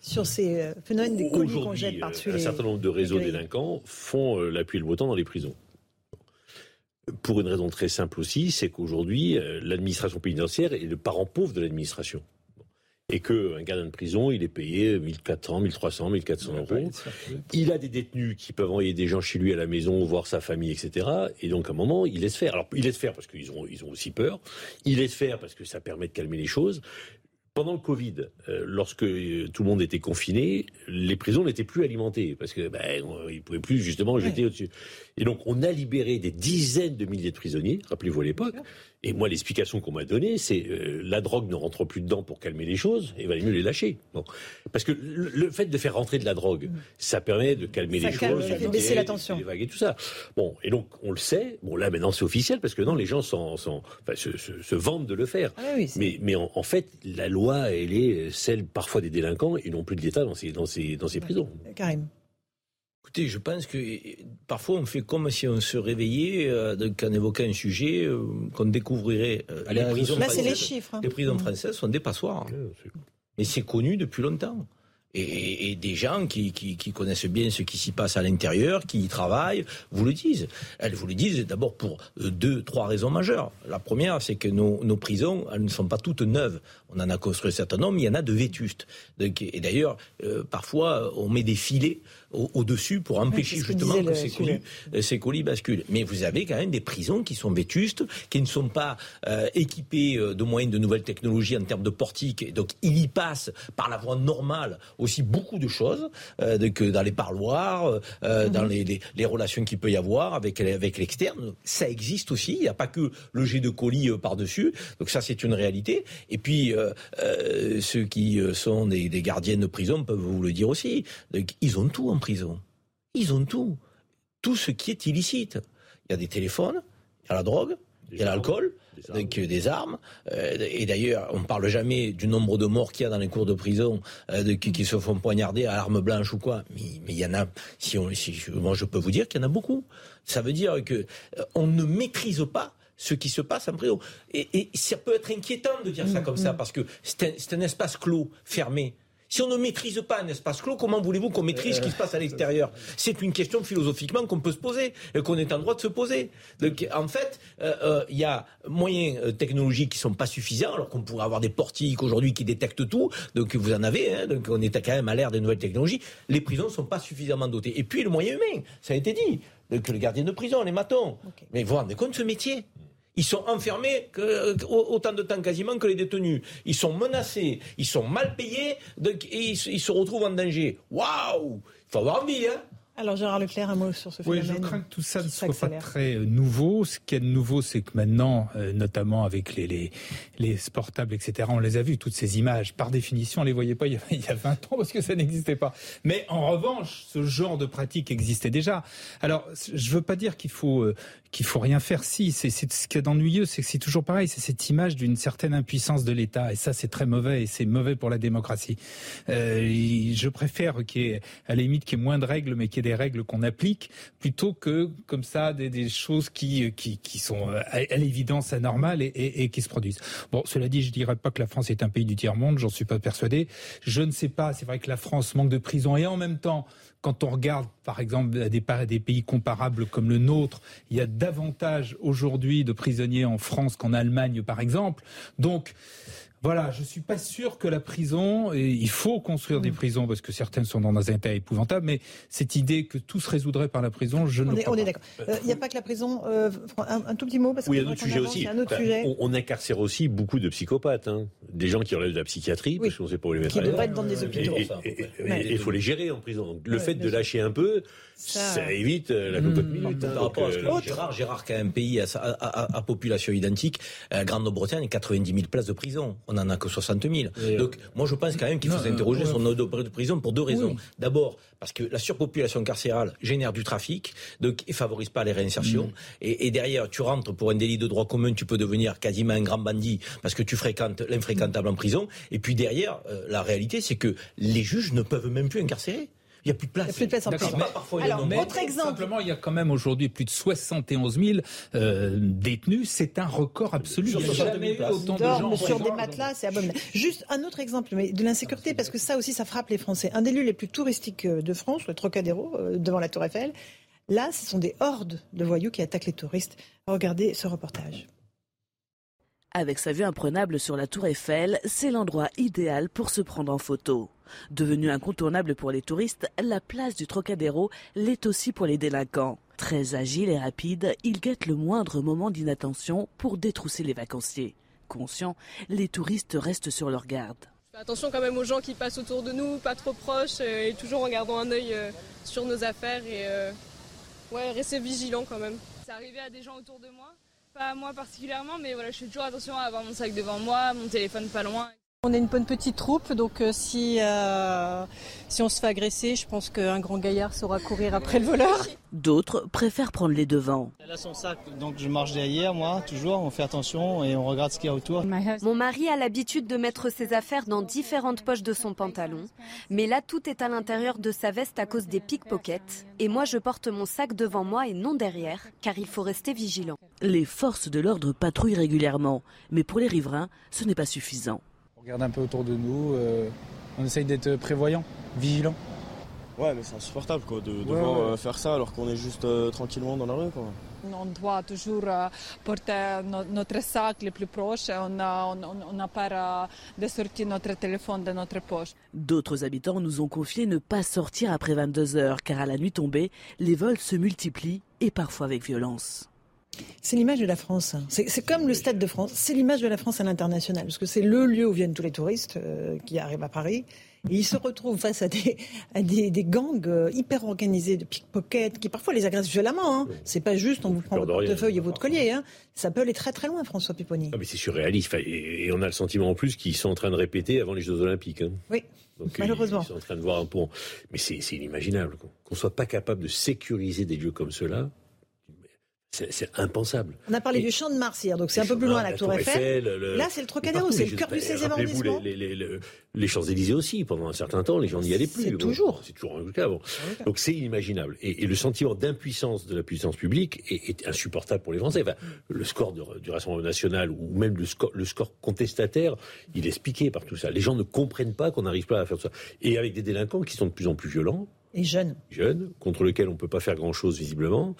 Sur ces phénomènes des colis qu'on jette par-dessus Un certain nombre de réseaux délinquants font l'appui et le beau temps dans les prisons. Pour une raison très simple aussi, c'est qu'aujourd'hui, euh, l'administration pénitentiaire est le parent pauvre de l'administration. Et qu'un gardien de prison, il est payé 1400, 1300, 1400 euros. Il a des détenus qui peuvent envoyer des gens chez lui à la maison, voir sa famille, etc. Et donc, à un moment, il laisse faire. Alors, il laisse faire parce qu'ils ont, ils ont aussi peur. Il laisse faire parce que ça permet de calmer les choses pendant le Covid, euh, lorsque euh, tout le monde était confiné, les prisons n'étaient plus alimentées parce que ben, ils pouvaient plus justement jeter au-dessus. Et donc on a libéré des dizaines de milliers de prisonniers. Rappelez-vous à l'époque. Et moi, l'explication qu'on m'a donnée, c'est euh, la drogue ne rentre plus dedans pour calmer les choses, et valait mieux les lâcher. Bon. Parce que le, fait de faire rentrer de la drogue, mm. ça permet de calmer les choses, ça fait baisser la tension, les vagues et tout ça. Bon, et donc on le sait. Bon, là maintenant c'est officiel parce que non, les gens sont, sont enfin, se, se, se, vantent de le faire. Ah oui, mais, mais en, en, fait, la loi, elle est celle parfois des délinquants et non plus de l'État dans ces, dans ces, dans ces prisons. Karim. Écoutez, je pense que parfois on fait comme si on se réveillait euh, qu'en évoquant un sujet euh, qu'on découvrirait. Euh, les prisons Là, c'est les chiffres. Hein. Les prisons mmh. françaises sont des passoires. Mais c'est connu depuis longtemps. Et, des gens qui, connaissent bien ce qui s'y passe à l'intérieur, qui y travaillent, vous le disent. Elles vous le disent d'abord pour euh, deux, trois raisons majeures. La première, c'est que nos, nos, prisons, elles ne sont pas toutes neuves. On en a construit un certain nombre, mais il y en a de vétustes. et d'ailleurs, euh, parfois, on met des filets au-dessus pour empêcher justement que, ces, colis, euh, ces, colis, basculent. Mais vous avez quand même des prisons qui sont vétustes, qui ne sont pas euh, équipées de moyens de nouvelles technologies en termes de portiques. Donc il y passe par la voie normale aussi beaucoup de choses, que dans les parloirs, dans mhm. les, les, relations qu'il peut y avoir avec, avec l'externe. Ça existe aussi. Il n'y a pas que le jet de colis par-dessus. Donc ça, c'est une réalité. Et puis, ceux qui sont des, des gardiens de prison peuvent vous le dire aussi. Donc, ils ont tout en prison. Ils ont tout. Tout ce qui est illicite. Il y a des téléphones, il y a la drogue, il y a l'alcool, des armes. Euh, et d'ailleurs, on ne parle jamais du nombre de morts qu'il y a dans les cours de prison euh, qui, se font poignarder à arme blanche ou quoi. Mais, il y en a, si, on, moi je peux vous dire qu'il y en a beaucoup. Ça veut dire que euh, on ne maîtrise pas ce qui se passe en prison. Et, ça peut être inquiétant de dire ça mmh, comme ça, mmh. parce que c'est un, espace clos, fermé. Si on ne maîtrise pas un espace clos, comment voulez-vous qu'on maîtrise ce qui se passe à l'extérieur C'est une question philosophiquement qu'on peut se poser, qu'on est en droit de se poser. Donc, en fait, euh, euh, il y a moyens euh, technologiques qui sont pas suffisants, alors qu'on pourrait avoir des portiques aujourd'hui qui détectent tout. Donc, vous en avez. Hein, donc, on est quand même à l'ère des nouvelles technologies. Les prisons ne sont pas suffisamment dotées. Et puis, le moyen humain, ça a été dit. Donc, le gardien de prison, les matons. Mais vous vous rendez compte de ce métier? Ils sont enfermés autant de temps quasiment que les détenus. Ils sont menacés, ils sont mal payés et ils, se retrouvent en danger. Waouh Il faut avoir envie, hein alors Gérard Leclerc, un mot sur ce phénomène. Oui, je crains que tout ça ne soit pas très euh, nouveau. Ce qui est nouveau, c'est que maintenant, euh, notamment avec les, les, les portables, etc., on les a vus, toutes ces images. Par définition, on les voyait pas il y, a, il y a 20 ans parce que ça n'existait pas. Mais en revanche, ce genre de pratique existait déjà. Alors, je veux pas dire qu'il faut euh, qu'il faut rien faire. Si, c'est ce qui est ennuyeux, c'est que c'est toujours pareil. C'est cette image d'une certaine impuissance de l'État, et ça, c'est très mauvais, et c'est mauvais pour la démocratie. Euh, je préfère qu'il y ait, à la limite, qu'il y ait moins de règles, mais qu'il y ait des règles qu'on applique, plutôt que comme ça des, des choses qui, qui, sont à, à l'évidence anormales et, qui se produisent. Bon, cela dit, je dirais pas que la France est un pays du tiers monde. J'en suis pas persuadé. Je ne sais pas. C'est vrai que la France manque de prisons, et en même temps quand on regarde, par exemple, des, des pays comparables comme le nôtre, il y a davantage aujourd'hui de prisonniers en France qu'en Allemagne, par exemple. Donc, voilà, je suis pas sûr que la prison, et il faut construire des prisons parce que certaines sont dans un état épouvantable, mais cette idée que tout se résoudrait par la prison, je ne est, crois on est d'accord. Euh, il n'y a pas que la prison. Euh, un, tout petit mot parce oui, a un autre sujet aussi. On, incarcère aussi beaucoup de psychopathes, hein. des gens qui relèvent de la psychiatrie, parce qu'on ne sait pas où les mettre. Qui devraient être dans des hôpitaux. Et il faut les gérer en prison. Donc, le fait de lâcher un peu, ça, évite euh, la cocotte minute. Hein. À ce que Gérard, Gérard, qui a un pays à, population identique, Grande-Bretagne, 90 000 places de prison. On n'en a que 60 000. Donc moi je pense quand même qu'il faut s'interroger sur nos de prison pour deux raisons. D'abord parce que la surpopulation carcérale génère du trafic, donc et favorise pas les réinsertions. Mm. Et, derrière, tu rentres pour un délit de droit commun, tu peux devenir quasiment un grand bandit parce que tu fréquentes l'infréquentable en prison. Et puis derrière, euh, la réalité, c'est que les juges ne peuvent même plus incarcérer. Il n'y a plus de place. Il n'y a plus de place en prison. Alors, autre exemple. Simplement, il y a quand même aujourd'hui plus de 71 000 euh, détenus. C'est un record absolu. Il n'y a jamais eu autant de gens sur des matelas, c'est abominable. Juste un autre exemple, mais de l'insécurité, parce que ça aussi, ça frappe les Français. Un des lieux les plus touristiques euh, de France, le Trocadéro, euh, devant la Tour Eiffel. Là, ce sont des hordes de voyous qui attaquent les touristes. Regardez ce reportage. Avec sa vue imprenable sur la Tour Eiffel, c'est l'endroit idéal pour se prendre en photo. Devenue incontournable pour les touristes, la place du Trocadéro l'est aussi pour les délinquants. Très agile et rapide, ils guettent le moindre moment d'inattention pour détrousser les vacanciers. Conscients, les touristes restent sur leur garde. Attention quand même aux gens qui passent autour de nous, pas trop proches, euh, et toujours en gardant un œil euh, sur nos affaires et euh, ouais, rester vigilant quand même. C'est arrivé à des gens autour de moi, pas moi particulièrement, mais voilà, je fais toujours attention à avoir mon sac devant moi, mon téléphone pas loin. On est une bonne petite troupe, donc euh, si, euh, si on se fait agresser, je pense qu'un grand gaillard saura courir après le voleur. D'autres préfèrent prendre les devants. Elle a son sac, donc je marche derrière, moi, toujours, on fait attention et on regarde ce qu'il y a autour. Mon mari a l'habitude de mettre ses affaires dans différentes poches de son pantalon, mais là, tout est à l'intérieur de sa veste à cause des pickpockets. Et moi, je porte mon sac devant moi et non derrière, car il faut rester vigilant. Les forces de l'ordre patrouillent régulièrement, mais pour les riverains, ce n'est pas suffisant. On regarde un peu autour de nous, euh, on essaye d'être prévoyant. vigilants. Ouais, mais c'est insupportable quoi, de devoir faire ça alors qu'on est juste tranquillement dans la rue. Quoi. On doit toujours porter notre sac le plus proche. On n'a pas de sortir notre téléphone de notre poche. D'autres habitants nous ont confié ne pas sortir après 22 heures car à la nuit tombée, les vols se multiplient et parfois avec violence. C'est l'image de la France. C'est comme le Stade de France. C'est l'image de la France à l'international. Parce que c'est le lieu où viennent tous les touristes euh, qui arrivent à Paris. Et ils se retrouvent face à des, à des, gangs euh, hyper organisés de pickpockets qui parfois les agressent violemment. Hein. C'est pas juste on vous prend votre portefeuille et votre collier. Hein. Ça peut aller très très loin, François Pupponi. Ah, mais c'est surréaliste. Et, on a le sentiment en plus qu'ils sont en train de répéter avant les Jeux Olympiques. Hein. Oui. Malheureusement. Ils sont en train de voir un pont. Mais c'est inimaginable qu'on ne soit pas capable de sécuriser des lieux comme cela. C'est impensable. On a parlé du champ de Mars hier, donc c'est un peu plus loin la, Tour Eiffel. Là, c'est le Trocadéro, c'est le cœur du 16e arrondissement. Les, les, les Champs-Élysées aussi, pendant un certain temps, les gens n'y allaient plus. C'est toujours. C'est toujours un cas. Bon. Donc c'est inimaginable. Et, le sentiment d'impuissance de la puissance publique est, insupportable pour les Français. Enfin, le score du Rassemblement national ou même le score, le score contestataire, il est expliqué par tout ça. Les gens ne comprennent pas qu'on n'arrive pas à faire ça. Et avec des délinquants qui sont de plus en plus violents. Et jeunes. Jeunes, contre lesquels on ne peut pas faire grand-chose visiblement.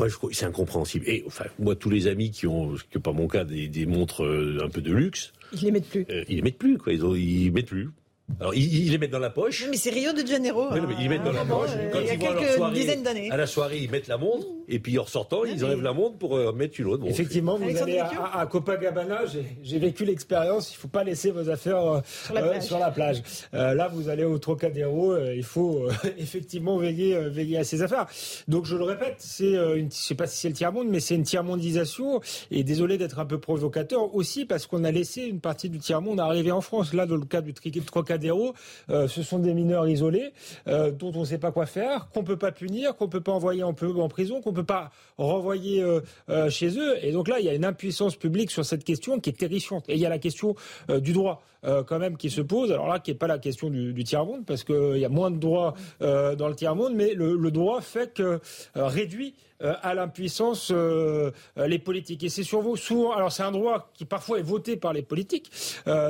Moi, c'est incompréhensible. Et enfin, moi, tous les amis qui ont, que pas mon cas, des, des montres euh, un peu de luxe, ils les mettent plus. Euh, ils les mettent plus, quoi. Ils, ont, ils mettent plus. Alors, ils, les mettent dans la poche. mais c'est Rio de Janeiro. Oui, mais ils mettent dans la poche. Quand il y a quelques dizaines d'années. À la soirée, ils mettent la montre. Et puis, en sortant, ils enlèvent la montre pour euh, mettre une autre. Effectivement, vous allez à, Copacabana. J'ai vécu l'expérience. Il ne faut pas laisser vos affaires euh, sur la plage. Euh, là, vous allez au Trocadéro. il faut effectivement veiller, veiller à ses affaires. Donc, je le répète, c'est une, je sais pas si c'est le tiers-monde, mais c'est une tiers-mondisation. Et désolé d'être un peu provocateur aussi parce qu'on a laissé une partie du tiers-monde arriver en France. Là, dans le cas du Trocadéro, euh, ce sont des mineurs isolés euh, dont on ne sait pas quoi faire, qu'on peut pas punir, qu'on peut pas envoyer en, en prison, qu'on peut pas renvoyer euh, chez eux. Et donc là, il y a une impuissance publique sur cette question qui est terrifiante. Et il y a la question du droit. quand même qui se pose. Alors là, qui n'est pas la question du, tiers-monde, parce qu'il y a moins de droits dans le tiers-monde, mais le, droit fait que réduit euh, à l'impuissance euh, euh, les politiques. Et c'est sur vous souvent. Alors c'est un droit qui parfois est voté par les politiques.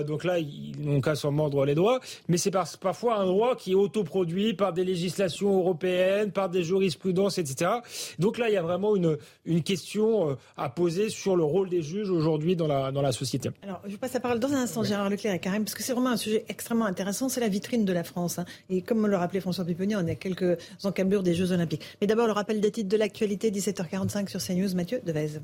donc là, ils n'ont qu'à s'en mordre les doigts. Mais c'est parfois un droit qui est autoproduit par des législations européennes, par des jurisprudences, etc. Donc là, il y a vraiment une, une question à poser sur le rôle des juges aujourd'hui dans la, dans la société. Alors, je passe la parole dans un instant, Gérard Leclerc et Karim, parce que c'est vraiment un sujet extrêmement intéressant. C'est la vitrine de la France. Hein. Et comme le rappelait François Péponier, on est à quelques encablures des Jeux Olympiques. Mais d'abord, le rappel des titres de l'actualité 17h45 sur CNews. Mathieu Devez.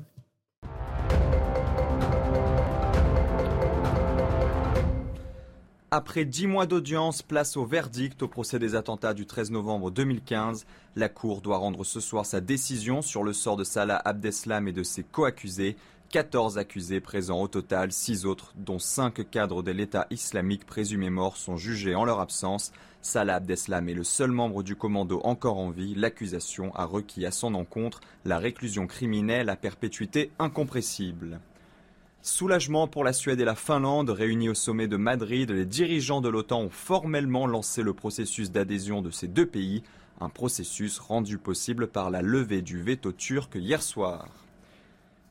Après dix mois d'audience, place au verdict au procès des attentats du 13 novembre 2015. La Cour doit rendre ce soir sa décision sur le sort de Salah Abdeslam et de ses co-accusés. 14 accusés présents au total, 6 autres, dont 5 cadres de l'État islamique présumés morts, sont jugés en leur absence. Salah Abdeslam est le seul membre du commando encore en vie. L'accusation a requis à son encontre la réclusion criminelle à perpétuité incompressible. Soulagement pour la Suède et la Finlande, réunis au sommet de Madrid, les dirigeants de l'OTAN ont formellement lancé le processus d'adhésion de ces deux pays, un processus rendu possible par la levée du veto turc hier soir.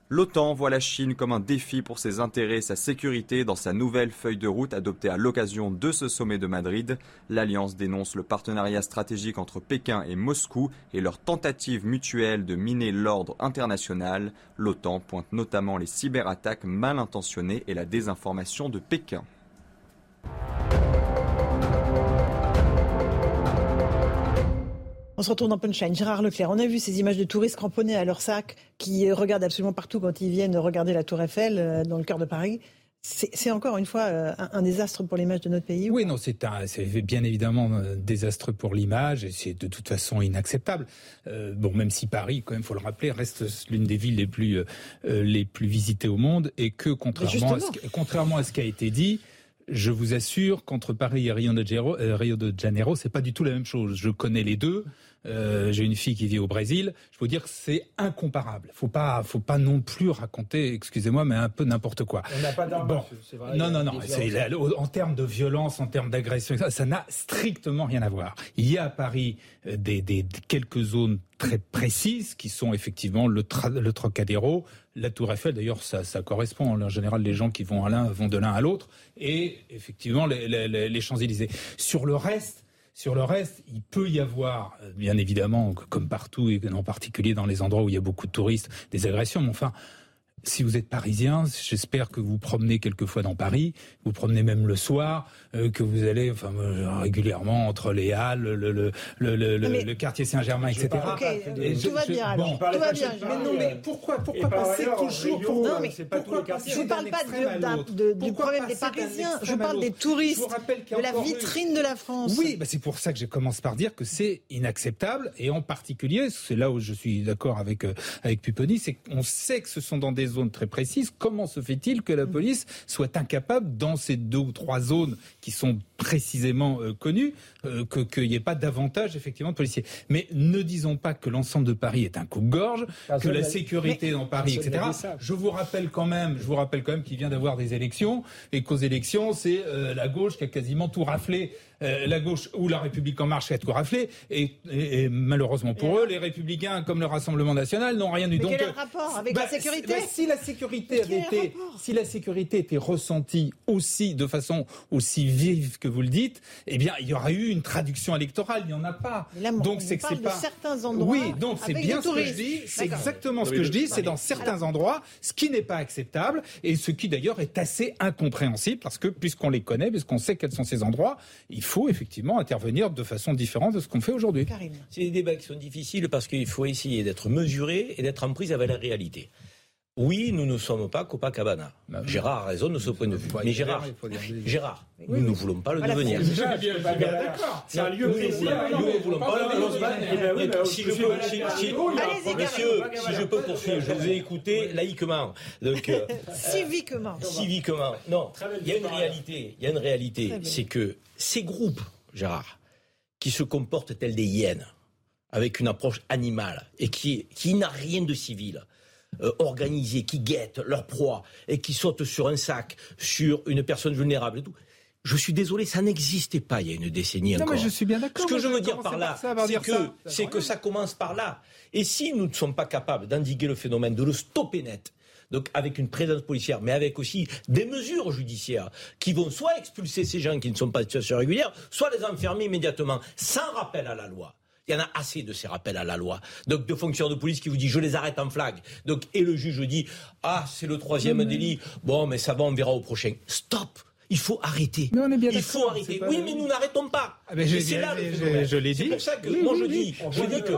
L'OTAN voit la Chine comme un défi pour ses intérêts et sa sécurité dans sa nouvelle feuille de route adoptée à l'occasion de ce sommet de Madrid. L'Alliance dénonce le partenariat stratégique entre Pékin et Moscou et leur tentative mutuelle de miner l'ordre international. L'OTAN pointe notamment les cyberattaques mal intentionnées et la désinformation de Pékin. On se retourne en punchline. Gérard Leclerc, on a vu ces images de touristes cramponnés à leur sac qui regardent absolument partout quand ils viennent regarder la Tour Eiffel euh, dans le cœur de Paris. C'est encore une fois euh, un, désastre pour l'image de notre pays Oui, non, c'est bien évidemment un désastre pour l'image et c'est de toute façon inacceptable. Euh, bon, même si Paris, quand même, faut le rappeler, reste l'une des villes les plus, les plus visitées au monde et que contrairement, à ce, contrairement à ce qui a été dit, je vous assure qu'entre Paris et Rio de Janeiro, euh, Rio de Janeiro, c'est pas du tout la même chose. Je connais les deux. Euh, J'ai une fille qui vit au Brésil. Je peux dire que c'est incomparable. Faut pas, faut pas non plus raconter, excusez-moi, mais un peu n'importe quoi. On n'a pas d'armes. c'est vrai. Non, non, non. en termes de violence, en termes d'agression, ça n'a strictement rien à voir. Il y a à Paris euh, des, des, quelques zones très précises qui sont effectivement le, le Trocadéro, la Tour Eiffel, d'ailleurs, ça, correspond. En général, les gens qui vont à l'un vont de l'un à l'autre, et effectivement les Champs-Élysées. Sur le reste, Sur le reste, il peut y avoir, euh, bien évidemment, comme partout, et en particulier dans les endroits où il y a beaucoup de touristes, des agressions. Mais enfin, si vous êtes parisien, j'espère que vous promenez quelquefois dans Paris, vous promenez même le soir, euh, que vous allez enfin, euh, régulièrement entre les Halles, le, le, le, le, le quartier Saint-Germain, etc. tout va bien, alors. tout va bien. Mais non, mais pourquoi, pourquoi passer toujours pour... Non, mais pourquoi Je ne parle pas de, du problème des Parisiens, je parle des touristes, de la vitrine de la France. Oui, bah c'est pour ça que je commence par dire que c'est inacceptable, et en particulier, c'est là où je suis d'accord avec, euh, avec Pupponi, c'est qu'on sait que ce sont dans des zones très précises. Comment se fait-il que la mm. police soit incapable, dans ces deux ou trois zones qui sont précisément euh, connues, euh, qu'il n'y ait pas davantage effectivement de policiers Mais ne disons pas que l'ensemble de Paris est un coupe-gorge, que la sécurité dans Paris, etc. Je vous rappelle quand même, je vous rappelle quand même qu'il vient d'avoir des élections et qu'aux élections, c'est euh, la gauche qui a quasiment tout raflé euh, la gauche ou la République en marche a tout raflé. Et, malheureusement pour eux, les Républicains, comme le Rassemblement national, n'ont rien eu. Mais quel est le rapport avec la bah, sécurité bah, Si la sécurité avait été, si la sécurité était ressentie aussi de façon aussi vive que vous le dites, eh bien, il y aurait eu une traduction électorale. Il n'y en a pas. donc c'est que c'est pas. certains endroits. Oui, donc c'est bien ce que je dis. C'est exactement ce que je dis. C'est dans certains endroits, ce qui n'est pas acceptable et ce qui d'ailleurs est assez incompréhensible parce que puisqu'on les connaît, puisqu'on sait quels sont ces endroits, il il faut effectivement intervenir de façon différente de ce qu'on fait aujourd'hui. C'est des débats qui sont difficiles parce qu'il faut essayer d'être mesuré et d'être en prise avec la réalité. Oui, nous ne sommes pas Copacabana. Bah Gérard a raison de ce point de vue. Mais Gérard, Gérard, nous ne voulons pas le devenir. D'accord. C'est un lieu précis. Nous ne voulons pas le devenir. Si je peux, messieurs, si je peux poursuivre, je vous ai écouté laïquement. Donc, euh, civiquement. Civiquement. Non, il y a une réalité. Il y a une réalité, c'est que ces groupes, Gérard, qui se comportent tels des hyènes, avec une approche animale et qui, qui n'a rien de civil euh, organisés qui guettent leur proie et qui sautent sur un sac, sur une personne vulnérable et tout. Je suis désolé, ça n'existait pas il y a une décennie encore. Non, mais je suis bien d'accord. Ce que je veux dire par là, c'est que, c'est que ça commence par là. Et si nous ne sommes pas capables d'endiguer le phénomène, de le stopper net, donc avec une présence policière, mais avec aussi des mesures judiciaires qui vont soit expulser ces gens qui ne sont pas en situation régulière, soit les enfermer immédiatement, sans rappel à la loi. Il y en a assez de ces rappels à la loi. Donc, de fonctionnaires de police qui vous disent je les arrête en flag. Donc, et le juge dit ah, c'est le troisième délit. Bon, mais ça va, on verra au prochain. Stop il faut arrêter. Mais on est bien il faut arrêter. Oui, mais nous n'arrêtons pas. Ah ben c'est là le je, l'ai dit. C'est pour ça que moi je dis, je dis que,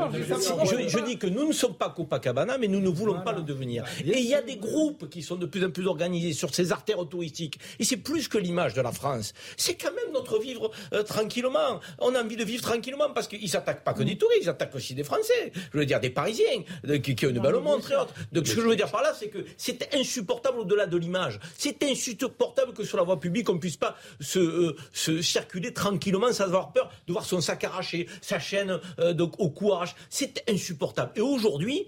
je, dis que nous ne sommes pas Copacabana, mais nous ne voulons pas le devenir. Et il y a des groupes qui sont de plus en plus organisés sur ces artères touristiques. Et c'est plus que l'image de la France. C'est quand même notre vivre euh, tranquillement. On a envie de vivre tranquillement parce qu'ils s'attaquent pas que des touristes, ils attaquent aussi des Français. Je veux dire des Parisiens qui, qui ont une belle montre et autres. Donc ce que je veux dire par là, c'est que c'est insupportable au-delà de l'image. C'est insupportable que sur la voie publique qu'on ne puisse pas euh, se, circuler tranquillement sans avoir peur de voir son sac arraché, sa chaîne euh, donc, au cou C'est insupportable. Et aujourd'hui,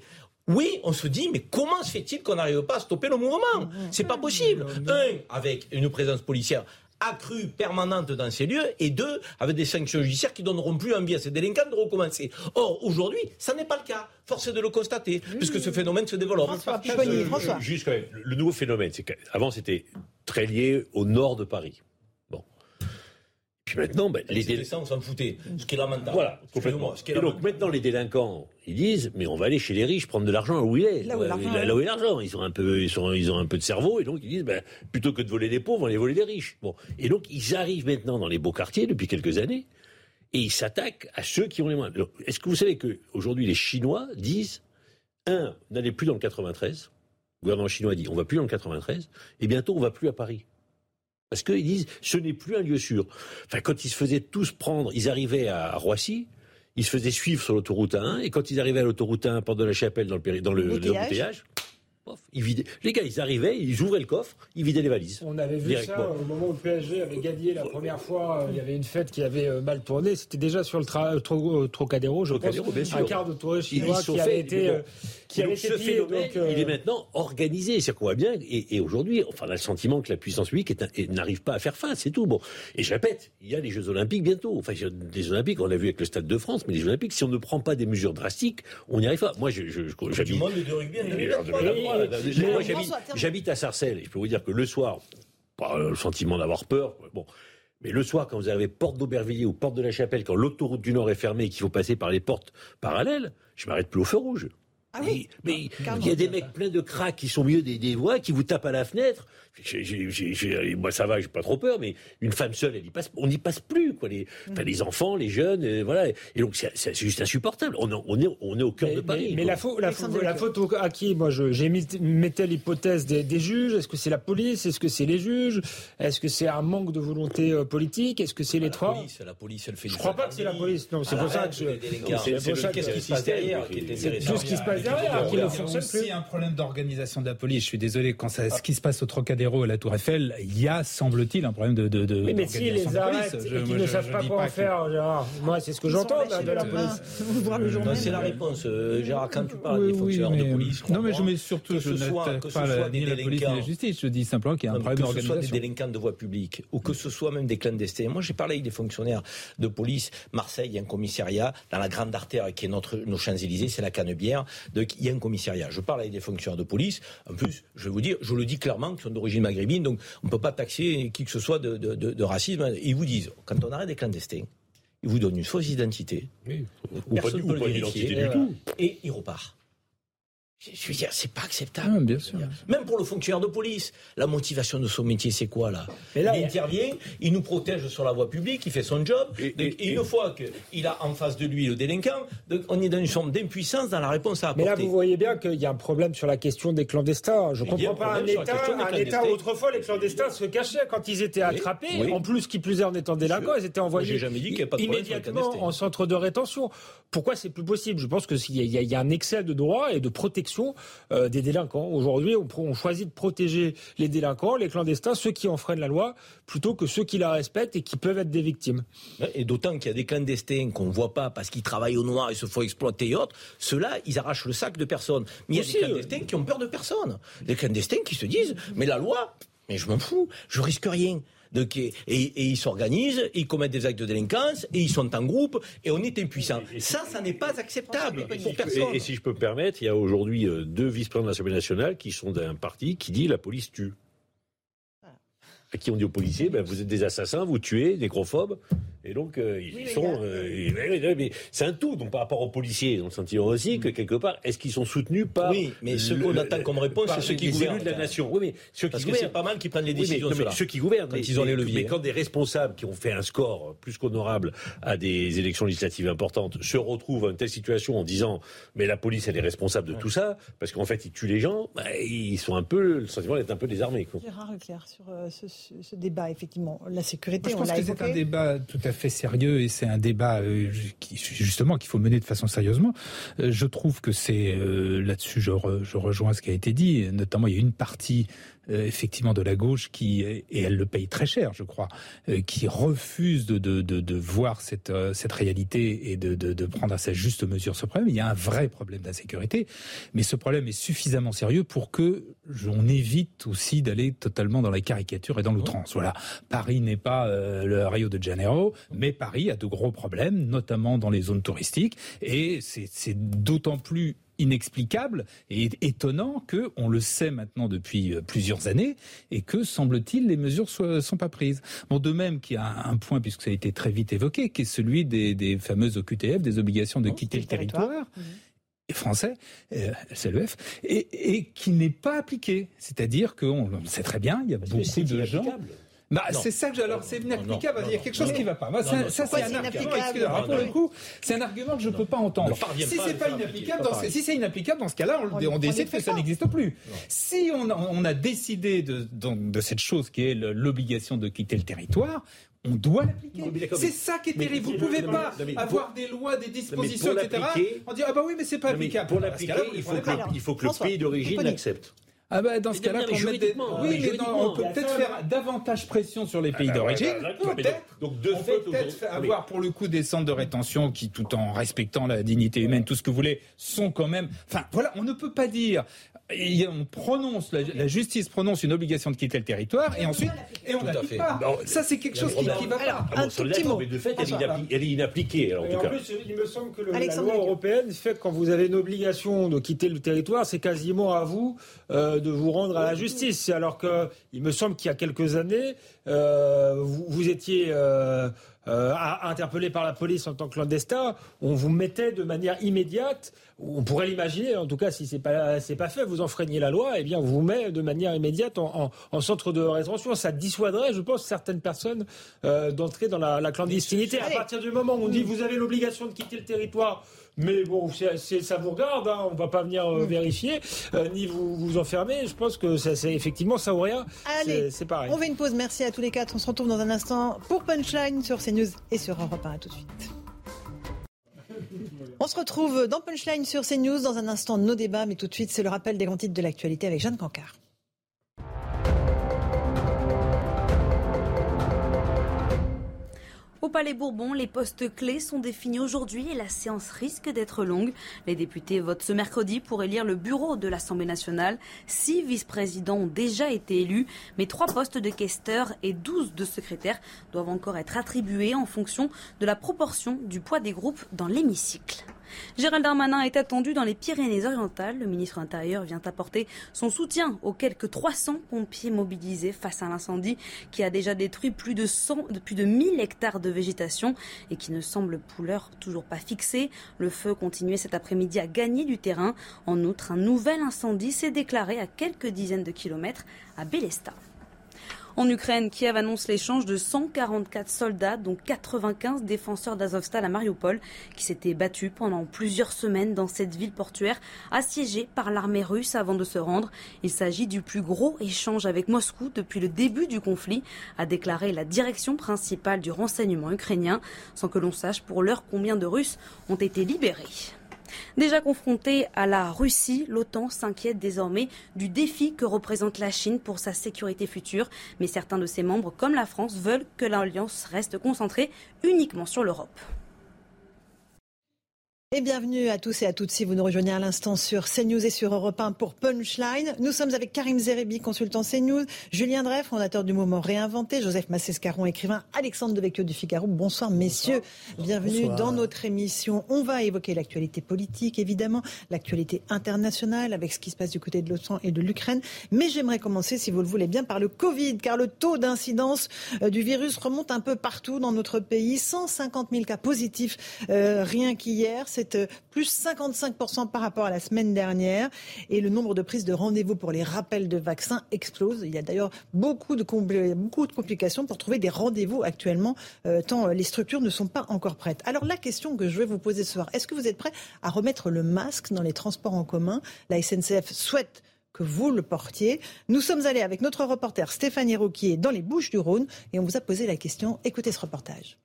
oui, on se dit, mais comment se fait-il qu'on n'arrive pas à stopper le mouvement? C'est pas possible. Un, avec une présence policière accrue, permanente dans ces lieux, et deux, avec des sanctions judiciaires qui donneront plus envie à ces délinquants de recommencer. Or, aujourd'hui, ça n'est pas le cas. Force est de le constater, puisque ce phénomène se développe. François, Juste quand même, le nouveau phénomène, c'est qu'avant c'était très lié au nord de Paris. Puis maintenant, ben, les délinquants s'en foutaient, ce qui est lamentable. Voilà, complètement. et donc maintenant, les délinquants, ils disent, mais on va aller chez les riches prendre de l'argent où il est. Là où, est l'argent. Ils ont un peu, ils, sont, ils ont un peu de cerveau et donc ils disent, ben, plutôt que de voler les pauvres, on va les voler les riches. Bon. Et donc ils arrivent maintenant dans les beaux quartiers depuis quelques années et ils s'attaquent à ceux qui ont les moins. Est-ce que vous savez que aujourd'hui les Chinois disent, un, n'allez plus dans le 93 le gouvernement chinois dit on va plus dans le 93 et bientôt on va plus à Paris. Parce qu'ils disent ce n'est plus un lieu sûr. Enfin, quand ils se faisaient tous prendre, ils arrivaient à Roissy, ils se faisaient suivre sur l'autoroute 1 et quand ils arrivaient à l'autoroute 1 porte de la Chapelle dans le, dans le, les gars, ils arrivaient, ils ouvraient le coffre, ils vidaient les valises. On avait vu ça au moment où le PSG avait gagné la première fois. Il y avait une fête qui avait euh, mal tourné. C'était déjà sur le euh, Trocadéro, je pense. Un quart de touristes chinois qui avait été, qui avait ce phénomène, il est maintenant organisé. C'est qu'on voit bien. Et, aujourd'hui, enfin, on a le sentiment que la puissance publique n'arrive pas à faire face. C'est tout. Bon. Et je répète, il y a les Jeux Olympiques bientôt. Enfin, les Jeux Olympiques, on l'a vu avec le Stade de France, mais les Jeux Olympiques, si on ne prend pas des mesures drastiques, on n'y arrive pas. Moi, je, je, j'habite à Sarcelles et je peux vous dire que le soir, pas le sentiment d'avoir peur. Bon, Mais le soir, quand vous arrivez porte d'Aubervilliers ou porte de la Chapelle, quand l'autoroute du Nord est fermée et qu'il faut passer par les portes parallèles, je m'arrête plus au feu rouge. Ah oui Mais il y a des mecs pleins de cracks qui sont milieu des, des voies, qui vous tapent à la fenêtre. Moi, ça va, j'ai pas trop peur, mais une femme seule, elle y passe, on n'y passe plus, quoi. Les, enfin, les enfants, les jeunes, euh, voilà. Et donc, c'est juste insupportable. On, est- on est, on est au cœur de Paris. Mais, la, faute, la, faute, la faute au- à qui Moi, je- j'ai mis, mettais l'hypothèse des, des juges. Est-ce que c'est la police? Est-ce que c'est les juges? Est-ce que c'est un manque de volonté euh, politique? Est-ce que c'est les La trois? police, la police, elle fait Je crois pas que c'est la police. Non, c'est À pour ça reine, que je. les c'est qu'est-ce qui se passe derrière. Tout ce qui se passe derrière, qui Il y ne a fonctionne plus. aussi un problème d'organisation de la police. Je suis désolé, quand ça, ce qui se passe au Trocadéro et à la Tour Eiffel, il y a, semble-t il, un problème de, de, mais d'organisation les arrêtent police. et qu'ils ne savent pas quoi en que- faire, Gérard, moi, c'est ce que j'entends de la police. Journal. c'est la réponse. Euh, Gérard, quand tu parles Oui, des oui, fonctionnaires mais- de police, je non, mais je mets surtout, que je n'attaque que ce pas soit la- des ni la police ni la justice. Je dis simplement qu'il y a un problème que ce soit des d'organisation. délinquants de voie publique ou que ce soit même des clandestins. Moi, j'ai parlé avec des fonctionnaires de police. Marseille, il y a un commissariat. Dans la grande artère qui est notre, nos Champs-Élysées, c'est la Canebière. Donc, il y a un commissariat. Je parle avec des fonctionnaires de police. En plus, je vais vous dire, je le dis clairement, qui sont d'origine maghrébine. Donc, on ne peut pas taxer qui que ce soit de, de- de- de racisme. Ils vous disent, quand on arrête des clandestins, ils vous donnent une fausse identité. Ou pas, ou d'identité du tout. Et il repart. Je veux dire, c'est pas acceptable. Ah, bien sûr. Même pour le fonctionnaire de police, la motivation de son métier, c'est quoi là? Mais là, Il intervient, il nous protège sur la voie publique, il fait son job. Et- Et, et- une fois qu'il a en face de lui le délinquant, donc on est dans une forme d'impuissance dans la réponse à Mais apporter. là, vous voyez bien qu'il y a un problème sur la question des clandestins. Je comprends pas un État, un État autrefois les clandestins se cachaient quand ils étaient attrapés. oui. En plus, qui plus est en étant délinquants, ils étaient envoyés jamais dit qu'il y pas de immédiatement en centre de rétention. Pourquoi c'est plus possible? Je pense que s'il y, y y a un excès de droits et de protection euh, des délinquants. Aujourd'hui, on, choisit de protéger les délinquants, les clandestins, ceux qui enfreignent la loi, plutôt que ceux qui la respectent et qui peuvent être des victimes. Et d'autant qu'il y a des clandestins qu'on ne voit pas parce qu'ils travaillent au noir et se font exploiter et autres. Ceux-là, ils arrachent le sac de personnes. Mais il y a Aussi, des clandestins qui ont peur de personne. Des clandestins qui se disent, mais la loi, mais je m'en fous, je risque rien. Donc, et, et ils s'organisent, ils commettent des actes de délinquance, et ils sont en groupe, et on est impuissant. Ça, ça n'est pas acceptable pour personne. Et, et si je peux me permettre, il y a aujourd'hui euh, deux vice-présidents de l'Assemblée nationale qui sont d'un parti qui dit la police tue. À qui on dit aux policiers, ben, vous êtes des assassins, vous tuez, nécrophobes. Et donc, euh, ils Oui, sont. gars. euh, et- mais- mais- mais c'est un tout. Donc, par rapport aux policiers, on le sentiment aussi que quelque part, est-ce qu'ils sont soutenus par. Oui, mais ce le- qu'on attend comme réponse, c'est ceux qui les gouvernent. élus de la nation. Oui, mais ceux Parce qui que c'est pas mal qu'ils prennent les Oui, mais- décisions, non, mais ceux-là. ceux qui gouvernent. Quand mais- ils ont les leviers, Mais quand des responsables qui ont fait un score plus qu'honorable à des élections législatives importantes se retrouvent dans une telle situation en disant mais la police elle est responsable de tout ça parce qu'en fait ils tuent les gens, bah, ils sont un peu le sentiment d'être un peu désarmés. Quoi. Gérard Leclerc, sur euh, ce, ce- ce débat, effectivement, la sécurité, Moi, je on pense que c'est un débat tout à fait sérieux et c'est un débat euh, qui, justement qu'il faut mener de façon sérieusement. Euh, je trouve que c'est euh, là-dessus, je, je rejoins ce qui a été dit. Notamment, il y a une partie euh, effectivement de la gauche qui et elle le paye très cher, je crois, euh, qui refuse de, de, de, voir cette euh, cette réalité et de, de, prendre à sa juste mesure ce problème. Il y a un vrai problème d'insécurité, mais ce problème est suffisamment sérieux pour que on évite aussi d'aller totalement dans la caricature et dans l'outrance. Voilà, Paris n'est pas le Rio de Janeiro, mais Paris a de gros problèmes, notamment dans les zones touristiques, et c'est d'autant plus inexplicable et étonnant que on le sait maintenant depuis euh, plusieurs années et que semble-t-il les mesures soient, sont pas prises. Bon, de même qu'il y a un, point puisque ça a été très vite évoqué, qui est celui des, des fameuses OQTF, des obligations de quitter le territoire. et français, euh, SLEF, et, et qui n'est pas appliqué. C'est-à-dire qu'on le sait très bien, il y a beaucoup de gens. Bah, c'est ça que je, alors c'est inapplicable. non, il y a quelque chose non. qui va pas. Ça, c'est un argument. pour Non. le coup, c'est un argument que je ne peux pas entendre. Ne Si c'est pas inapplicable, dans ce, pareil. si c'est inapplicable, dans ce cas-là, on, On- on on décide que ça n'existe plus. Si on a, on a décidé de, donc, de cette chose qui est l'obligation de quitter le territoire, on doit l'appliquer. C'est ça qui est mais- terrible. Vous ne pouvez non, pas mais- non, mais avoir des lois, des dispositions, etc. On dit ah bah oui, mais c'est pas Non, applicable. pour l'appliquer, il il faut que le pays d'origine l'accepte. Ah bah dans ce cas-là, non, mais qu'on mette des- juridiquement, oui, mais mais non, on peut peut-être faire davantage pression sur les pays Ah bah d'origine. mais Peut-être. donc- donc, de on fait, peut peut-être avoir pour le coup des centres de rétention qui, tout en respectant la dignité humaine, tout ce que vous voulez, sont quand même. Enfin, voilà, on ne peut pas dire. On prononce, la, justice prononce une obligation de quitter le territoire et ensuite, et on l'applique pas. ça, c'est quelque chose qui, ne va pas. un tout petit mot. Mais de fait, elle, est inappliquée. en, tout cas. plus, il me semble que la loi européenne fait que quand vous avez une obligation de quitter le territoire, c'est quasiment à vous euh, de vous rendre à la justice. Alors que, il me semble qu'il y a quelques années, vous, vous, étiez euh, euh, interpellé par la police en tant que clandestin, on vous mettait de manière immédiate, on pourrait l'imaginer, en tout cas si c'est pas c'est pas fait, vous enfreignez la loi, et eh bien on vous met de manière immédiate en, centre de rétention. Ça dissuaderait, je pense, certaines personnes euh, d'entrer dans la, la clandestinité. À partir du moment où on dit vous avez l'obligation de quitter le territoire mais bon, ça vous regarde, hein, on ne va pas venir euh, vérifier, euh, ni vous vous enfermer. Je pense que ça, c'est effectivement ça ou rien. Allez, c'est pareil. On fait une pause. Merci à tous les quatre. On se retrouve dans un instant pour Punchline sur CNews et sur Europe 1. À tout de suite. On se retrouve dans Punchline sur CNews dans un instant nos débats, mais tout de suite c'est le rappel des grands titres de l'actualité avec Jeanne Cancard. Palais Bourbon, les postes clés sont définis aujourd'hui et la séance risque d'être longue. Les députés votent ce mercredi pour élire le bureau de l'Assemblée nationale. Six vice-présidents ont déjà été élus, mais trois postes de questeurs et douze de secrétaires doivent encore être attribués en fonction de la proportion du poids des groupes dans l'hémicycle. Gérald Darmanin est attendu dans les Pyrénées-Orientales. Le ministre intérieur vient apporter son soutien aux quelques 300 pompiers mobilisés face à l'incendie qui a déjà détruit plus de 100, plus de 1000 hectares de végétation et qui ne semble pour l'heure toujours pas fixé. Le feu continuait cet après-midi à gagner du terrain. En outre, un nouvel incendie s'est déclaré à quelques dizaines de kilomètres à Bélesta. En Ukraine, Kiev annonce l'échange de 144 soldats, dont 95 défenseurs d'Azovstal à Mariupol, qui s'étaient battus pendant plusieurs semaines dans cette ville portuaire assiégée par l'armée russe avant de se rendre. Il s'agit du plus gros échange avec Moscou depuis le début du conflit, a déclaré la direction principale du renseignement ukrainien, sans que l'on sache pour l'heure combien de Russes ont été libérés. Déjà confrontée à la Russie, l'OTAN s'inquiète désormais du défi que représente la Chine pour sa sécurité future. Mais certains de ses membres, comme la France, veulent que l'alliance reste concentrée uniquement sur l'Europe. Et bienvenue à tous et à toutes si vous nous rejoignez à l'instant sur CNews et sur Europe 1 pour Punchline. Nous sommes avec Karim Zerebi, consultant CNews, Julien Drey, fondateur du mouvement Réinventé, Joseph Massescaron, écrivain, Alexandre Devecchio du Figaro. Bonsoir messieurs, bienvenue dans notre émission. On va évoquer l'actualité politique évidemment, l'actualité internationale avec ce qui se passe du côté de l'OTAN et de l'Ukraine. Mais j'aimerais commencer, si vous le voulez bien, par le Covid, car le taux d'incidence euh, du virus remonte un peu partout dans notre pays. 150 000 cas positifs euh, rien qu'hier c'est euh, plus 55% par rapport à la semaine dernière. Et le nombre de prises de rendez-vous pour les rappels de vaccins explose. Il y a d'ailleurs beaucoup de, complications pour trouver des rendez-vous actuellement, euh, tant les structures ne sont pas encore prêtes. Alors la question que je vais vous poser ce soir, est-ce que vous êtes prêt à remettre le masque dans les transports en commun? La SNCF souhaite que vous le portiez. Nous sommes allés avec notre reporter Stéphanie Rouquier dans les Bouches du Rhône et on vous a posé la question. Écoutez ce reportage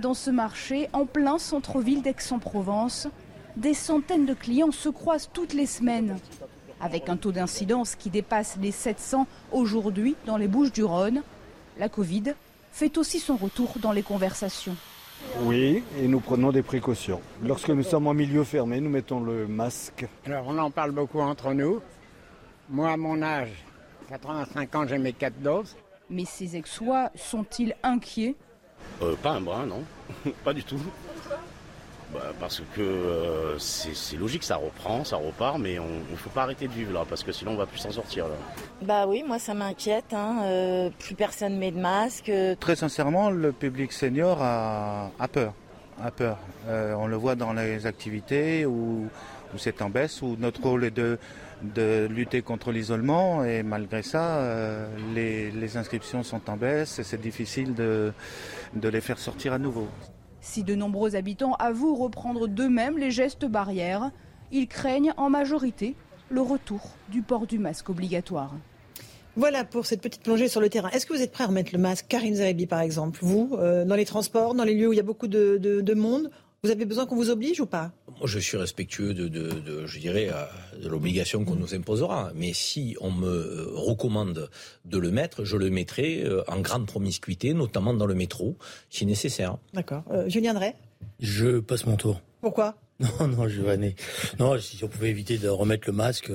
dans ce marché en plein centre-ville d'Aix-en-Provence. Des centaines de clients se croisent toutes les semaines. Avec un taux d'incidence qui dépasse les 700 aujourd'hui dans les Bouches du Rhône, la Covid fait aussi son retour dans les conversations. Oui, et nous prenons des précautions. Lorsque nous sommes en milieu fermé, nous mettons le masque. Alors on en parle beaucoup entre nous. Moi, à mon âge, 85 ans, j'ai mes quatre doses. Mais ces ex-sois sont-ils inquiets? Euh, pas un brin, non. pas du tout. Bah, parce que euh, c'est logique, ça reprend, ça repart, mais on ne faut pas arrêter de vivre là, parce que sinon on va plus s'en sortir là. Bah oui, moi ça m'inquiète. Hein, euh, plus personne met de masque. Très sincèrement, le public senior a, peur. A peur. on le voit dans les activités où, où c'est en baisse, où notre rôle est de de lutter contre l'isolement et malgré ça, euh, les, inscriptions sont en baisse et c'est difficile de, de les faire sortir à nouveau. Si de nombreux habitants avouent reprendre d'eux-mêmes les gestes barrières, ils craignent en majorité le retour du port du masque obligatoire. Voilà pour cette petite plongée sur le terrain. Est-ce que vous êtes prêt à remettre le masque Karim Zarebi, par exemple, vous, euh, dans les transports, dans les lieux où il y a beaucoup de monde vous avez besoin qu'on vous oblige ou pas? Moi, je suis respectueux de, je dirais, de l'obligation qu'on nous imposera. Mais si on me euh, recommande de le mettre, je le mettrai euh, en grande promiscuité, notamment dans le métro, si nécessaire. D'accord. Euh, Julien Drey? Je passe mon tour. Pourquoi? Non, non, Giovanni. Non, si on pouvait éviter de remettre le masque,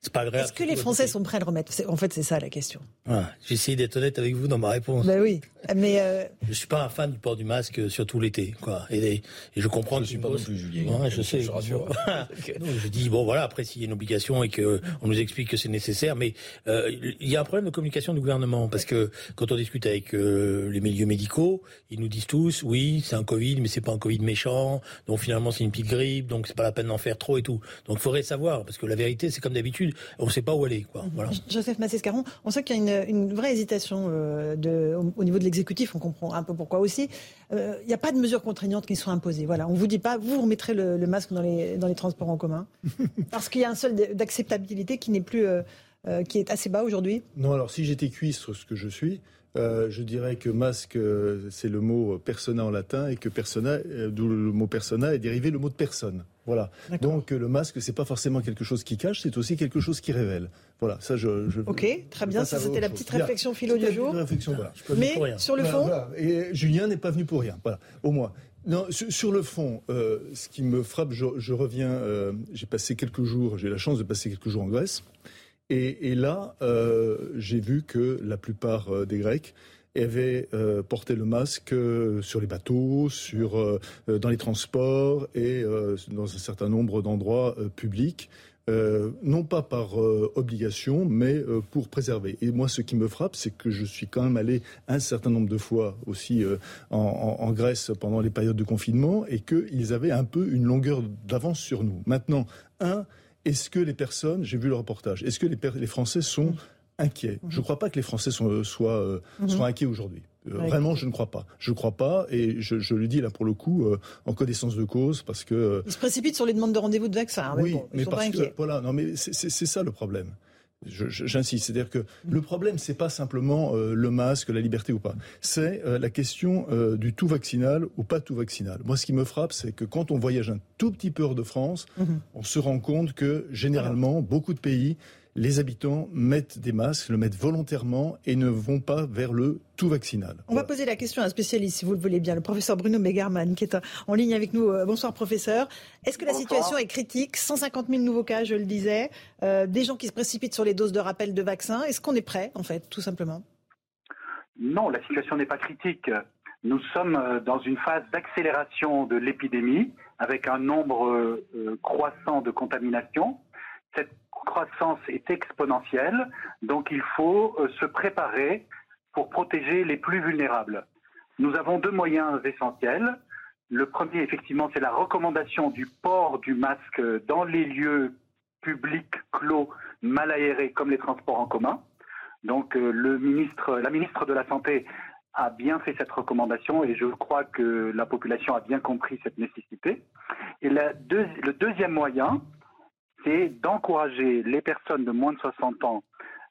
c'est pas agréable. Est-ce que les Français sont prêts à le remettre En fait, c'est ça la question. Voilà. J'ai essayé d'être honnête avec vous dans ma réponse. Ben oui, mais euh... je suis pas un fan du port du masque, surtout l'été, quoi. Et, et, je comprends je que suis pas non plus Julien. Ouais, je sais. Je rassure. non, je dis bon, voilà. Après, s'il y a une obligation et que on nous explique que c'est nécessaire, mais euh, il y a un problème de communication du gouvernement parce que quand on discute avec euh, les milieux médicaux, ils nous disent tous, oui, c'est un Covid, mais c'est pas un Covid méchant. Donc finalement, c'est une petite grippe, donc c'est pas la peine d'en faire trop et tout. Donc, faudrait savoir parce que la vérité, c'est comme d'habitude, on sait pas où aller. Quoi. Voilà. Joseph Massescaron, on sait qu'il y a une, une vraie hésitation euh, de, au, au, niveau de l'exécutif, on comprend un peu pourquoi aussi. Euh, il n'y a pas de mesures contraignantes qui sont imposées. Voilà, on ne vous dit pas, vous remettrez le, le, masque dans les, dans les transports en commun, parce qu'il y a un seuil d'acceptabilité qui n'est plus, euh, qui est assez bas aujourd'hui. Non, alors si j'étais cuistre, ce que je suis, euh, je dirais que masque, euh, c'est le mot persona en latin et que persona, euh, d'où le mot persona est dérivé le mot de personne. Voilà. Donc le masque, c'est pas forcément quelque chose qui cache, c'est aussi quelque chose qui révèle. Voilà, ça je. je ok, très bien. Ça, c'était la petite réflexion philo du jour. Réflexion, voilà. Mais sur le fond. Voilà. Et Julien n'est pas venu pour rien. Voilà, au moins. Non, sur, le fond, euh, ce qui me frappe, je, je reviens. Euh, j'ai passé quelques jours, j'ai eu la chance de passer quelques jours en Grèce, et, et là, euh, j'ai vu que la plupart euh, des Grecs avaient euh, porté le masque euh, sur les bateaux, sur, euh, dans les transports et dans un certain nombre d'endroits publics. Euh, non pas par euh, obligation, mais euh, pour préserver. Et moi, ce qui me frappe, c'est que je suis quand même allé un certain nombre de fois aussi en, Grèce pendant les périodes de confinement et qu'ils avaient un peu une longueur d'avance sur nous. Maintenant, un, est-ce que les personnes, j'ai vu le reportage, est-ce que les, les Français sont inquiets Je ne crois pas que les Français sont, soient, euh, mmh. soient inquiets aujourd'hui. Euh, ouais. Vraiment, je ne crois pas. Je ne crois pas, et je, je, le dis là pour le coup euh, en connaissance de cause, parce que euh, ils se précipitent sur les demandes de rendez-vous de vaccin. Oui, mais, bon, mais sont parce pas que inquiets. voilà, non, mais c'est ça le problème. J'insiste, c'est-à-dire que mmh. le problème, c'est pas simplement euh, le masque, la liberté ou pas. C'est euh, la question euh, du tout vaccinal ou pas tout vaccinal. Moi, ce qui me frappe, c'est que quand on voyage un tout petit peu hors de France, on se rend compte que généralement, beaucoup de pays les habitants mettent des masques, le mettent volontairement et ne vont pas vers le tout vaccinal. On voilà. va poser la question à un spécialiste, si vous le voulez bien, le professeur Bruno Megerman, qui est en ligne avec nous. Bonsoir, professeur. Est-ce que la Bonsoir. situation est critique? 150 000 nouveaux cas, je le disais, euh, des gens qui se précipitent sur les doses de rappel de vaccins. Est-ce qu'on est prêt, en fait, tout simplement? Non, la situation n'est pas critique. Nous sommes dans une phase d'accélération de l'épidémie, avec un nombre euh, croissant de contaminations. Cette croissance est exponentielle, donc il faut euh, se préparer pour protéger les plus vulnérables. Nous avons deux moyens essentiels. Le premier, effectivement, c'est la recommandation du port du masque dans les lieux publics clos, mal aérés, comme les transports en commun. Donc, euh, le ministre, la ministre de la Santé a bien fait cette recommandation et je crois que la population a bien compris cette nécessité. Et le deuxième moyen, c'est d'encourager les personnes de moins de 60 ans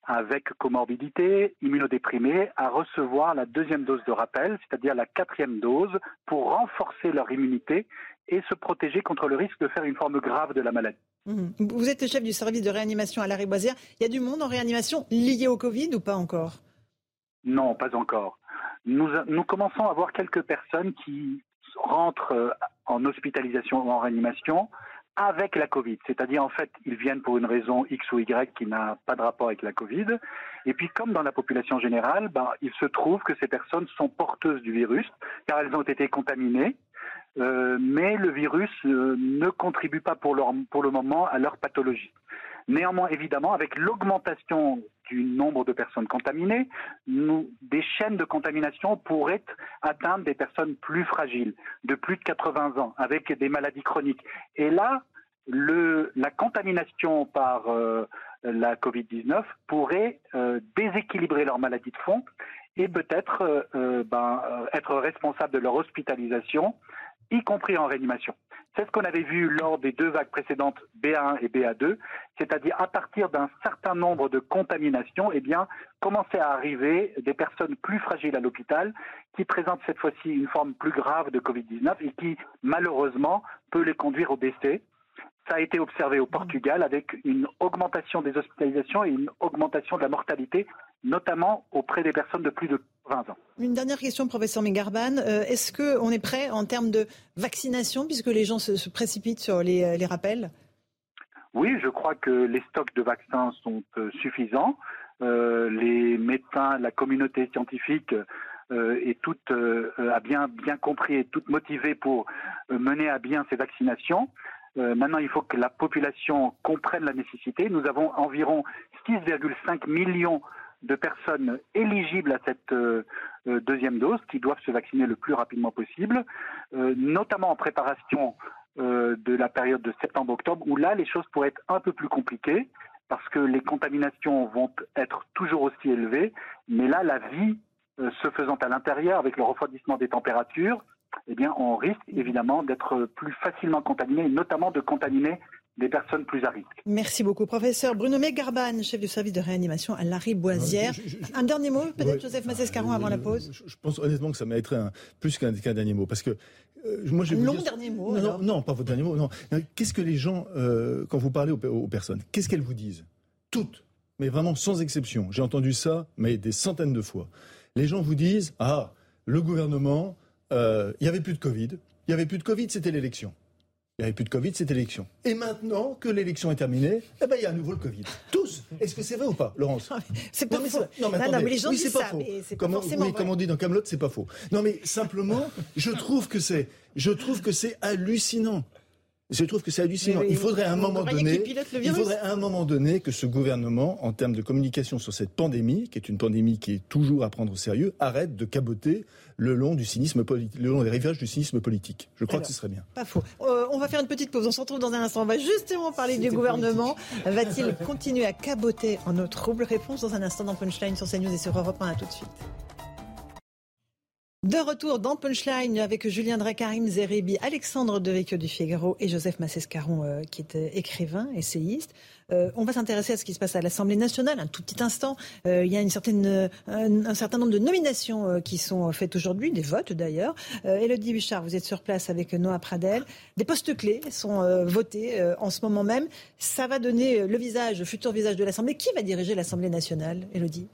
avec comorbidité, immunodéprimés, à recevoir la deuxième dose de rappel, c'est-à-dire la quatrième dose, pour renforcer leur immunité et se protéger contre le risque de faire une forme grave de la maladie. Mmh. Vous êtes le chef du service de réanimation à la Riboisière. Il y a du monde en réanimation lié au Covid ou pas encore? Non, pas encore. Nous, nous commençons à voir quelques personnes qui rentrent en hospitalisation ou en réanimation avec la Covid. C'est-à-dire, en fait, ils viennent pour une raison X ou Y qui n'a pas de rapport avec la Covid. Et puis, comme dans la population générale, ben, il se trouve que ces personnes sont porteuses du virus, car elles ont été contaminées. Euh, mais le virus euh, ne contribue pas pour, leur, pour le moment à leur pathologie. Néanmoins, évidemment, avec l'augmentation du nombre de personnes contaminées, des chaînes de contamination pourraient atteindre des personnes plus fragiles, de plus de 80 ans, avec des maladies chroniques. Et là, la contamination par euh, la Covid-19 pourrait euh, déséquilibrer leur maladie de fond et peut-être euh, ben, être responsable de leur hospitalisation, y compris en réanimation. C'est ce qu'on avait vu lors des deux vagues précédentes BA1 et BA2, c'est-à-dire à partir d'un certain nombre de contaminations, eh bien, commençaient à arriver des personnes plus fragiles à l'hôpital qui présentent cette fois-ci une forme plus grave de Covid-19 et qui, malheureusement, peut les conduire au décès. Ça a été observé au Portugal avec une augmentation des hospitalisations et une augmentation de la mortalité notamment auprès des personnes de plus de 20 ans. Une dernière question, professeur Megarban. Euh, est-ce qu'on est prêt en termes de vaccination, puisque les gens se, précipitent sur les, rappels? Oui, je crois que les stocks de vaccins sont euh, suffisants. Euh, les médecins, la communauté scientifique est toute a bien bien compris et toute motivée pour mener à bien ces vaccinations. maintenant, il faut que la population comprenne la nécessité. Nous avons environ 6,5 millions de personnes éligibles à cette euh, euh, deuxième dose qui doivent se vacciner le plus rapidement possible, euh, notamment en préparation de la période de septembre-octobre, où là, les choses pourraient être un peu plus compliquées parce que les contaminations vont être toujours aussi élevées, mais là, la vie se faisant à l'intérieur avec le refroidissement des températures, eh bien, on risque évidemment d'être plus facilement contaminé, notamment de contaminer des personnes plus à risque. Merci beaucoup, professeur Bruno Megarban, chef du service de réanimation à Larry Boisière. un dernier mot, peut-être Joseph Massescaron avant la pause. Je, pense honnêtement que ça mériterait un, plus qu'un dernier mot, parce que euh, moi, un long dernier mot. Non, non, pas votre dernier mot. Non. Qu'est-ce que les gens, euh, quand vous parlez aux, personnes, qu'est-ce qu'elles vous disent? Toutes, mais vraiment sans exception. J'ai entendu ça, mais des centaines de fois. Les gens vous disent ah, le gouvernement, euh, il n'y avait plus de Covid. Il n'y avait plus de Covid, c'était l'élection. Il n'y avait plus de Covid, cette élection. Et maintenant que l'élection est terminée, eh ben, il y a à nouveau le Covid. Tous. Est-ce que c'est vrai ou pas, Laurence C'est pas faux. Non, mais, non, mais les gens oui, disent ça, faux. comme, oui, comme on dit dans Camelot, c'est pas faux. Non, mais simplement, je trouve que c'est, je trouve que c'est hallucinant. Je trouve que c'est hallucinant. il faudrait à un moment donné, il faudrait à un moment donné que ce gouvernement, en termes de communication sur cette pandémie, qui est une pandémie qui est toujours à prendre au sérieux, arrête de caboter le long du cynisme le long des rivages du cynisme politique. Je crois que ce serait bien. Pas faux. Euh, on va faire une petite pause. On se retrouve dans un instant. On va justement parler du gouvernement. Va-t-il continuer à caboter en eau trouble? Réponse dans un instant dans Punchline sur CNews et sur Europe 1. À tout de suite. De retour dans Punchline avec Julien Karim Zerebi, Alexandre Devecchio du Figaro et Joseph Massescaron, euh, qui est euh, écrivain, essayiste. Euh, on va s'intéresser à ce qui se passe à l'Assemblée nationale un tout petit instant. il y a un, certain nombre de nominations qui sont faites aujourd'hui, des votes d'ailleurs. Elodie Bouchard, vous êtes sur place avec Noah Pradel. Des postes clés sont votés en ce moment même. Ça va donner le visage, le futur visage de l'Assemblée. Qui va diriger l'Assemblée nationale, Elodie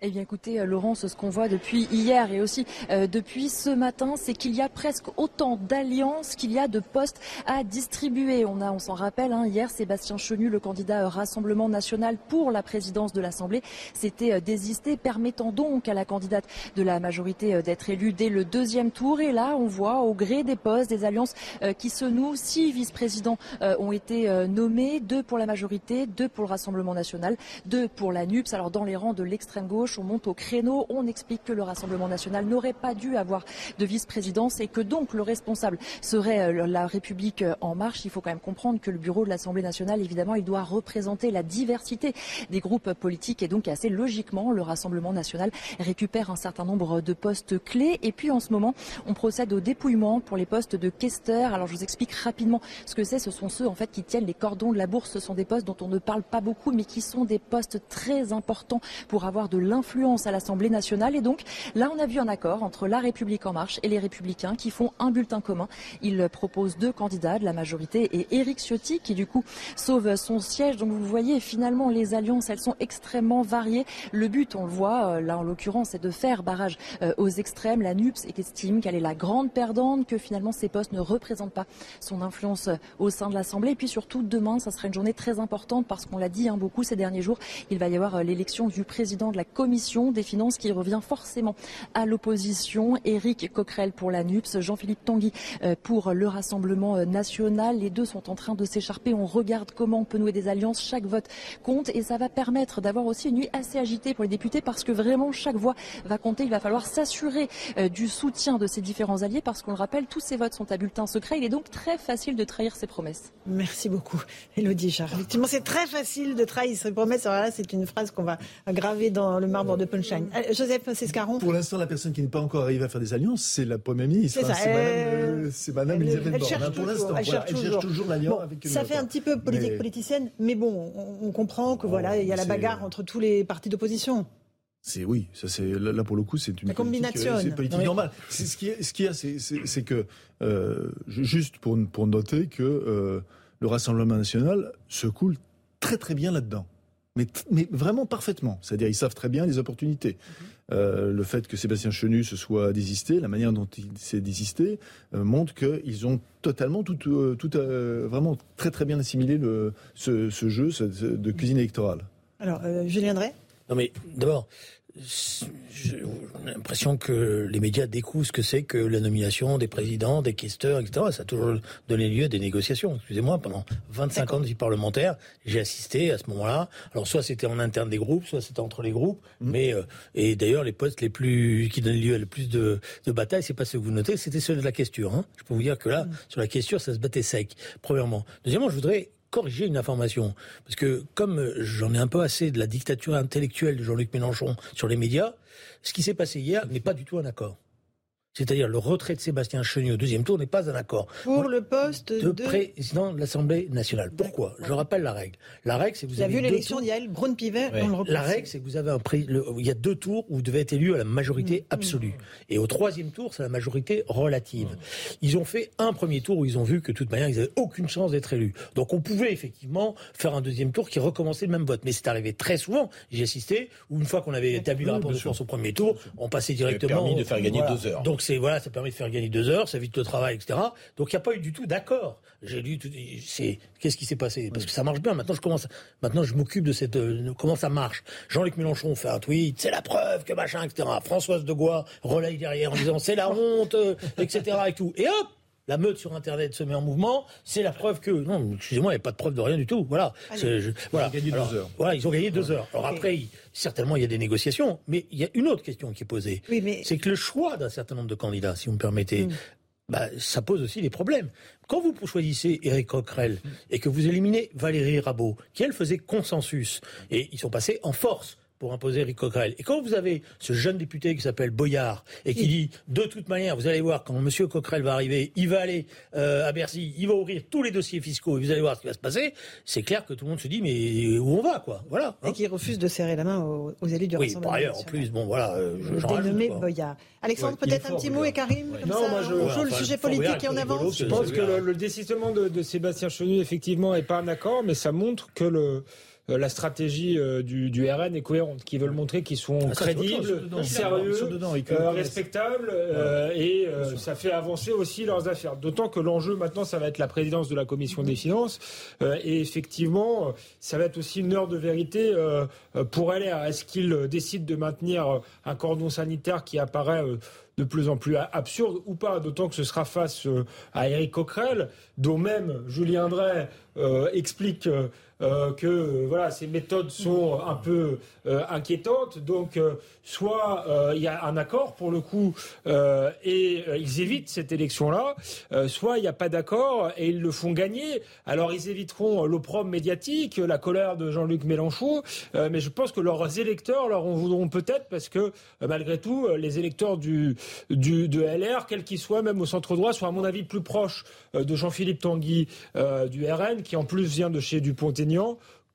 eh bien écoutez, euh, Laurence, ce qu'on voit depuis hier et aussi euh, depuis ce matin, c'est qu'il y a presque autant d'alliances qu'il y a de postes à distribuer. On on s'en rappelle, hein, hier, Sébastien Chenu, le candidat euh, Rassemblement national pour la présidence de l'Assemblée, s'était désisté, permettant donc à la candidate de la majorité d'être élue dès le deuxième tour. Et là, on voit au gré des postes, des alliances qui se nouent. Six vice-présidents ont été nommés, deux pour la majorité, deux pour le Rassemblement national, deux pour la NUPS. Alors dans les rangs de l'extrême gauche, on monte au créneau, on explique que le Rassemblement national n'aurait pas dû avoir de vice-présidence et que donc le responsable serait euh, la République en marche. Il faut quand même comprendre que le bureau de l'Assemblée nationale, évidemment, il doit représenter la diversité des groupes politiques et donc assez logiquement, le Rassemblement national récupère un certain nombre de postes clés. Et puis en ce moment, on procède au dépouillement pour les postes de caisteur. Alors je vous explique rapidement ce que c'est. Ce sont ceux en fait qui tiennent les cordons de la bourse. Ce sont des postes dont on ne parle pas beaucoup, mais qui sont des postes très importants pour avoir de à l'Assemblée nationale. Et donc là, on a vu un accord entre La République en marche et les Républicains qui font un bulletin commun. Ils proposent deux candidats de la majorité et Éric Ciotti qui du coup sauve son siège. Donc vous voyez, finalement, les alliances, elles sont extrêmement variées. Le but, on le voit, euh, là en l'occurrence, c'est de faire barrage euh, aux extrêmes. La NUPS estime qu'elle est la grande perdante, que finalement ces postes ne représentent pas son influence euh, au sein de l'Assemblée. Et puis surtout, demain, ça sera une journée très importante parce qu'on l'a dit hein, beaucoup ces derniers jours, il va y avoir l'élection du président de la Commission commission des finances qui revient forcément à l'opposition. Éric Coquerel pour la NUPS, Jean-Philippe Tanguy euh, pour le Rassemblement euh, national. Les deux sont en train de s'écharper. On regarde comment on peut nouer des alliances. Chaque vote compte et ça va permettre d'avoir aussi une nuit assez agitée pour les députés parce que vraiment chaque voix va compter. Il va falloir s'assurer euh, du soutien de ces différents alliés parce qu'on le rappelle, tous ces votes sont à bulletin secret. Il est donc très facile de trahir ses promesses. Merci beaucoup, Elodie Char. Effectivement, c'est très facile de trahir ses promesses. Alors là, c'est une phrase qu'on va graver dans le marbre de Punchline. Euh, Joseph Sescaron. Pour l'instant, la personne qui n'est pas encore arrivée à faire des alliances, c'est la première ministre. C'est ça. Madame, Elisabeth Borne. Pour l'instant, elle, cherche toujours l'alliance avec Ça fait un petit peu politique politicienne, mais bon, on, comprend que voilà, il y a la bagarre entre tous les partis d'opposition. C'est oui, ça c'est là, pour le coup c'est une politique, c'est politique normale. C'est ce qui ce qu'il y a, c'est que euh, juste pour pour noter que euh, le Rassemblement national se coule très très bien là-dedans mais, mais vraiment parfaitement. C'est-à-dire, ils savent très bien les opportunités. Euh, le fait que Sébastien Chenu se soit désisté, la manière dont il s'est désisté, euh, montre qu'ils ont totalement, tout, euh, tout vraiment très très bien assimilé le, ce, ce jeu de cuisine électorale. Alors, Julien Drey? Non mais d'abord, j'ai l'impression que les médias découvrent ce que c'est que la nomination des présidents, des questeurs, etc. Ça a toujours donné lieu à des négociations. Excusez-moi, pendant 25 ans de vie parlementaire, j'ai assisté à ce moment-là. Alors soit c'était en interne des groupes, soit c'était entre les groupes. Mmh. Mais euh, et d'ailleurs les postes les plus qui donnaient lieu à le plus de, de batailles, c'est pas ceux que vous notez, c'était ceux de la question. Hein. Je peux vous dire que là, mmh. sur la question, ça se battait sec. Premièrement. Deuxièmement, je voudrais corriger une information. Parce que comme j'en ai un peu assez de la dictature intellectuelle de Jean-Luc Mélenchon sur les médias, ce qui s'est passé hier n'est pas du tout un accord c'est-à-dire le retrait de Sébastien Chenu au deuxième tour, n'est pas un accord. Pour le poste de, président de l'Assemblée nationale. Pourquoi? Je rappelle la règle. La règle, c'est que vous, avez vu l'élection d'Yael Braun-Pivet La règle, c'est que vous avez un prix. il y a deux tours où vous devez être élu à la majorité mm. absolue. Et au troisième tour, c'est la majorité relative. Ils ont fait un premier tour où ils ont vu que de toute manière, ils n'avaient aucune chance d'être élus. Donc on pouvait effectivement faire un deuxième tour qui recommençait le même vote. Mais c'est arrivé très souvent. J'ai assisté où une fois qu'on avait établi le rapport de force au premier tour, on passait directement. Permis de faire gagner deux heures. Donc voilà, ça permet de faire gagner deux heures, ça évite le travail, etc. Donc il n'y a pas eu du tout d'accord. J'ai lu, c'est qu'est-ce qui s'est passé? Parce que ça marche bien. Maintenant je commence, maintenant je m'occupe de cette euh, comment ça marche? Jean-Luc Mélenchon fait un tweet, c'est la preuve que machin, etc. Françoise de Gois relaye derrière en disant c'est la honte, euh, etc. et tout. Et hop, la meute sur Internet se met en mouvement, c'est la preuve que non, excusez-moi, il n'y a pas de preuve de rien du tout. Voilà, voilà. Ils ont gagné deux heures. Voilà, ils ont gagné deux heures. Alors après, certainement, il y a des négociations, mais il y a une autre question qui est posée. C'est que le choix d'un certain nombre de candidats, si vous me permettez. Hmm. Bah, ça pose aussi des problèmes. Quand vous choisissez Éric Coquerel et que vous éliminez Valérie Rabault, qui elle faisait consensus, et ils sont passés en force pour imposer Eric Coquerel. Et quand vous avez ce jeune député qui s'appelle Boyard et qui dit de toute manière, vous allez voir quand M. Coquerel va arriver, il va aller euh, à Bercy, il va ouvrir tous les dossiers fiscaux et vous allez voir ce qui va se passer. C'est clair que tout le monde se dit mais où on va quoi Voilà. Et qui refuse de serrer la main aux, élus du oui, Rassemblement. par ailleurs, en plus, bon voilà. Euh, je, dénommé Boyard. Alexandre, peut-être un petit mot et Karim. Comme non, ça, moi je on joue le sujet politique et on avance. Je pense que le, le désistement de, de Sébastien Chenu effectivement n'est pas un accord, mais ça montre que le la stratégie euh, du, du, RN est cohérente, qui veulent montrer qu'ils sont ah, crédibles, sérieux, euh, respectables, et ça fait avancer aussi leurs affaires. D'autant que l'enjeu maintenant, ça va être la présidence de la commission des finances, et effectivement, ça va être aussi une heure de vérité pour LR. Est-ce qu'ils décident de maintenir un cordon sanitaire qui apparaît de plus en plus absurde ou pas, d'autant que ce sera face à Eric Coquerel, dont même Julien Drey explique euh, que euh, voilà, ces méthodes sont un peu euh, inquiétantes. Donc, soit il y a un accord pour le coup et ils évitent cette élection-là, soit il n'y a pas d'accord et ils le font gagner. Alors, ils éviteront l'opprobre médiatique, la colère de Jean-Luc Mélenchon, mais je pense que leurs électeurs leur en voudront peut-être parce que malgré tout, les électeurs du, du de LR, quels qu'ils soient, même au centre droit, sont à mon avis plus proches de Jean-Philippe Tanguy du RN, qui en plus vient de chez Dupont-Aignan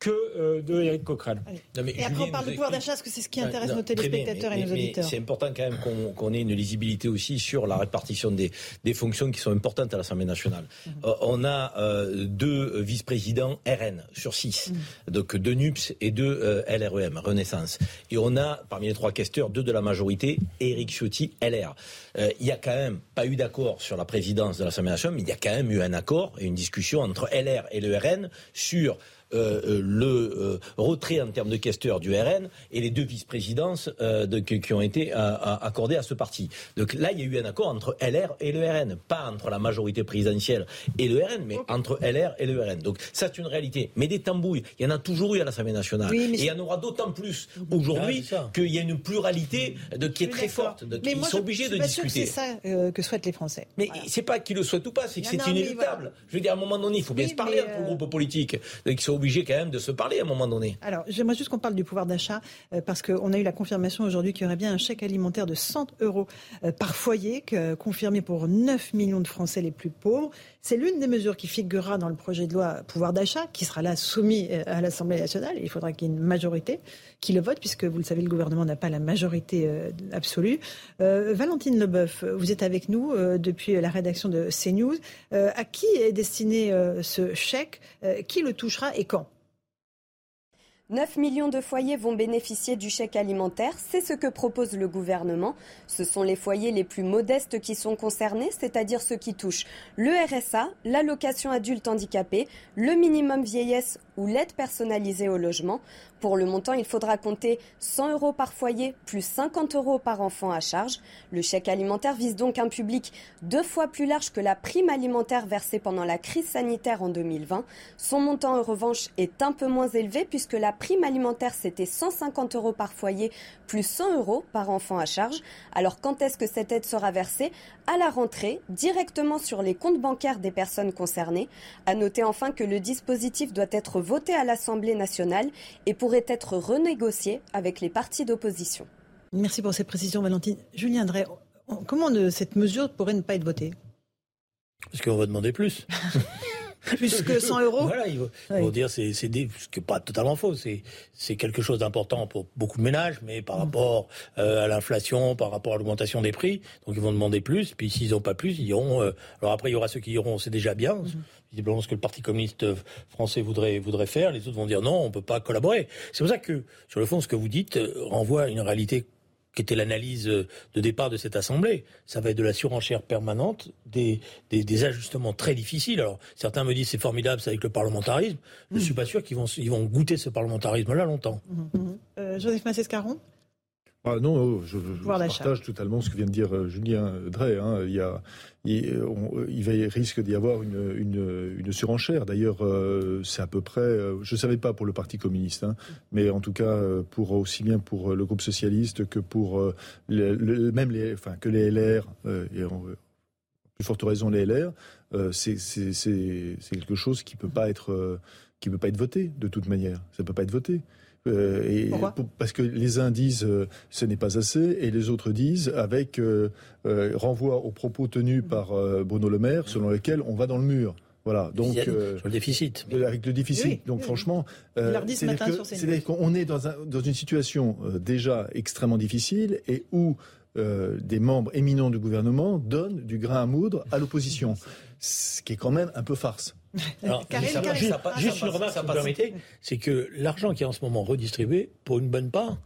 que euh, de Eric Coquerel. et après, on parle de pouvoir d'achat, parce que c'est ce qui intéresse nos téléspectateurs et nos auditeurs. C'est important quand même qu'on ait une lisibilité aussi sur la répartition des, des fonctions qui sont importantes à l'Assemblée nationale. Mhm. Euh, on a euh, deux vice-présidents RN sur six, mhm. donc deux NUPS et deux LREM, Renaissance. Et on a, parmi les trois questeurs, deux de la majorité, Éric Ciotti, LR. Il n'y a quand même pas eu d'accord sur la présidence de l'Assemblée nationale, mais il y a quand même eu un accord et une discussion entre LR et le RN sur euh, euh, le euh, retrait en termes de questeurs du RN et les deux vice-présidences qui ont été accordées à ce parti. Donc là, il y a eu un accord entre LR et le RN, pas entre la majorité présidentielle et le RN, mais entre LR et le RN. Donc ça, c'est une réalité. Mais des tambouilles, il y en a toujours eu à l'Assemblée nationale. et il y en aura d'autant plus aujourd'hui qu'il y a une pluralité de, qui est très forte. De, ils sont obligés de discuter. C'est ça que souhaitent les Français. Mais c'est pas qu'ils le souhaitent ou pas, c'est que c'est inéluctable. Je veux dire, à un moment donné, il faut bien se parler entre groupes politiques. Donc, ils sont obligés quand même de se parler à un moment donné. Alors, j'aimerais juste qu'on parle du pouvoir d'achat, euh, parce qu'on a eu la confirmation aujourd'hui qu'il y aurait bien un chèque alimentaire de 100 euros euh, par foyer, confirmé pour 9 millions de Français les plus pauvres. C'est l'une des mesures qui figurera dans le projet de loi pouvoir d'achat, qui sera là soumis euh, à l'Assemblée nationale. Il faudra qu'il y ait une majorité qui le vote, puisque vous le savez, le gouvernement n'a pas la majorité absolue. Valentine Leboeuf, vous êtes avec nous depuis la rédaction de CNews. à qui est destiné ce chèque? Qui le touchera et quand? 9 millions de foyers vont bénéficier du chèque alimentaire, c'est ce que propose le gouvernement. Ce sont les foyers les plus modestes qui sont concernés, c'est-à-dire ceux qui touchent le RSA, l'allocation adulte handicapé, le minimum vieillesse ou l'aide personnalisée au logement. Pour le montant, il faudra compter 100 euros par foyer plus 50 euros par enfant à charge. Le chèque alimentaire vise donc un public deux fois plus large que la prime alimentaire versée pendant la crise sanitaire en 2020. Son montant, en revanche, est un peu moins élevé puisque la prime alimentaire, c'était 150 euros par foyer plus 100 euros par enfant à charge. Alors quand est-ce que cette aide sera versée? À la rentrée, directement sur les comptes bancaires des personnes concernées. À noter enfin que le dispositif doit être voté à l'Assemblée nationale et pourrait être renégocié avec les partis d'opposition. Merci pour ces précisions, Valentine. Julien Drey, comment cette mesure pourrait ne pas être votée? Parce qu'on va demander plus. plus que 100 euros. Voilà, il faut, dire c'est c'est ce qui n'est pas totalement faux. C'est c'est quelque chose d'important pour beaucoup de ménages, mais par mm. rapport euh, à l'inflation, par rapport à l'augmentation des prix, donc ils vont demander plus. Puis s'ils n'ont pas plus, ils iront. Euh, alors après, il y aura ceux qui iront, c'est déjà bien. Mm. Visiblement, ce que le Parti communiste français voudrait voudrait faire, les autres vont dire non, on peut pas collaborer. C'est pour ça que sur le fond, ce que vous dites euh, renvoie à une réalité qui était l'analyse de départ de cette Assemblée. Ça va être de la surenchère permanente, des, des, ajustements très difficiles. Alors, certains me disent c'est formidable, c'est avec le parlementarisme. Je ne suis pas sûr qu'ils vont, ils vont goûter ce parlementarisme-là longtemps. Mmh, mmh. Euh, Joseph Massescaron? Ah non, oh, je, partage totalement ce que vient de dire euh, Julien Drey. Hein. Il, y a, il, il risque d'y avoir une, une, une surenchère. D'ailleurs, euh, c'est à peu près, euh, je ne savais pas pour le Parti communiste, hein, mais en tout cas pour aussi bien pour le groupe socialiste que pour le, même les, enfin que les LR et en plus forte raison les LR, c'est quelque chose qui peut pas être qui peut pas être voté de toute manière. Ça peut pas être voté. Euh, et parce que les uns disent euh, ce n'est pas assez et les autres disent avec euh, renvoi aux propos tenus par Bruno Le Maire selon lesquels on va dans le mur. Voilà, donc sur le déficit. Avec le déficit. donc franchement, c'est-à-dire qu'on est dans, un, dans une situation déjà extrêmement difficile et où des membres éminents du gouvernement donnent du grain à moudre à l'opposition, ce qui est quand même un peu farce. Alors, juste, une remarque, si vous permettez, c'est que l'argent qui est en ce moment redistribué, pour une bonne part,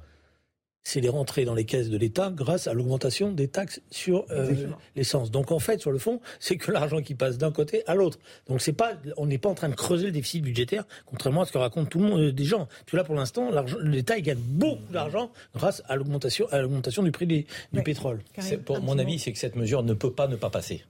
c'est les rentrées dans les caisses de l'État grâce à l'augmentation des taxes sur euh, l'essence. Donc en fait, sur le fond, c'est que l'argent qui passe d'un côté à l'autre. Donc c'est pas, on n'est pas en train de creuser le déficit budgétaire, contrairement à ce que raconte tout le monde euh, des gens. Parce que là, pour l'instant, l'État gagne beaucoup d'argent grâce à l'augmentation, à l'augmentation du prix du pétrole. Pour mon avis, c'est que cette mesure ne peut pas ne pas passer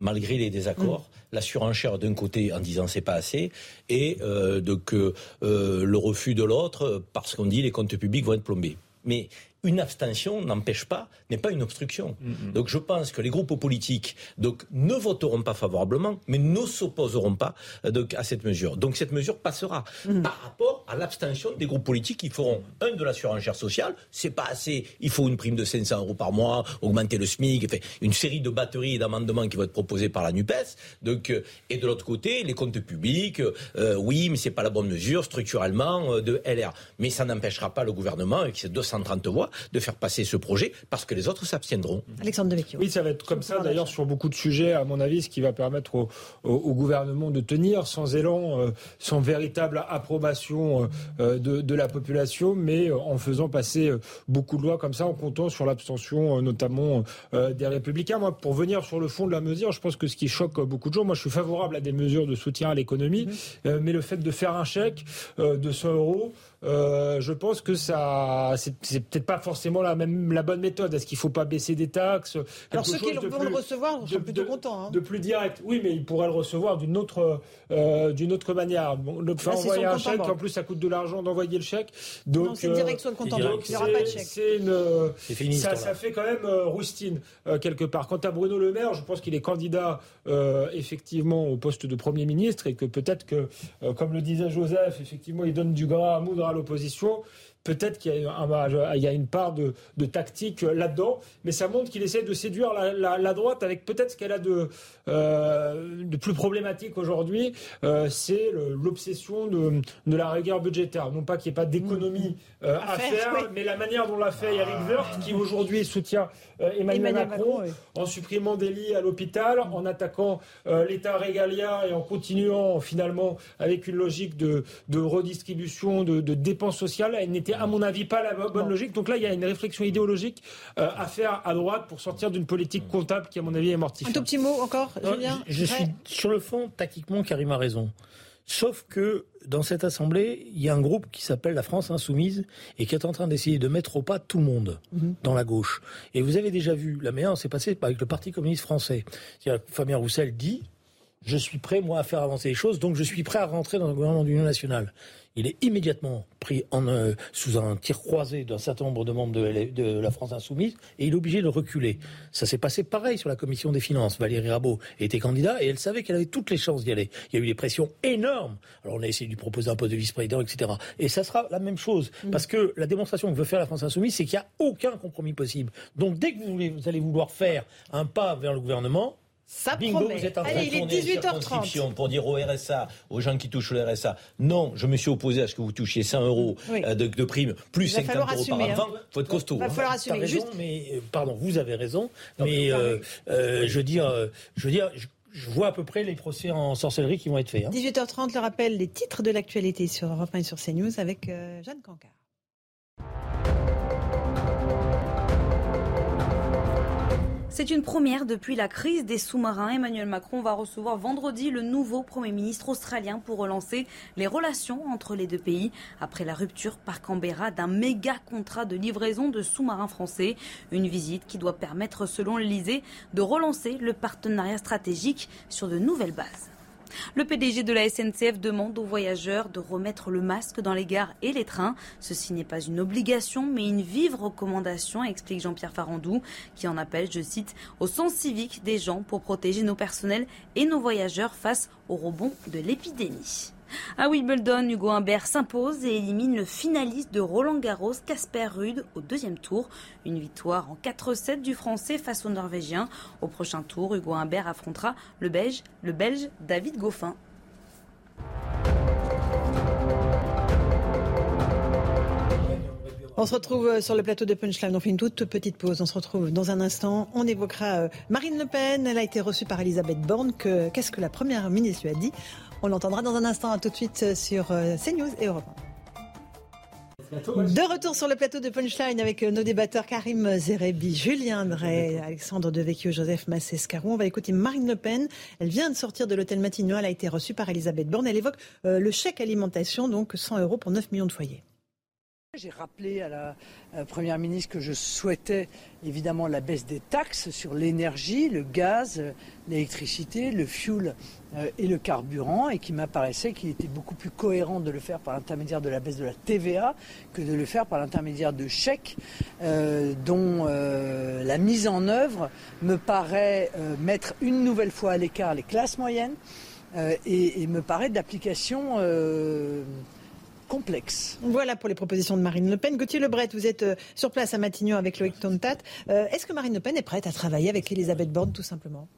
malgré les désaccords, mm. la surenchère d'un côté en disant c'est pas assez, et euh, de que euh, le refus de l'autre parce qu'on dit les comptes publics vont être plombés. Mais une abstention n'empêche pas, n'est pas une obstruction. Mm, mm. Donc je pense que les groupes politiques donc, ne voteront pas favorablement, mais ne s'opposeront pas euh, donc, à cette mesure. Donc cette mesure passera. Mm. Par rapport à l'abstention des groupes politiques qui feront, un, de la surenchère sociale, c'est pas assez, il faut une prime de 500 euros par mois, augmenter le SMIC, une série de batteries d'amendements qui vont être proposés par la NUPES. Donc, euh, et de l'autre côté, les comptes publics, euh, oui, mais c'est pas la bonne mesure structurellement de LR. Mais ça n'empêchera pas le gouvernement, avec ses 230 voix, de faire passer ce projet parce que les autres s'abstiendront. Alexandre Devecchio. Oui, ça va être comme ça d'ailleurs sur beaucoup de sujets, à mon avis, ce qui va permettre au, gouvernement de tenir sans élan, euh, sans véritable approbation euh, de, la population, mais euh, en faisant passer beaucoup de lois comme ça, en comptant sur l'abstention notamment des républicains. Moi, pour venir sur le fond de la mesure, je pense que ce qui choque beaucoup de gens, moi je suis favorable à des mesures de soutien à l'économie, mhm. mais le fait de faire un chèque de 100 euros, euh, je pense que ça, c'est peut-être pas forcément la même la bonne méthode. Est-ce qu'il faut pas baisser des taxes Alors ceux qui vont le recevoir sont plutôt contents. Hein. De plus direct, oui, mais ils pourraient le recevoir d'une autre euh, d'une autre manière. le, faire envoyer un chèque, en plus ça coûte de l'argent d'envoyer le chèque. Donc non, c'est direct sur le compte en banque. Il n'y aura pas de chèque. C'est une, ça, ça, fait quand même euh, roustine quelque part. Quant à Bruno Le Maire, je pense qu'il est candidat effectivement au poste de premier ministre et que peut-être que, comme le disait Joseph, effectivement, il donne du gras à moudre à l'opposition Peut-être qu'il y, a une part de, tactique là-dedans, mais ça montre qu'il essaie de séduire la, droite avec peut-être ce qu'elle a de, de plus problématique aujourd'hui, c'est l'obsession de, de, la rigueur budgétaire. Non pas qu'il n'y ait pas d'économie à, faire, mais la manière dont l'a fait Eric Woerth, qui aujourd'hui soutient Emmanuel, Macron, en supprimant des lits à l'hôpital, en attaquant l'État régalien et en continuant finalement avec une logique de, redistribution, de, dépenses sociales, elle n'était à mon avis pas la bonne logique. Donc là, il y a une réflexion idéologique euh, à faire à droite pour sortir d'une politique comptable qui, à mon avis, est mortifère. Un tout petit mot encore, Julien Je, suis sur le fond, tactiquement, Karim a raison. Sauf que dans cette assemblée, il y a un groupe qui s'appelle la France Insoumise et qui est en train d'essayer de mettre au pas tout le monde mhm. dans la gauche. Et vous avez déjà vu, la meilleure s'est passée avec le Parti communiste français. Fabien Roussel dit je suis prêt, moi, à faire avancer les choses, donc je suis prêt à rentrer dans le gouvernement d'union nationale. Il est immédiatement pris en, euh, sous un tir croisé d'un certain nombre de membres de, la France insoumise et il est obligé de reculer. Ça s'est passé pareil sur la commission des finances. Valérie Rabault était candidate et elle savait qu'elle avait toutes les chances d'y aller. Il y a eu des pressions énormes. Alors on a essayé de lui proposer un poste de vice-président, etc. Et ça sera la même chose mm. parce que la démonstration que veut faire la France insoumise, c'est qu'il n'y a aucun compromis possible. Donc dès que vous allez vouloir faire un pas vers le gouvernement, ça Bingo, promet. vous êtes en train Allez, de il est 18h30. pour dire au RSA, aux gens qui touchent le RSA, non, je me suis opposé à ce que vous touchiez 100 euros euh, de, de prime, plus 50 euros par an. Hein. faut être costaud. Il va hein. falloir assumer. Raison, Juste... mais, euh, pardon, vous avez raison, mais euh, euh, je veux dire, je veux dire, je, vois à peu près les procès en sorcellerie qui vont être faits. Hein. 18h30, le rappel des titres de l'actualité sur Europe 1 et sur CNews avec Jeanne Cancard. C'est une première depuis la crise des sous-marins. Emmanuel Macron va recevoir vendredi le nouveau Premier ministre australien pour relancer les relations entre les deux pays après la rupture par Canberra d'un méga contrat de livraison de sous-marins français. Une visite qui doit permettre, selon l'Elysée, de relancer le partenariat stratégique sur de nouvelles bases. Le PDG de la SNCF demande aux voyageurs de remettre le masque dans les gares et les trains. Ceci n'est pas une obligation, mais une vive recommandation, explique Jean-Pierre Farandou, qui en appelle, je cite, au sens civique des gens pour protéger nos personnels et nos voyageurs face au rebond de l'épidémie. À Wimbledon, Hugo Humbert s'impose et élimine le finaliste de Roland Garros, Casper Rude, au deuxième tour. Une victoire en 4-7 du Français face au Norvégien. Au prochain tour, Hugo Humbert affrontera le Belge, le Belge David Goffin. On se retrouve sur le plateau de Punchline. On fait une toute petite pause. On se retrouve dans un instant. On évoquera euh, Marine Le Pen. Elle a été reçue par Elisabeth Borne. Qu'est-ce que la première ministre lui a dit on l'entendra dans un instant. À tout de suite sur euh, CNews et Europe de retour sur le plateau de Punchline avec euh, nos débatteurs Karim Zerebi, Julien Drey, Alexandre Devecchio, Joseph Massescaron. On va écouter Marine Le Pen. Elle vient de sortir de l'hôtel Matignon. Elle a été reçue par Elisabeth Borne. Elle évoque euh, le chèque alimentation, donc 100 euros pour 9 millions de foyers. J'ai rappelé à la Première ministre que je souhaitais évidemment la baisse des taxes sur l'énergie, le gaz, l'électricité, le fuel euh, et le carburant et qui m'apparaissait qu'il était beaucoup plus cohérent de le faire par l'intermédiaire de la baisse de la TVA que de le faire par l'intermédiaire de chèques euh, dont euh, la mise en œuvre me paraît mettre une nouvelle fois à l'écart les classes moyennes et, et, me paraît d'application Voilà pour les propositions de Marine Le Pen. Gauthier Lebret, vous êtes euh, sur place à Matignon avec Loïc Tontat. Euh, est-ce que Marine Le Pen est prête à travailler avec Elisabeth Borne tout simplement?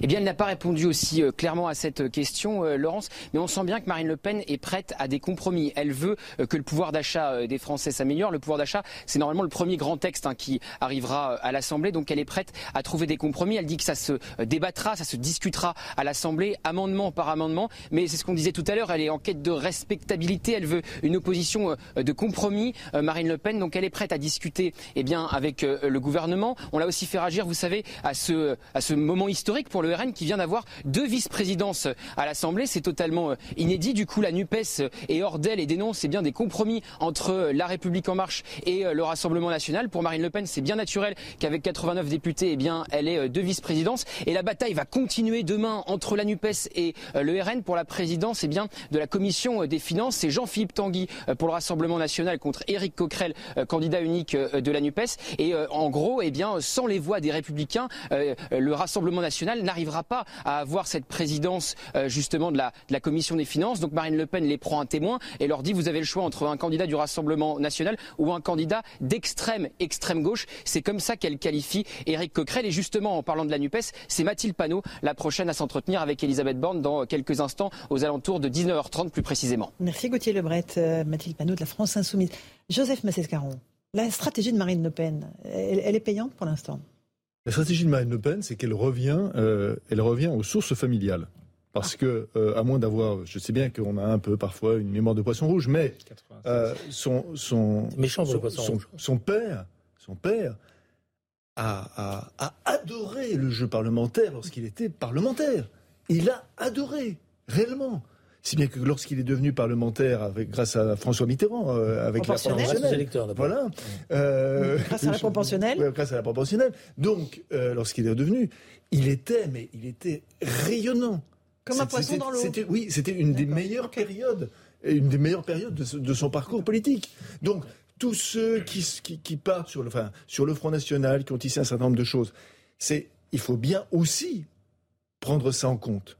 Eh bien, elle n'a pas répondu aussi euh, clairement à cette question, euh, Laurence, mais on sent bien que Marine Le Pen est prête à des compromis. Elle veut euh, que le pouvoir d'achat des Français s'améliore. Le pouvoir d'achat, c'est normalement le premier grand texte hein, qui arrivera à l'Assemblée, donc elle est prête à trouver des compromis. Elle dit que ça se débattra, ça se discutera à l'Assemblée, amendement par amendement, mais c'est ce qu'on disait tout à l'heure, elle est en quête de respectabilité, elle veut une opposition de compromis, Marine Le Pen, donc elle est prête à discuter eh bien, avec le gouvernement. On l'a aussi fait réagir, vous savez, à ce, à ce moment historique pour le RN qui vient d'avoir deux vice-présidences à l'Assemblée. C'est totalement euh, inédit. Du coup, la NUPES est hors d'elle et dénonce bien des compromis entre euh, La République En Marche et euh, le Rassemblement National. Pour Marine Le Pen, c'est bien naturel qu'avec 89 députés, eh bien, elle ait deux vice-présidences. Et la bataille va continuer demain entre la NUPES et le RN pour la présidence eh bien, de la Commission des Finances. C'est Jean-Philippe Tanguy pour le Rassemblement National contre Éric Coquerel, candidat unique de la NUPES. Et en gros, eh bien, sans les voix des Républicains, le Rassemblement Rassemblement national n'arrivera pas à avoir cette présidence justement de la, de la Commission des finances. Donc Marine Le Pen les prend un témoin et leur dit vous avez le choix entre un candidat du Rassemblement national ou un candidat d'extrême extrême gauche. C'est comme ça qu'elle qualifie Éric Coquerel. Et justement, en parlant de la NUPES, c'est Mathilde Panot, la prochaine à s'entretenir avec Elisabeth Borne dans quelques instants, aux alentours de 19h30 plus précisément. Merci Gauthier Lebret, euh, Mathilde Panot de la France Insoumise. Joseph Massescaron, la stratégie de Marine Le Pen, elle, est payante pour l'instant? La stratégie de Marine Le Pen, c'est qu'elle revient, euh, elle revient aux sources familiales. Parce que, euh, à moins d'avoir, je sais bien qu'on a un peu parfois une mémoire de poisson rouge, mais son, son, méchant son, son, son, père, son père a, adoré le jeu parlementaire lorsqu'il était parlementaire. Il a adoré, réellement. Si bien que lorsqu'il est devenu parlementaire, avec, grâce à François Mitterrand, euh, avec la proportionnelle, voilà, euh, grâce à la proportionnelle, grâce à la proportionnelle. Donc, euh, lorsqu'il est devenu, il était, mais il était rayonnant. Comme un poisson dans l'eau. Oui, c'était une des meilleures périodes, une des meilleures périodes de, son parcours politique. Donc, tous ceux qui, qui, partent sur le, enfin, sur le Front National, qui ont tissé un certain nombre de choses, c'est, il faut bien aussi prendre ça en compte.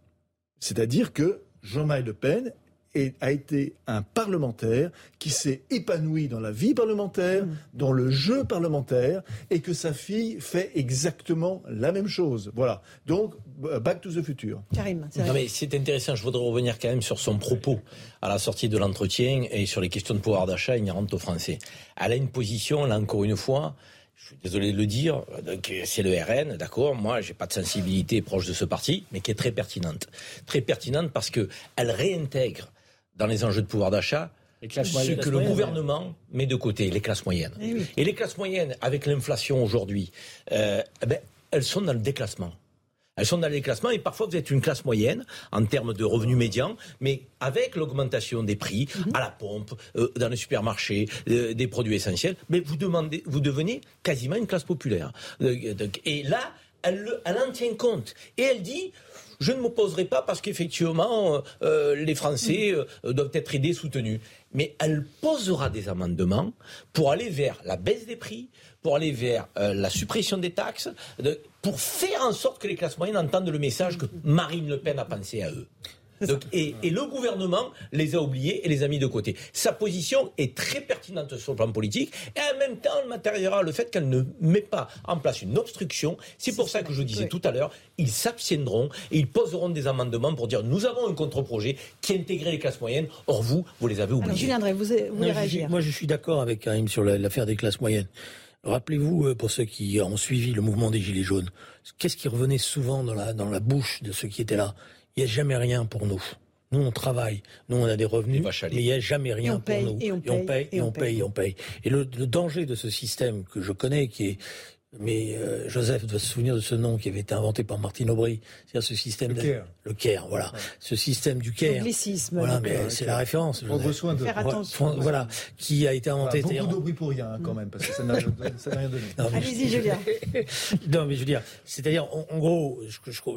C'est-à-dire que Jean-Marie Le Pen a été un parlementaire qui s'est épanoui dans la vie parlementaire, mm. dans le jeu parlementaire, et que sa fille fait exactement la même chose. Voilà. Donc, back to the future. Karim, c'est intéressant. Je voudrais revenir quand même sur son propos à la sortie de l'entretien et sur les questions de pouvoir d'achat inhérentes aux Français. Elle a une position, là encore une fois, je suis désolé de le dire, c'est le RN, d'accord. Moi, j'ai pas de sensibilité proche de ce parti, mais qui est très pertinente, très pertinente parce que elle réintègre dans les enjeux de pouvoir d'achat ce que le gouvernement met de côté, les classes moyennes. Eh Et, les classes moyennes, avec l'inflation aujourd'hui, euh, eh ben, elles sont dans le déclassement. Elles sont dans le déclassement et parfois vous êtes une classe moyenne en termes de revenus médians, mais avec l'augmentation des prix mhm. à la pompe, euh, dans les supermarchés, euh, des produits essentiels, mais vous, demandez, vous devenez quasiment une classe populaire. et là, elle, elle en tient compte. Et elle dit, je ne m'opposerai pas parce qu'effectivement, euh, euh, les Français euh, doivent être aidés, soutenus. Mais elle posera des amendements pour aller vers la baisse des prix, pour aller vers la suppression des taxes, pour faire en sorte que les classes moyennes entendent le message que Marine Le Pen a pensé à eux et, le gouvernement les a oubliés et les a mis de côté. Sa position est très pertinente sur le plan politique et en même temps, elle matérialisera le fait qu'elle ne met pas en place une obstruction. C'est pour ça que je disais tout à l'heure, ils s'abstiendront et ils poseront des amendements pour dire nous avons un contre-projet qui intégrait les classes moyennes. Or vous, vous les avez oubliés. Julien Drey, vous, voulez réagir Moi, je suis d'accord avec Karim sur l'affaire des classes moyennes. Rappelez-vous, euh, pour ceux qui ont suivi le mouvement des Gilets jaunes, qu'est-ce qui revenait souvent dans la, dans la bouche de ceux qui étaient là? Il n'y a jamais rien pour nous. Nous, on travaille, nous, on a des revenus, mais il n'y a jamais rien pour nous. Et on, paye, et on paye, et on paye. Et le, danger de ce système que je connais, qui est mais euh, Joseph doit se souvenir de ce nom qui avait été inventé par Martine Aubry, c'est-à-dire ce système le CARE. le CARE, voilà, ce système du CARE. Voilà, mais c'est la référence. Prendre soin de. Faire attention. Voilà, qui a été inventé. Voilà, beaucoup d'Aubry pour rien quand même, parce que ça n'a rien donné. Allez-y, Julien. non, mais je veux dire, c'est-à-dire, en, gros,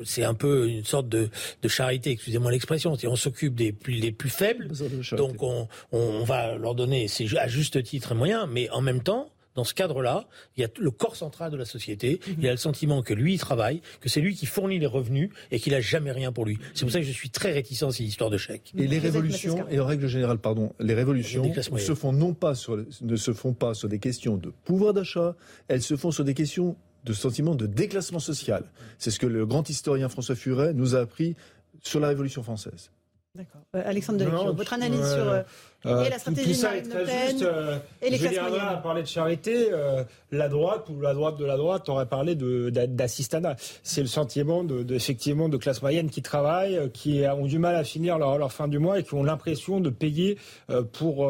c'est un peu une sorte de, de charité, excusez-moi l'expression. On s'occupe des plus, les plus faibles, donc on, on va leur donner, c'est à juste titre et moyen, mais en même temps dans ce cadre-là, il y a le corps central de la société, mhm. il a le sentiment que lui, il travaille, que c'est lui qui fournit les revenus et qu'il n'a jamais rien pour lui. C'est pour ça que je suis très réticent à ces histoires de chèques. Et les révolutions, et en règle générale, pardon, les révolutions se font non pas sur, ne se font pas sur des questions de pouvoir d'achat, elles se font sur des questions de sentiment de déclassement social. C'est ce que le grand historien François Furet nous a appris sur la Révolution française. D'accord. Euh, Alexandre Devecchio, votre analyse sur euh, euh, et la stratégie tout, ça est très juste. Euh, et les classes moyennes. a parlé de charité. la droite ou la droite de la droite aurait parlé d'assistanat. C'est le sentiment de, effectivement de classe moyenne qui travaillent, qui ont du mal à finir leur, leur fin du mois et qui ont l'impression de payer pour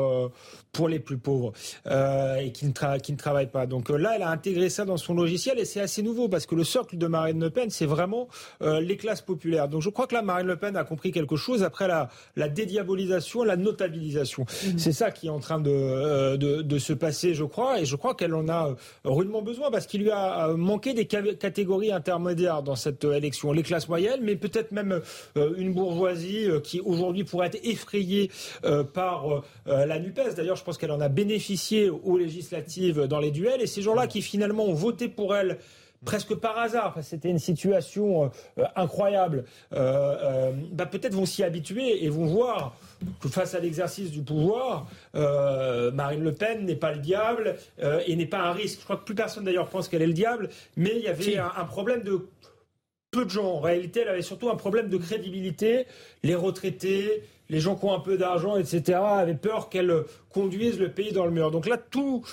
pour les plus pauvres et qui ne, qui ne travaillent pas. Donc là, elle a intégré ça dans son logiciel et c'est assez nouveau parce que le socle de Marine Le Pen, c'est vraiment les classes populaires. Donc je crois que là, Marine Le Pen a compris quelque chose après la, la dédiabolisation, la notabilisation. Mhm. C'est ça qui est en train euh, de, de, se passer, je crois, et je crois qu'elle en a euh, rudement besoin parce qu'il lui a euh, manqué des catégories intermédiaires dans cette élection. Les classes moyennes, mais peut-être même une bourgeoisie qui aujourd'hui pourrait être effrayée par la NUPES. D'ailleurs, je pense qu'elle en a bénéficié aux législatives dans les duels, et ces gens-là qui finalement ont voté pour elle presque par hasard, c'était une situation euh, incroyable, euh, bah, peut-être vont s'y habituer et vont voir que face à l'exercice du pouvoir, Marine Le Pen n'est pas le diable et n'est pas un risque. Je crois que plus personne d'ailleurs pense qu'elle est le diable, mais il y avait un, problème de peu de gens. En réalité, elle avait surtout un problème de crédibilité. Les retraités, les gens qui ont un peu d'argent, etc., avaient peur qu'elle conduise le pays dans le mur. Donc là, tout,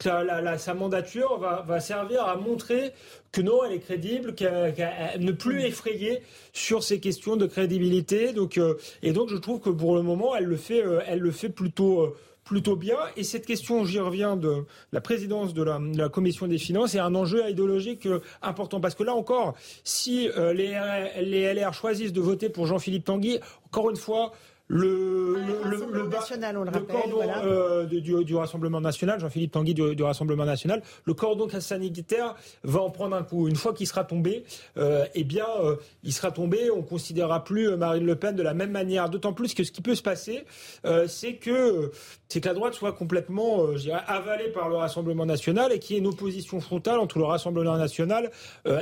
sa mandature va, servir à montrer que non, elle est crédible, qu'elle ne plus effrayée sur ces questions de crédibilité. Donc, euh, et donc, je trouve que pour le moment, elle le fait, euh, elle le fait plutôt. Euh, plutôt bien. Et cette question, j'y reviens, de la présidence de la, Commission des finances est un enjeu idéologique important. Parce que là encore, si les, les LR choisissent de voter pour Jean-Philippe Tanguy, encore une fois, le, le, le, national, on le, rappelle, cordon euh, du, du, Rassemblement national, Jean-Philippe Tanguy du, du, Rassemblement national, le cordon sanitaire va en prendre un coup. Une fois qu'il sera tombé, euh, eh bien, euh, il sera tombé. On considérera plus Marine Le Pen de la même manière. D'autant plus que ce qui peut se passer, c'est que c'est que la droite soit complètement, je dirais, avalée par le Rassemblement national et qu'il y ait une opposition frontale entre le Rassemblement national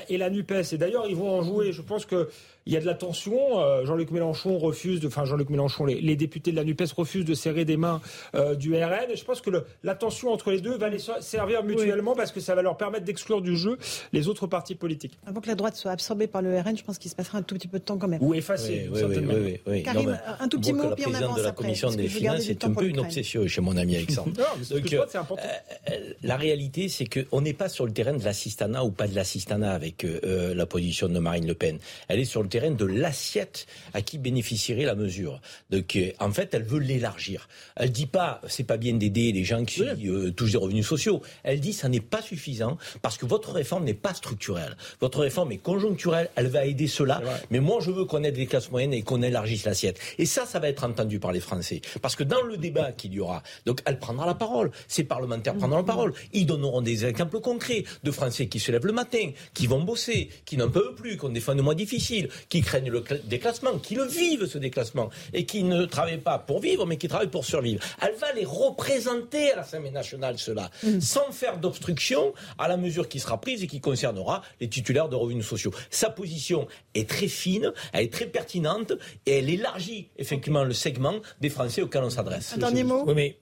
et la Nupes. Et d'ailleurs, ils vont en jouer. Je pense que il y a de la tension. Euh, Jean-Luc Mélenchon refuse de, enfin Jean-Luc Mélenchon, les, députés de la Nupes refusent de serrer des mains euh, du RN. Et je pense que la tension entre les deux va les servir mutuellement parce que ça va leur permettre d'exclure du jeu les autres partis politiques. Avant que la droite soit absorbée par le RN, je pense qu'il se passera un tout petit peu de temps quand même. Ou effacée. Oui, oui, oui, Karim, un tout petit mot, puis on avance de la commission des finances, c'est un peu une obsession chez mon ami Alexandre. Donc, euh, la réalité, c'est qu'on n'est pas sur le terrain de l'assistanat ou pas de l'assistanat avec la position de Marine Le Pen. Elle est sur le terrain de l'assiette à qui bénéficierait la mesure. Donc, euh, en fait, elle veut l'élargir. Elle dit pas, c'est pas bien d'aider les gens qui euh, touchent des revenus sociaux. Elle dit, ça n'est pas suffisant parce que votre réforme n'est pas structurelle. Votre réforme est conjoncturelle. Elle va aider cela. Mais moi, je veux qu'on aide les classes moyennes et qu'on élargisse l'assiette. Et ça, ça va être entendu par les Français. Parce que dans le débat qu'il y aura, donc elle prendra la parole. Ces parlementaires prendront la parole. Ils donneront des exemples concrets de Français qui se lèvent le matin, qui vont bosser, qui n'en peuvent plus, qui ont des fins de mois difficiles, qui craignent le déclassement, qui le vivent ce déclassement, et qui ne travaillent pas pour vivre, mais qui travaillent pour survivre. Elle va les représenter à l'Assemblée nationale, cela, mm. sans faire d'obstruction à la mesure qui sera prise et qui concernera les titulaires de revenus sociaux. Sa position est très fine, elle est très pertinente, et elle élargit effectivement le segment des Français auxquels on s'adresse. Un dernier mot oui, mais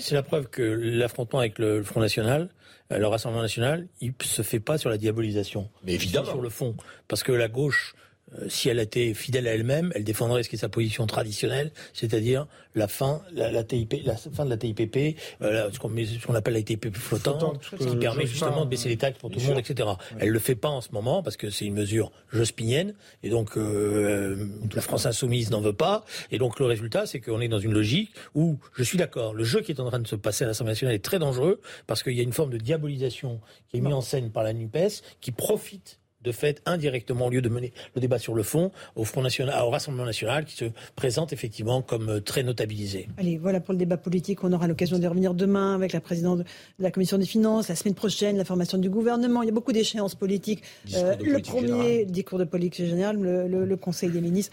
c'est la preuve que l'affrontement avec le Front National, euh, le Rassemblement National, il se fait pas sur la diabolisation. Mais évidemment. Sur le fond. Parce que la gauche euh, si elle était fidèle à elle-même, elle défendrait ce qui est sa position traditionnelle, c'est-à-dire la fin, la, TIP, la fin de la TIPP, euh, ce qu'on appelle la TIPP flottante, qui permet justement de baisser les taxes pour tout le monde, etc. Elle le fait pas en ce moment parce que c'est une mesure jospinienne et donc euh, la France insoumise n'en veut pas. Et donc le résultat, c'est qu'on est dans une logique où, je suis d'accord, le jeu qui est en train de se passer à l'Assemblée nationale est très dangereux parce qu'il y a une forme de diabolisation qui est mise en scène par la Nupes qui profite de fait indirectement au lieu de mener le débat sur le fond au Front national, au Rassemblement national qui se présente effectivement comme euh, très notabilisé. Allez, voilà pour le débat politique. On aura l'occasion d'y revenir demain avec la présidente de la Commission des finances, la semaine prochaine, la formation du gouvernement. Il y a beaucoup d'échéances politiques. Euh, le premier discours de politique générale, le Conseil des ministres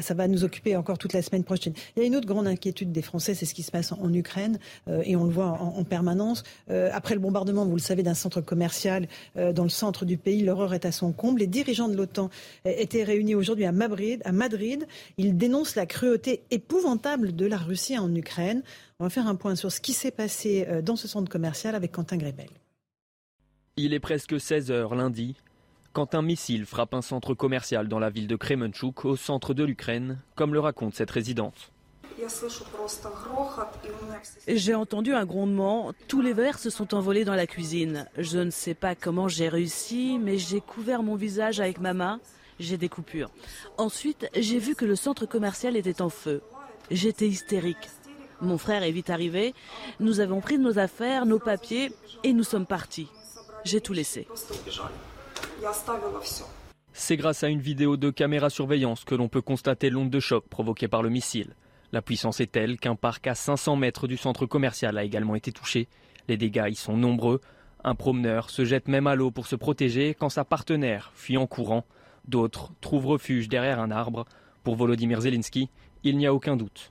ça va nous occuper encore toute la semaine prochaine. Il y a une autre grande inquiétude des Français, c'est ce qui se passe en, Ukraine, euh, et on le voit en, permanence. Euh, après le bombardement, vous le savez, d'un centre commercial euh, dans le centre du pays, l'horreur est à son comble. Les dirigeants de l'OTAN étaient réunis aujourd'hui à Madrid, à Madrid. Ils dénoncent la cruauté épouvantable de la Russie en Ukraine. On va faire un point sur ce qui s'est passé dans ce centre commercial avec Quentin Grébel. Il est presque 16 heures lundi quand un missile frappe un centre commercial dans la ville de Kremenchuk, au centre de l'Ukraine, comme le raconte cette résidente. J'ai entendu un grondement, tous les verres se sont envolés dans la cuisine. Je ne sais pas comment j'ai réussi, mais j'ai couvert mon visage avec ma main, j'ai des coupures. Ensuite, j'ai vu que le centre commercial était en feu. J'étais hystérique. Mon frère est vite arrivé, nous avons pris nos affaires, nos papiers, et nous sommes partis. J'ai tout laissé. C'est grâce à une vidéo de caméra surveillance que l'on peut constater l'onde de choc provoquée par le missile. La puissance est telle qu'un parc à 500 mètres du centre commercial a également été touché. Les dégâts y sont nombreux. Un promeneur se jette même à l'eau pour se protéger quand sa partenaire fuit en courant. D'autres trouvent refuge derrière un arbre. Pour Volodymyr Zelensky, il n'y a aucun doute.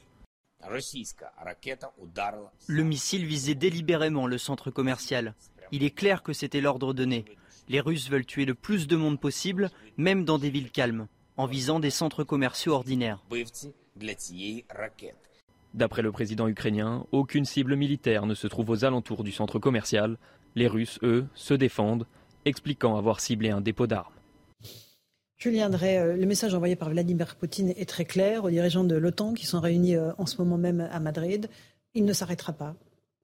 Le missile visait délibérément le centre commercial. Il est clair que c'était l'ordre donné. Les Russes veulent tuer le plus de monde possible, même dans des villes calmes, en visant des centres commerciaux ordinaires. D'après le président ukrainien, aucune cible militaire ne se trouve aux alentours du centre commercial. Les Russes, eux, se défendent, expliquant avoir ciblé un dépôt d'armes. Julien Drey, euh, le message envoyé par Vladimir Poutine est très clair aux dirigeants de l'OTAN qui sont réunis euh, en ce moment même à Madrid. Il ne s'arrêtera pas.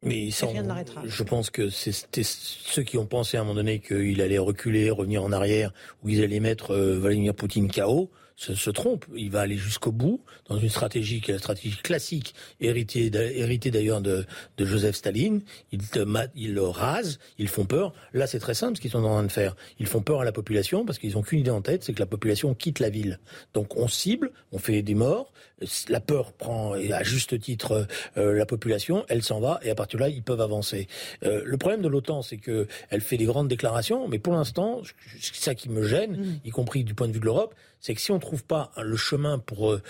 Mais rien je pense que c'était ceux qui ont pensé à un moment donné qu'il allait reculer, revenir en arrière, ou qu'ils allaient mettre euh, Vladimir Poutine KO se, se, trompe. Il va aller jusqu'au bout dans une stratégie qui est la stratégie classique, héritée, d'ailleurs de, de, Joseph Staline. Ils, te, ils le rasent, ils font peur. Là, c'est très simple ce qu'ils sont en train de faire. Ils font peur à la population parce qu'ils n'ont qu'une idée en tête, c'est que la population quitte la ville. Donc on cible, on fait des morts. La peur prend, et à juste titre, euh, la population. Elle s'en va et à partir de là, ils peuvent avancer. Euh, le problème de l'OTAN, c'est que elle fait des grandes déclarations, mais pour l'instant, c'est ça qui me gêne, mmh. y compris du point de vue de l'Europe, c'est que si on ne trouve pas le chemin pour euh,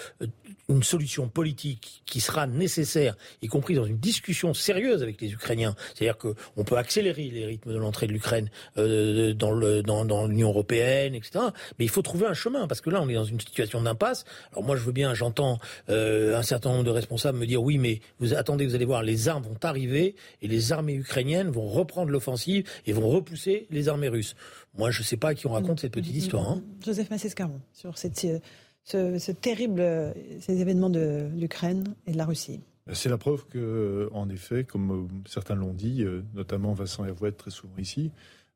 une solution politique qui sera nécessaire, y compris dans une discussion sérieuse avec les Ukrainiens, c'est-à-dire qu'on peut accélérer les rythmes de l'entrée de l'Ukraine euh, dans l'Union dans, européenne, etc. Mais il faut trouver un chemin, parce que là, on est dans une situation d'impasse. Alors moi, je veux bien, j'entends euh, un certain nombre de responsables me dire, oui, mais vous attendez, vous allez voir, les armes vont arriver et les armées ukrainiennes vont reprendre l'offensive et vont repousser les armées russes. Moi, je ne sais pas à qui on raconte cette petite histoire. Hein. Joseph Massescaron, sur cette, ce, ce, terrible, ces événements de l'Ukraine et de la Russie. C'est la preuve que, en effet, comme euh, certains l'ont dit, euh, notamment Vincent Hervouet très souvent ici,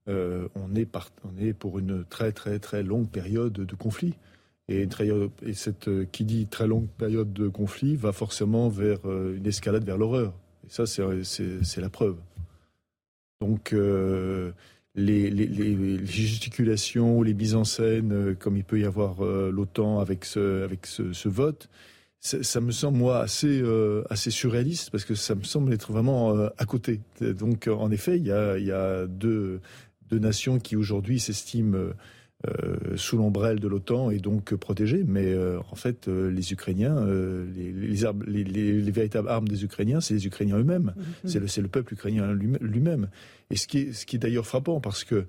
euh, on, est on est pour une très très très longue période de conflit. Et, et cette, qui dit très longue période de conflit va forcément vers une escalade vers l'horreur. Et ça, c'est la preuve. Donc, les, gesticulations, les mises en scène, euh, comme il peut y avoir euh, l'OTAN avec ce, avec ce, vote, ça, me semble moi assez euh, assez surréaliste parce que ça me semble être vraiment à côté. Donc en effet, il y a, y a deux, deux nations qui aujourd'hui s'estiment sous l'ombrelle de l'OTAN et donc protégés. Mais euh, en fait, euh, les Ukrainiens, les, les, les, véritables armes des Ukrainiens, c'est les Ukrainiens eux-mêmes. Mm-hmm. C'est le, le, peuple ukrainien lui-même. Et ce qui est, ce qui est d'ailleurs frappant, parce que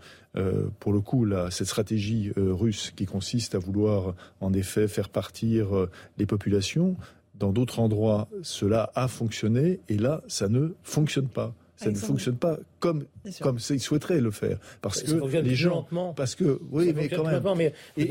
pour le coup, là, cette stratégie russe qui consiste à vouloir en effet faire partir les populations, dans d'autres endroits, cela a fonctionné, et là, ça ne fonctionne pas ça ne fonctionne pas comme comme ils souhaiteraient le faire parce que les gens parce que oui mais quand même. mais et,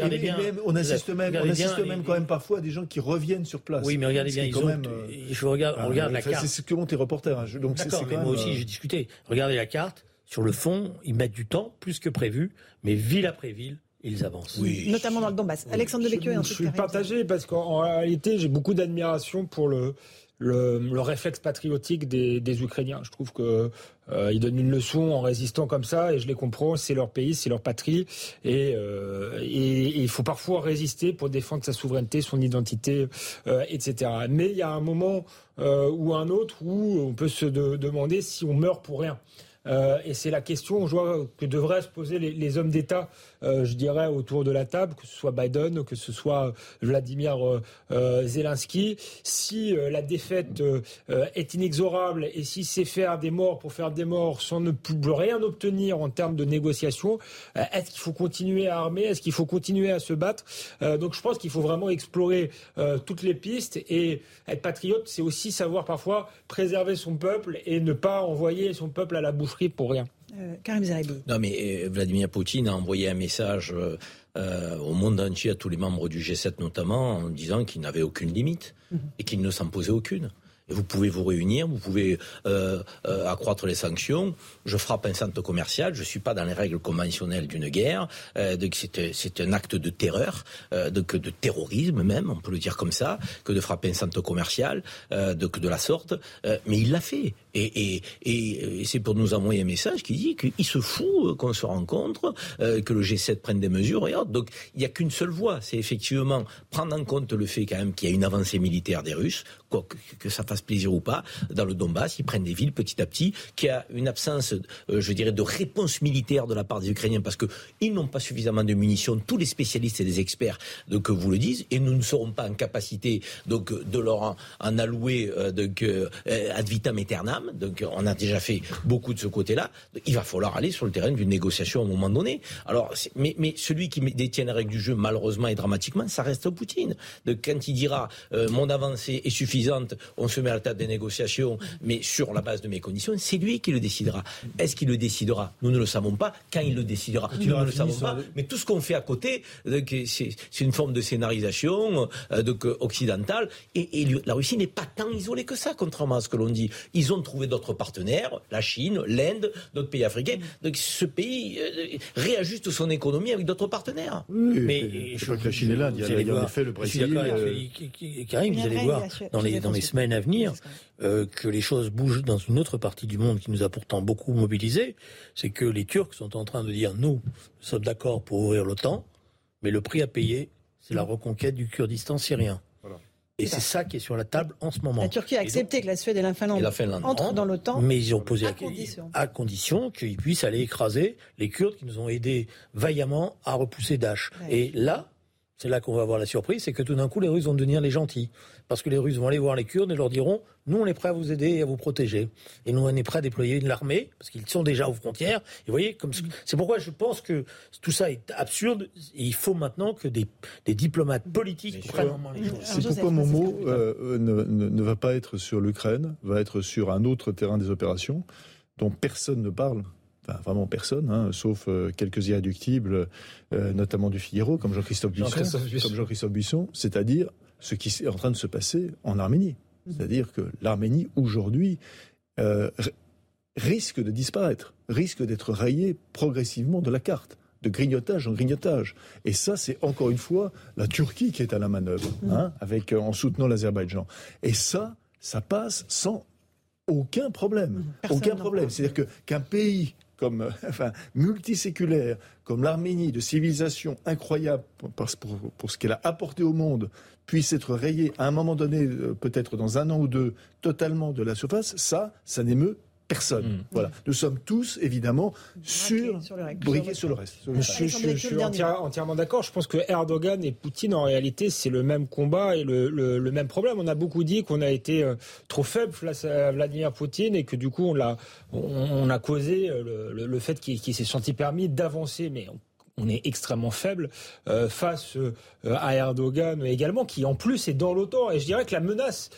on assiste même on assiste même quand même parfois à des gens qui reviennent sur place. Oui mais regardez bien ils ont, même, je regarde on regarde la carte. c'est ce que montrent les reporters hein. donc c'est mais moi aussi euh, j'ai discuté. Regardez la carte sur le fond ils mettent du temps plus que prévu mais ville après ville ils avancent. Oui. Notamment dans le Donbass. Alexandre Devecchio Je, je suis partagé parce qu'en réalité, j'ai beaucoup d'admiration pour le, le, réflexe patriotique des, Ukrainiens. Je trouve que euh, donnent une leçon en résistant comme ça, et je les comprends. C'est leur pays, c'est leur patrie, et, euh, il faut parfois résister pour défendre sa souveraineté, son identité, euh, etc. Mais il y a un moment ou un autre où on peut se demander si on meurt pour rien. et c'est la question que devraient se poser les hommes d'État je dirais, autour de la table, que ce soit Biden, que ce soit Vladimir euh, euh, Zelensky. Si la défaite est inexorable et si c'est faire des morts pour faire des morts sans ne plus rien obtenir en termes de négociation, est-ce qu'il faut continuer à armer? Est-ce qu'il faut continuer à se battre? Donc je pense qu'il faut vraiment explorer toutes les pistes et être patriote, c'est aussi savoir parfois préserver son peuple et ne pas envoyer son peuple à la boucherie pour rien. Euh, Karim Non, mais euh, Vladimir Poutine a envoyé un message euh, au monde entier, à tous les membres du G7 notamment, en disant qu'il n'avait aucune limite mhm. et qu'il ne s'en posait aucune. Vous pouvez vous réunir, vous pouvez euh, euh, accroître les sanctions. Je frappe un centre commercial, je suis pas dans les règles conventionnelles d'une guerre. Euh, c'est un acte de terreur, de, terrorisme même, on peut le dire comme ça, que de frapper un centre commercial, de, de la sorte. Mais il l'a fait. Et, et, et, et c'est pour nous envoyer un message qui dit qu'il se fout qu'on se rencontre, que le G7 prenne des mesures et autres. Donc il n'y a qu'une seule voie, c'est effectivement prendre en compte le fait quand même qu'il y a une avancée militaire des Russes, quoi que, ça fasse plaisir ou pas, dans le Donbass, ils prennent des villes petit à petit, qui a une absence, euh, je dirais, de réponse militaire de la part des Ukrainiens parce qu'ils n'ont pas suffisamment de munitions. Tous les spécialistes et les experts donc, vous le disent, et nous ne serons pas en capacité donc, de leur en, allouer euh, donc, euh, ad vitam aeternam. Donc, on a déjà fait beaucoup de ce côté-là. Il va falloir aller sur le terrain d'une négociation à un moment donné. Alors, mais, mais celui qui détient la règle du jeu, malheureusement et dramatiquement, ça reste Poutine. Donc, quand il dira mon avancée est suffisante, on se met à la table des négociations, mais sur la base de mes conditions, c'est lui qui le décidera. Est-ce qu'il le décidera? Nous ne le savons pas. Quand il le décidera, nous ne le savons pas. Mais tout ce qu'on fait à côté, c'est une forme de scénarisation euh, occidentale. Et, la Russie n'est pas tant isolée que ça, contrairement à ce que l'on dit. Ils ont trouvé d'autres partenaires, la Chine, l'Inde, d'autres pays africains. Donc ce pays euh, réajuste son économie avec d'autres partenaires. mais je crois que la Chine et l'Inde, il y a, en effet le Brésil. Karim, vous allez voir dans les, dans les semaines à venir euh, que les choses bougent dans une autre partie du monde qui nous a pourtant beaucoup mobilisés. C'est que les Turcs sont en train de dire nous, sommes d'accord pour ouvrir l'OTAN, mais le prix à payer, c'est la reconquête du Kurdistan syrien. Et c'est ça qui est sur la table en ce moment. La Turquie a accepté que la Suède et la Finlande, entrent dans l'OTAN. Mais ils ont posé à condition, à condition qu'ils puissent aller écraser les Kurdes qui nous ont aidés vaillamment à repousser Daesh. Et là, c'est là qu'on va avoir la surprise, c'est que tout d'un coup, les Russes vont devenir les gentils. Parce que les Russes vont aller voir les Kurdes et leur diront Nous, on est prêts à vous aider et à vous protéger. Et nous, on est prêts à déployer l'armée, parce qu'ils sont déjà aux frontières. Et vous voyez, c'est pourquoi je pense que tout ça est absurde. Et il faut maintenant que des, diplomates politiques prennent en main les choses. C'est pourquoi mon mot euh, ne, ne va pas être sur l'Ukraine, va être sur un autre terrain des opérations dont personne ne parle vraiment personne, hein, sauf euh, quelques irréductibles, euh, notamment du Figaro, comme Jean-Christophe Buisson, comme Jean-Christophe Buisson, c'est-à-dire ce qui est en train de se passer en Arménie. Mhm. C'est-à-dire que l'Arménie, aujourd'hui, euh, risque de disparaître, risque d'être rayée progressivement de la carte de grignotage en grignotage. Et ça, c'est encore une fois la Turquie qui est à la manœuvre, mhm. hein, avec, en soutenant l'Azerbaïdjan. Et ça, ça passe sans aucun problème. Mhm. aucun problème. C'est-à-dire que, qu'un pays comme, euh, enfin, multiséculaire, comme l'Arménie, de civilisation incroyable pour, pour, ce qu'elle a apporté au monde, puisse être rayée à un moment donné, euh, peut-être dans un an ou deux, totalement de la surface, ça, ça n'émeut personne. Mm. Voilà. Nous sommes tous, évidemment, sur, sur, le, sur le reste. Je, suis entièrement d'accord. Je pense que Erdogan et Poutine, en réalité, c'est le même combat et le, même problème. On a beaucoup dit qu'on a été euh, trop faible face à Vladimir Poutine et que du coup, on, a, on, a causé euh, le, fait qu'il s'est senti permis d'avancer. Mais on est extrêmement faible euh, face à Erdogan également, qui en plus est dans l'OTAN. Et je dirais que la menace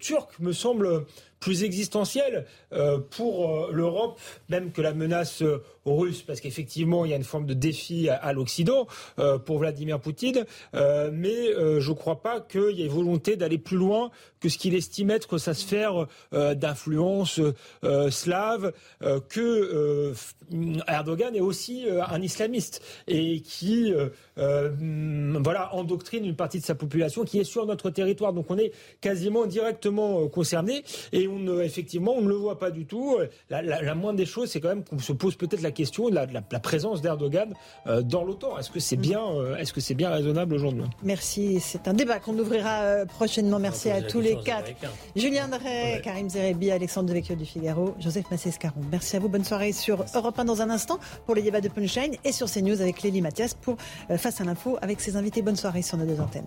turque me semble plus existentielle euh, pour euh, l'Europe, même que la menace euh, russe, parce qu'effectivement, il y a une forme de défi à, l'Occident pour Vladimir Poutine, mais je ne crois pas qu'il y ait volonté d'aller plus loin que ce qu'il estime être sa sphère d'influence slave, que Erdogan est aussi un islamiste et qui voilà, endoctrine une partie de sa population qui est sur notre territoire. Donc on est quasiment directement concerné. Effectivement, on ne le voit pas du tout. La, moindre des choses, c'est quand même qu'on se pose peut-être la question de la, présence d'Erdogan euh, dans l'OTAN. Est-ce que c'est bien, euh, est-ce que c'est bien raisonnable aujourd'hui? Merci. C'est un débat qu'on ouvrira euh, prochainement. Merci à tous les quatre. Julien Drey, Karim Zerebi, Alexandre Devecchio du Figaro, Joseph Massescaron. Merci à vous. Bonne soirée sur Europe 1 dans un instant pour les débats de Punchline et sur CNews avec Lélie Mathias pour Face à l'info avec ses invités. Bonne soirée sur nos deux antennes.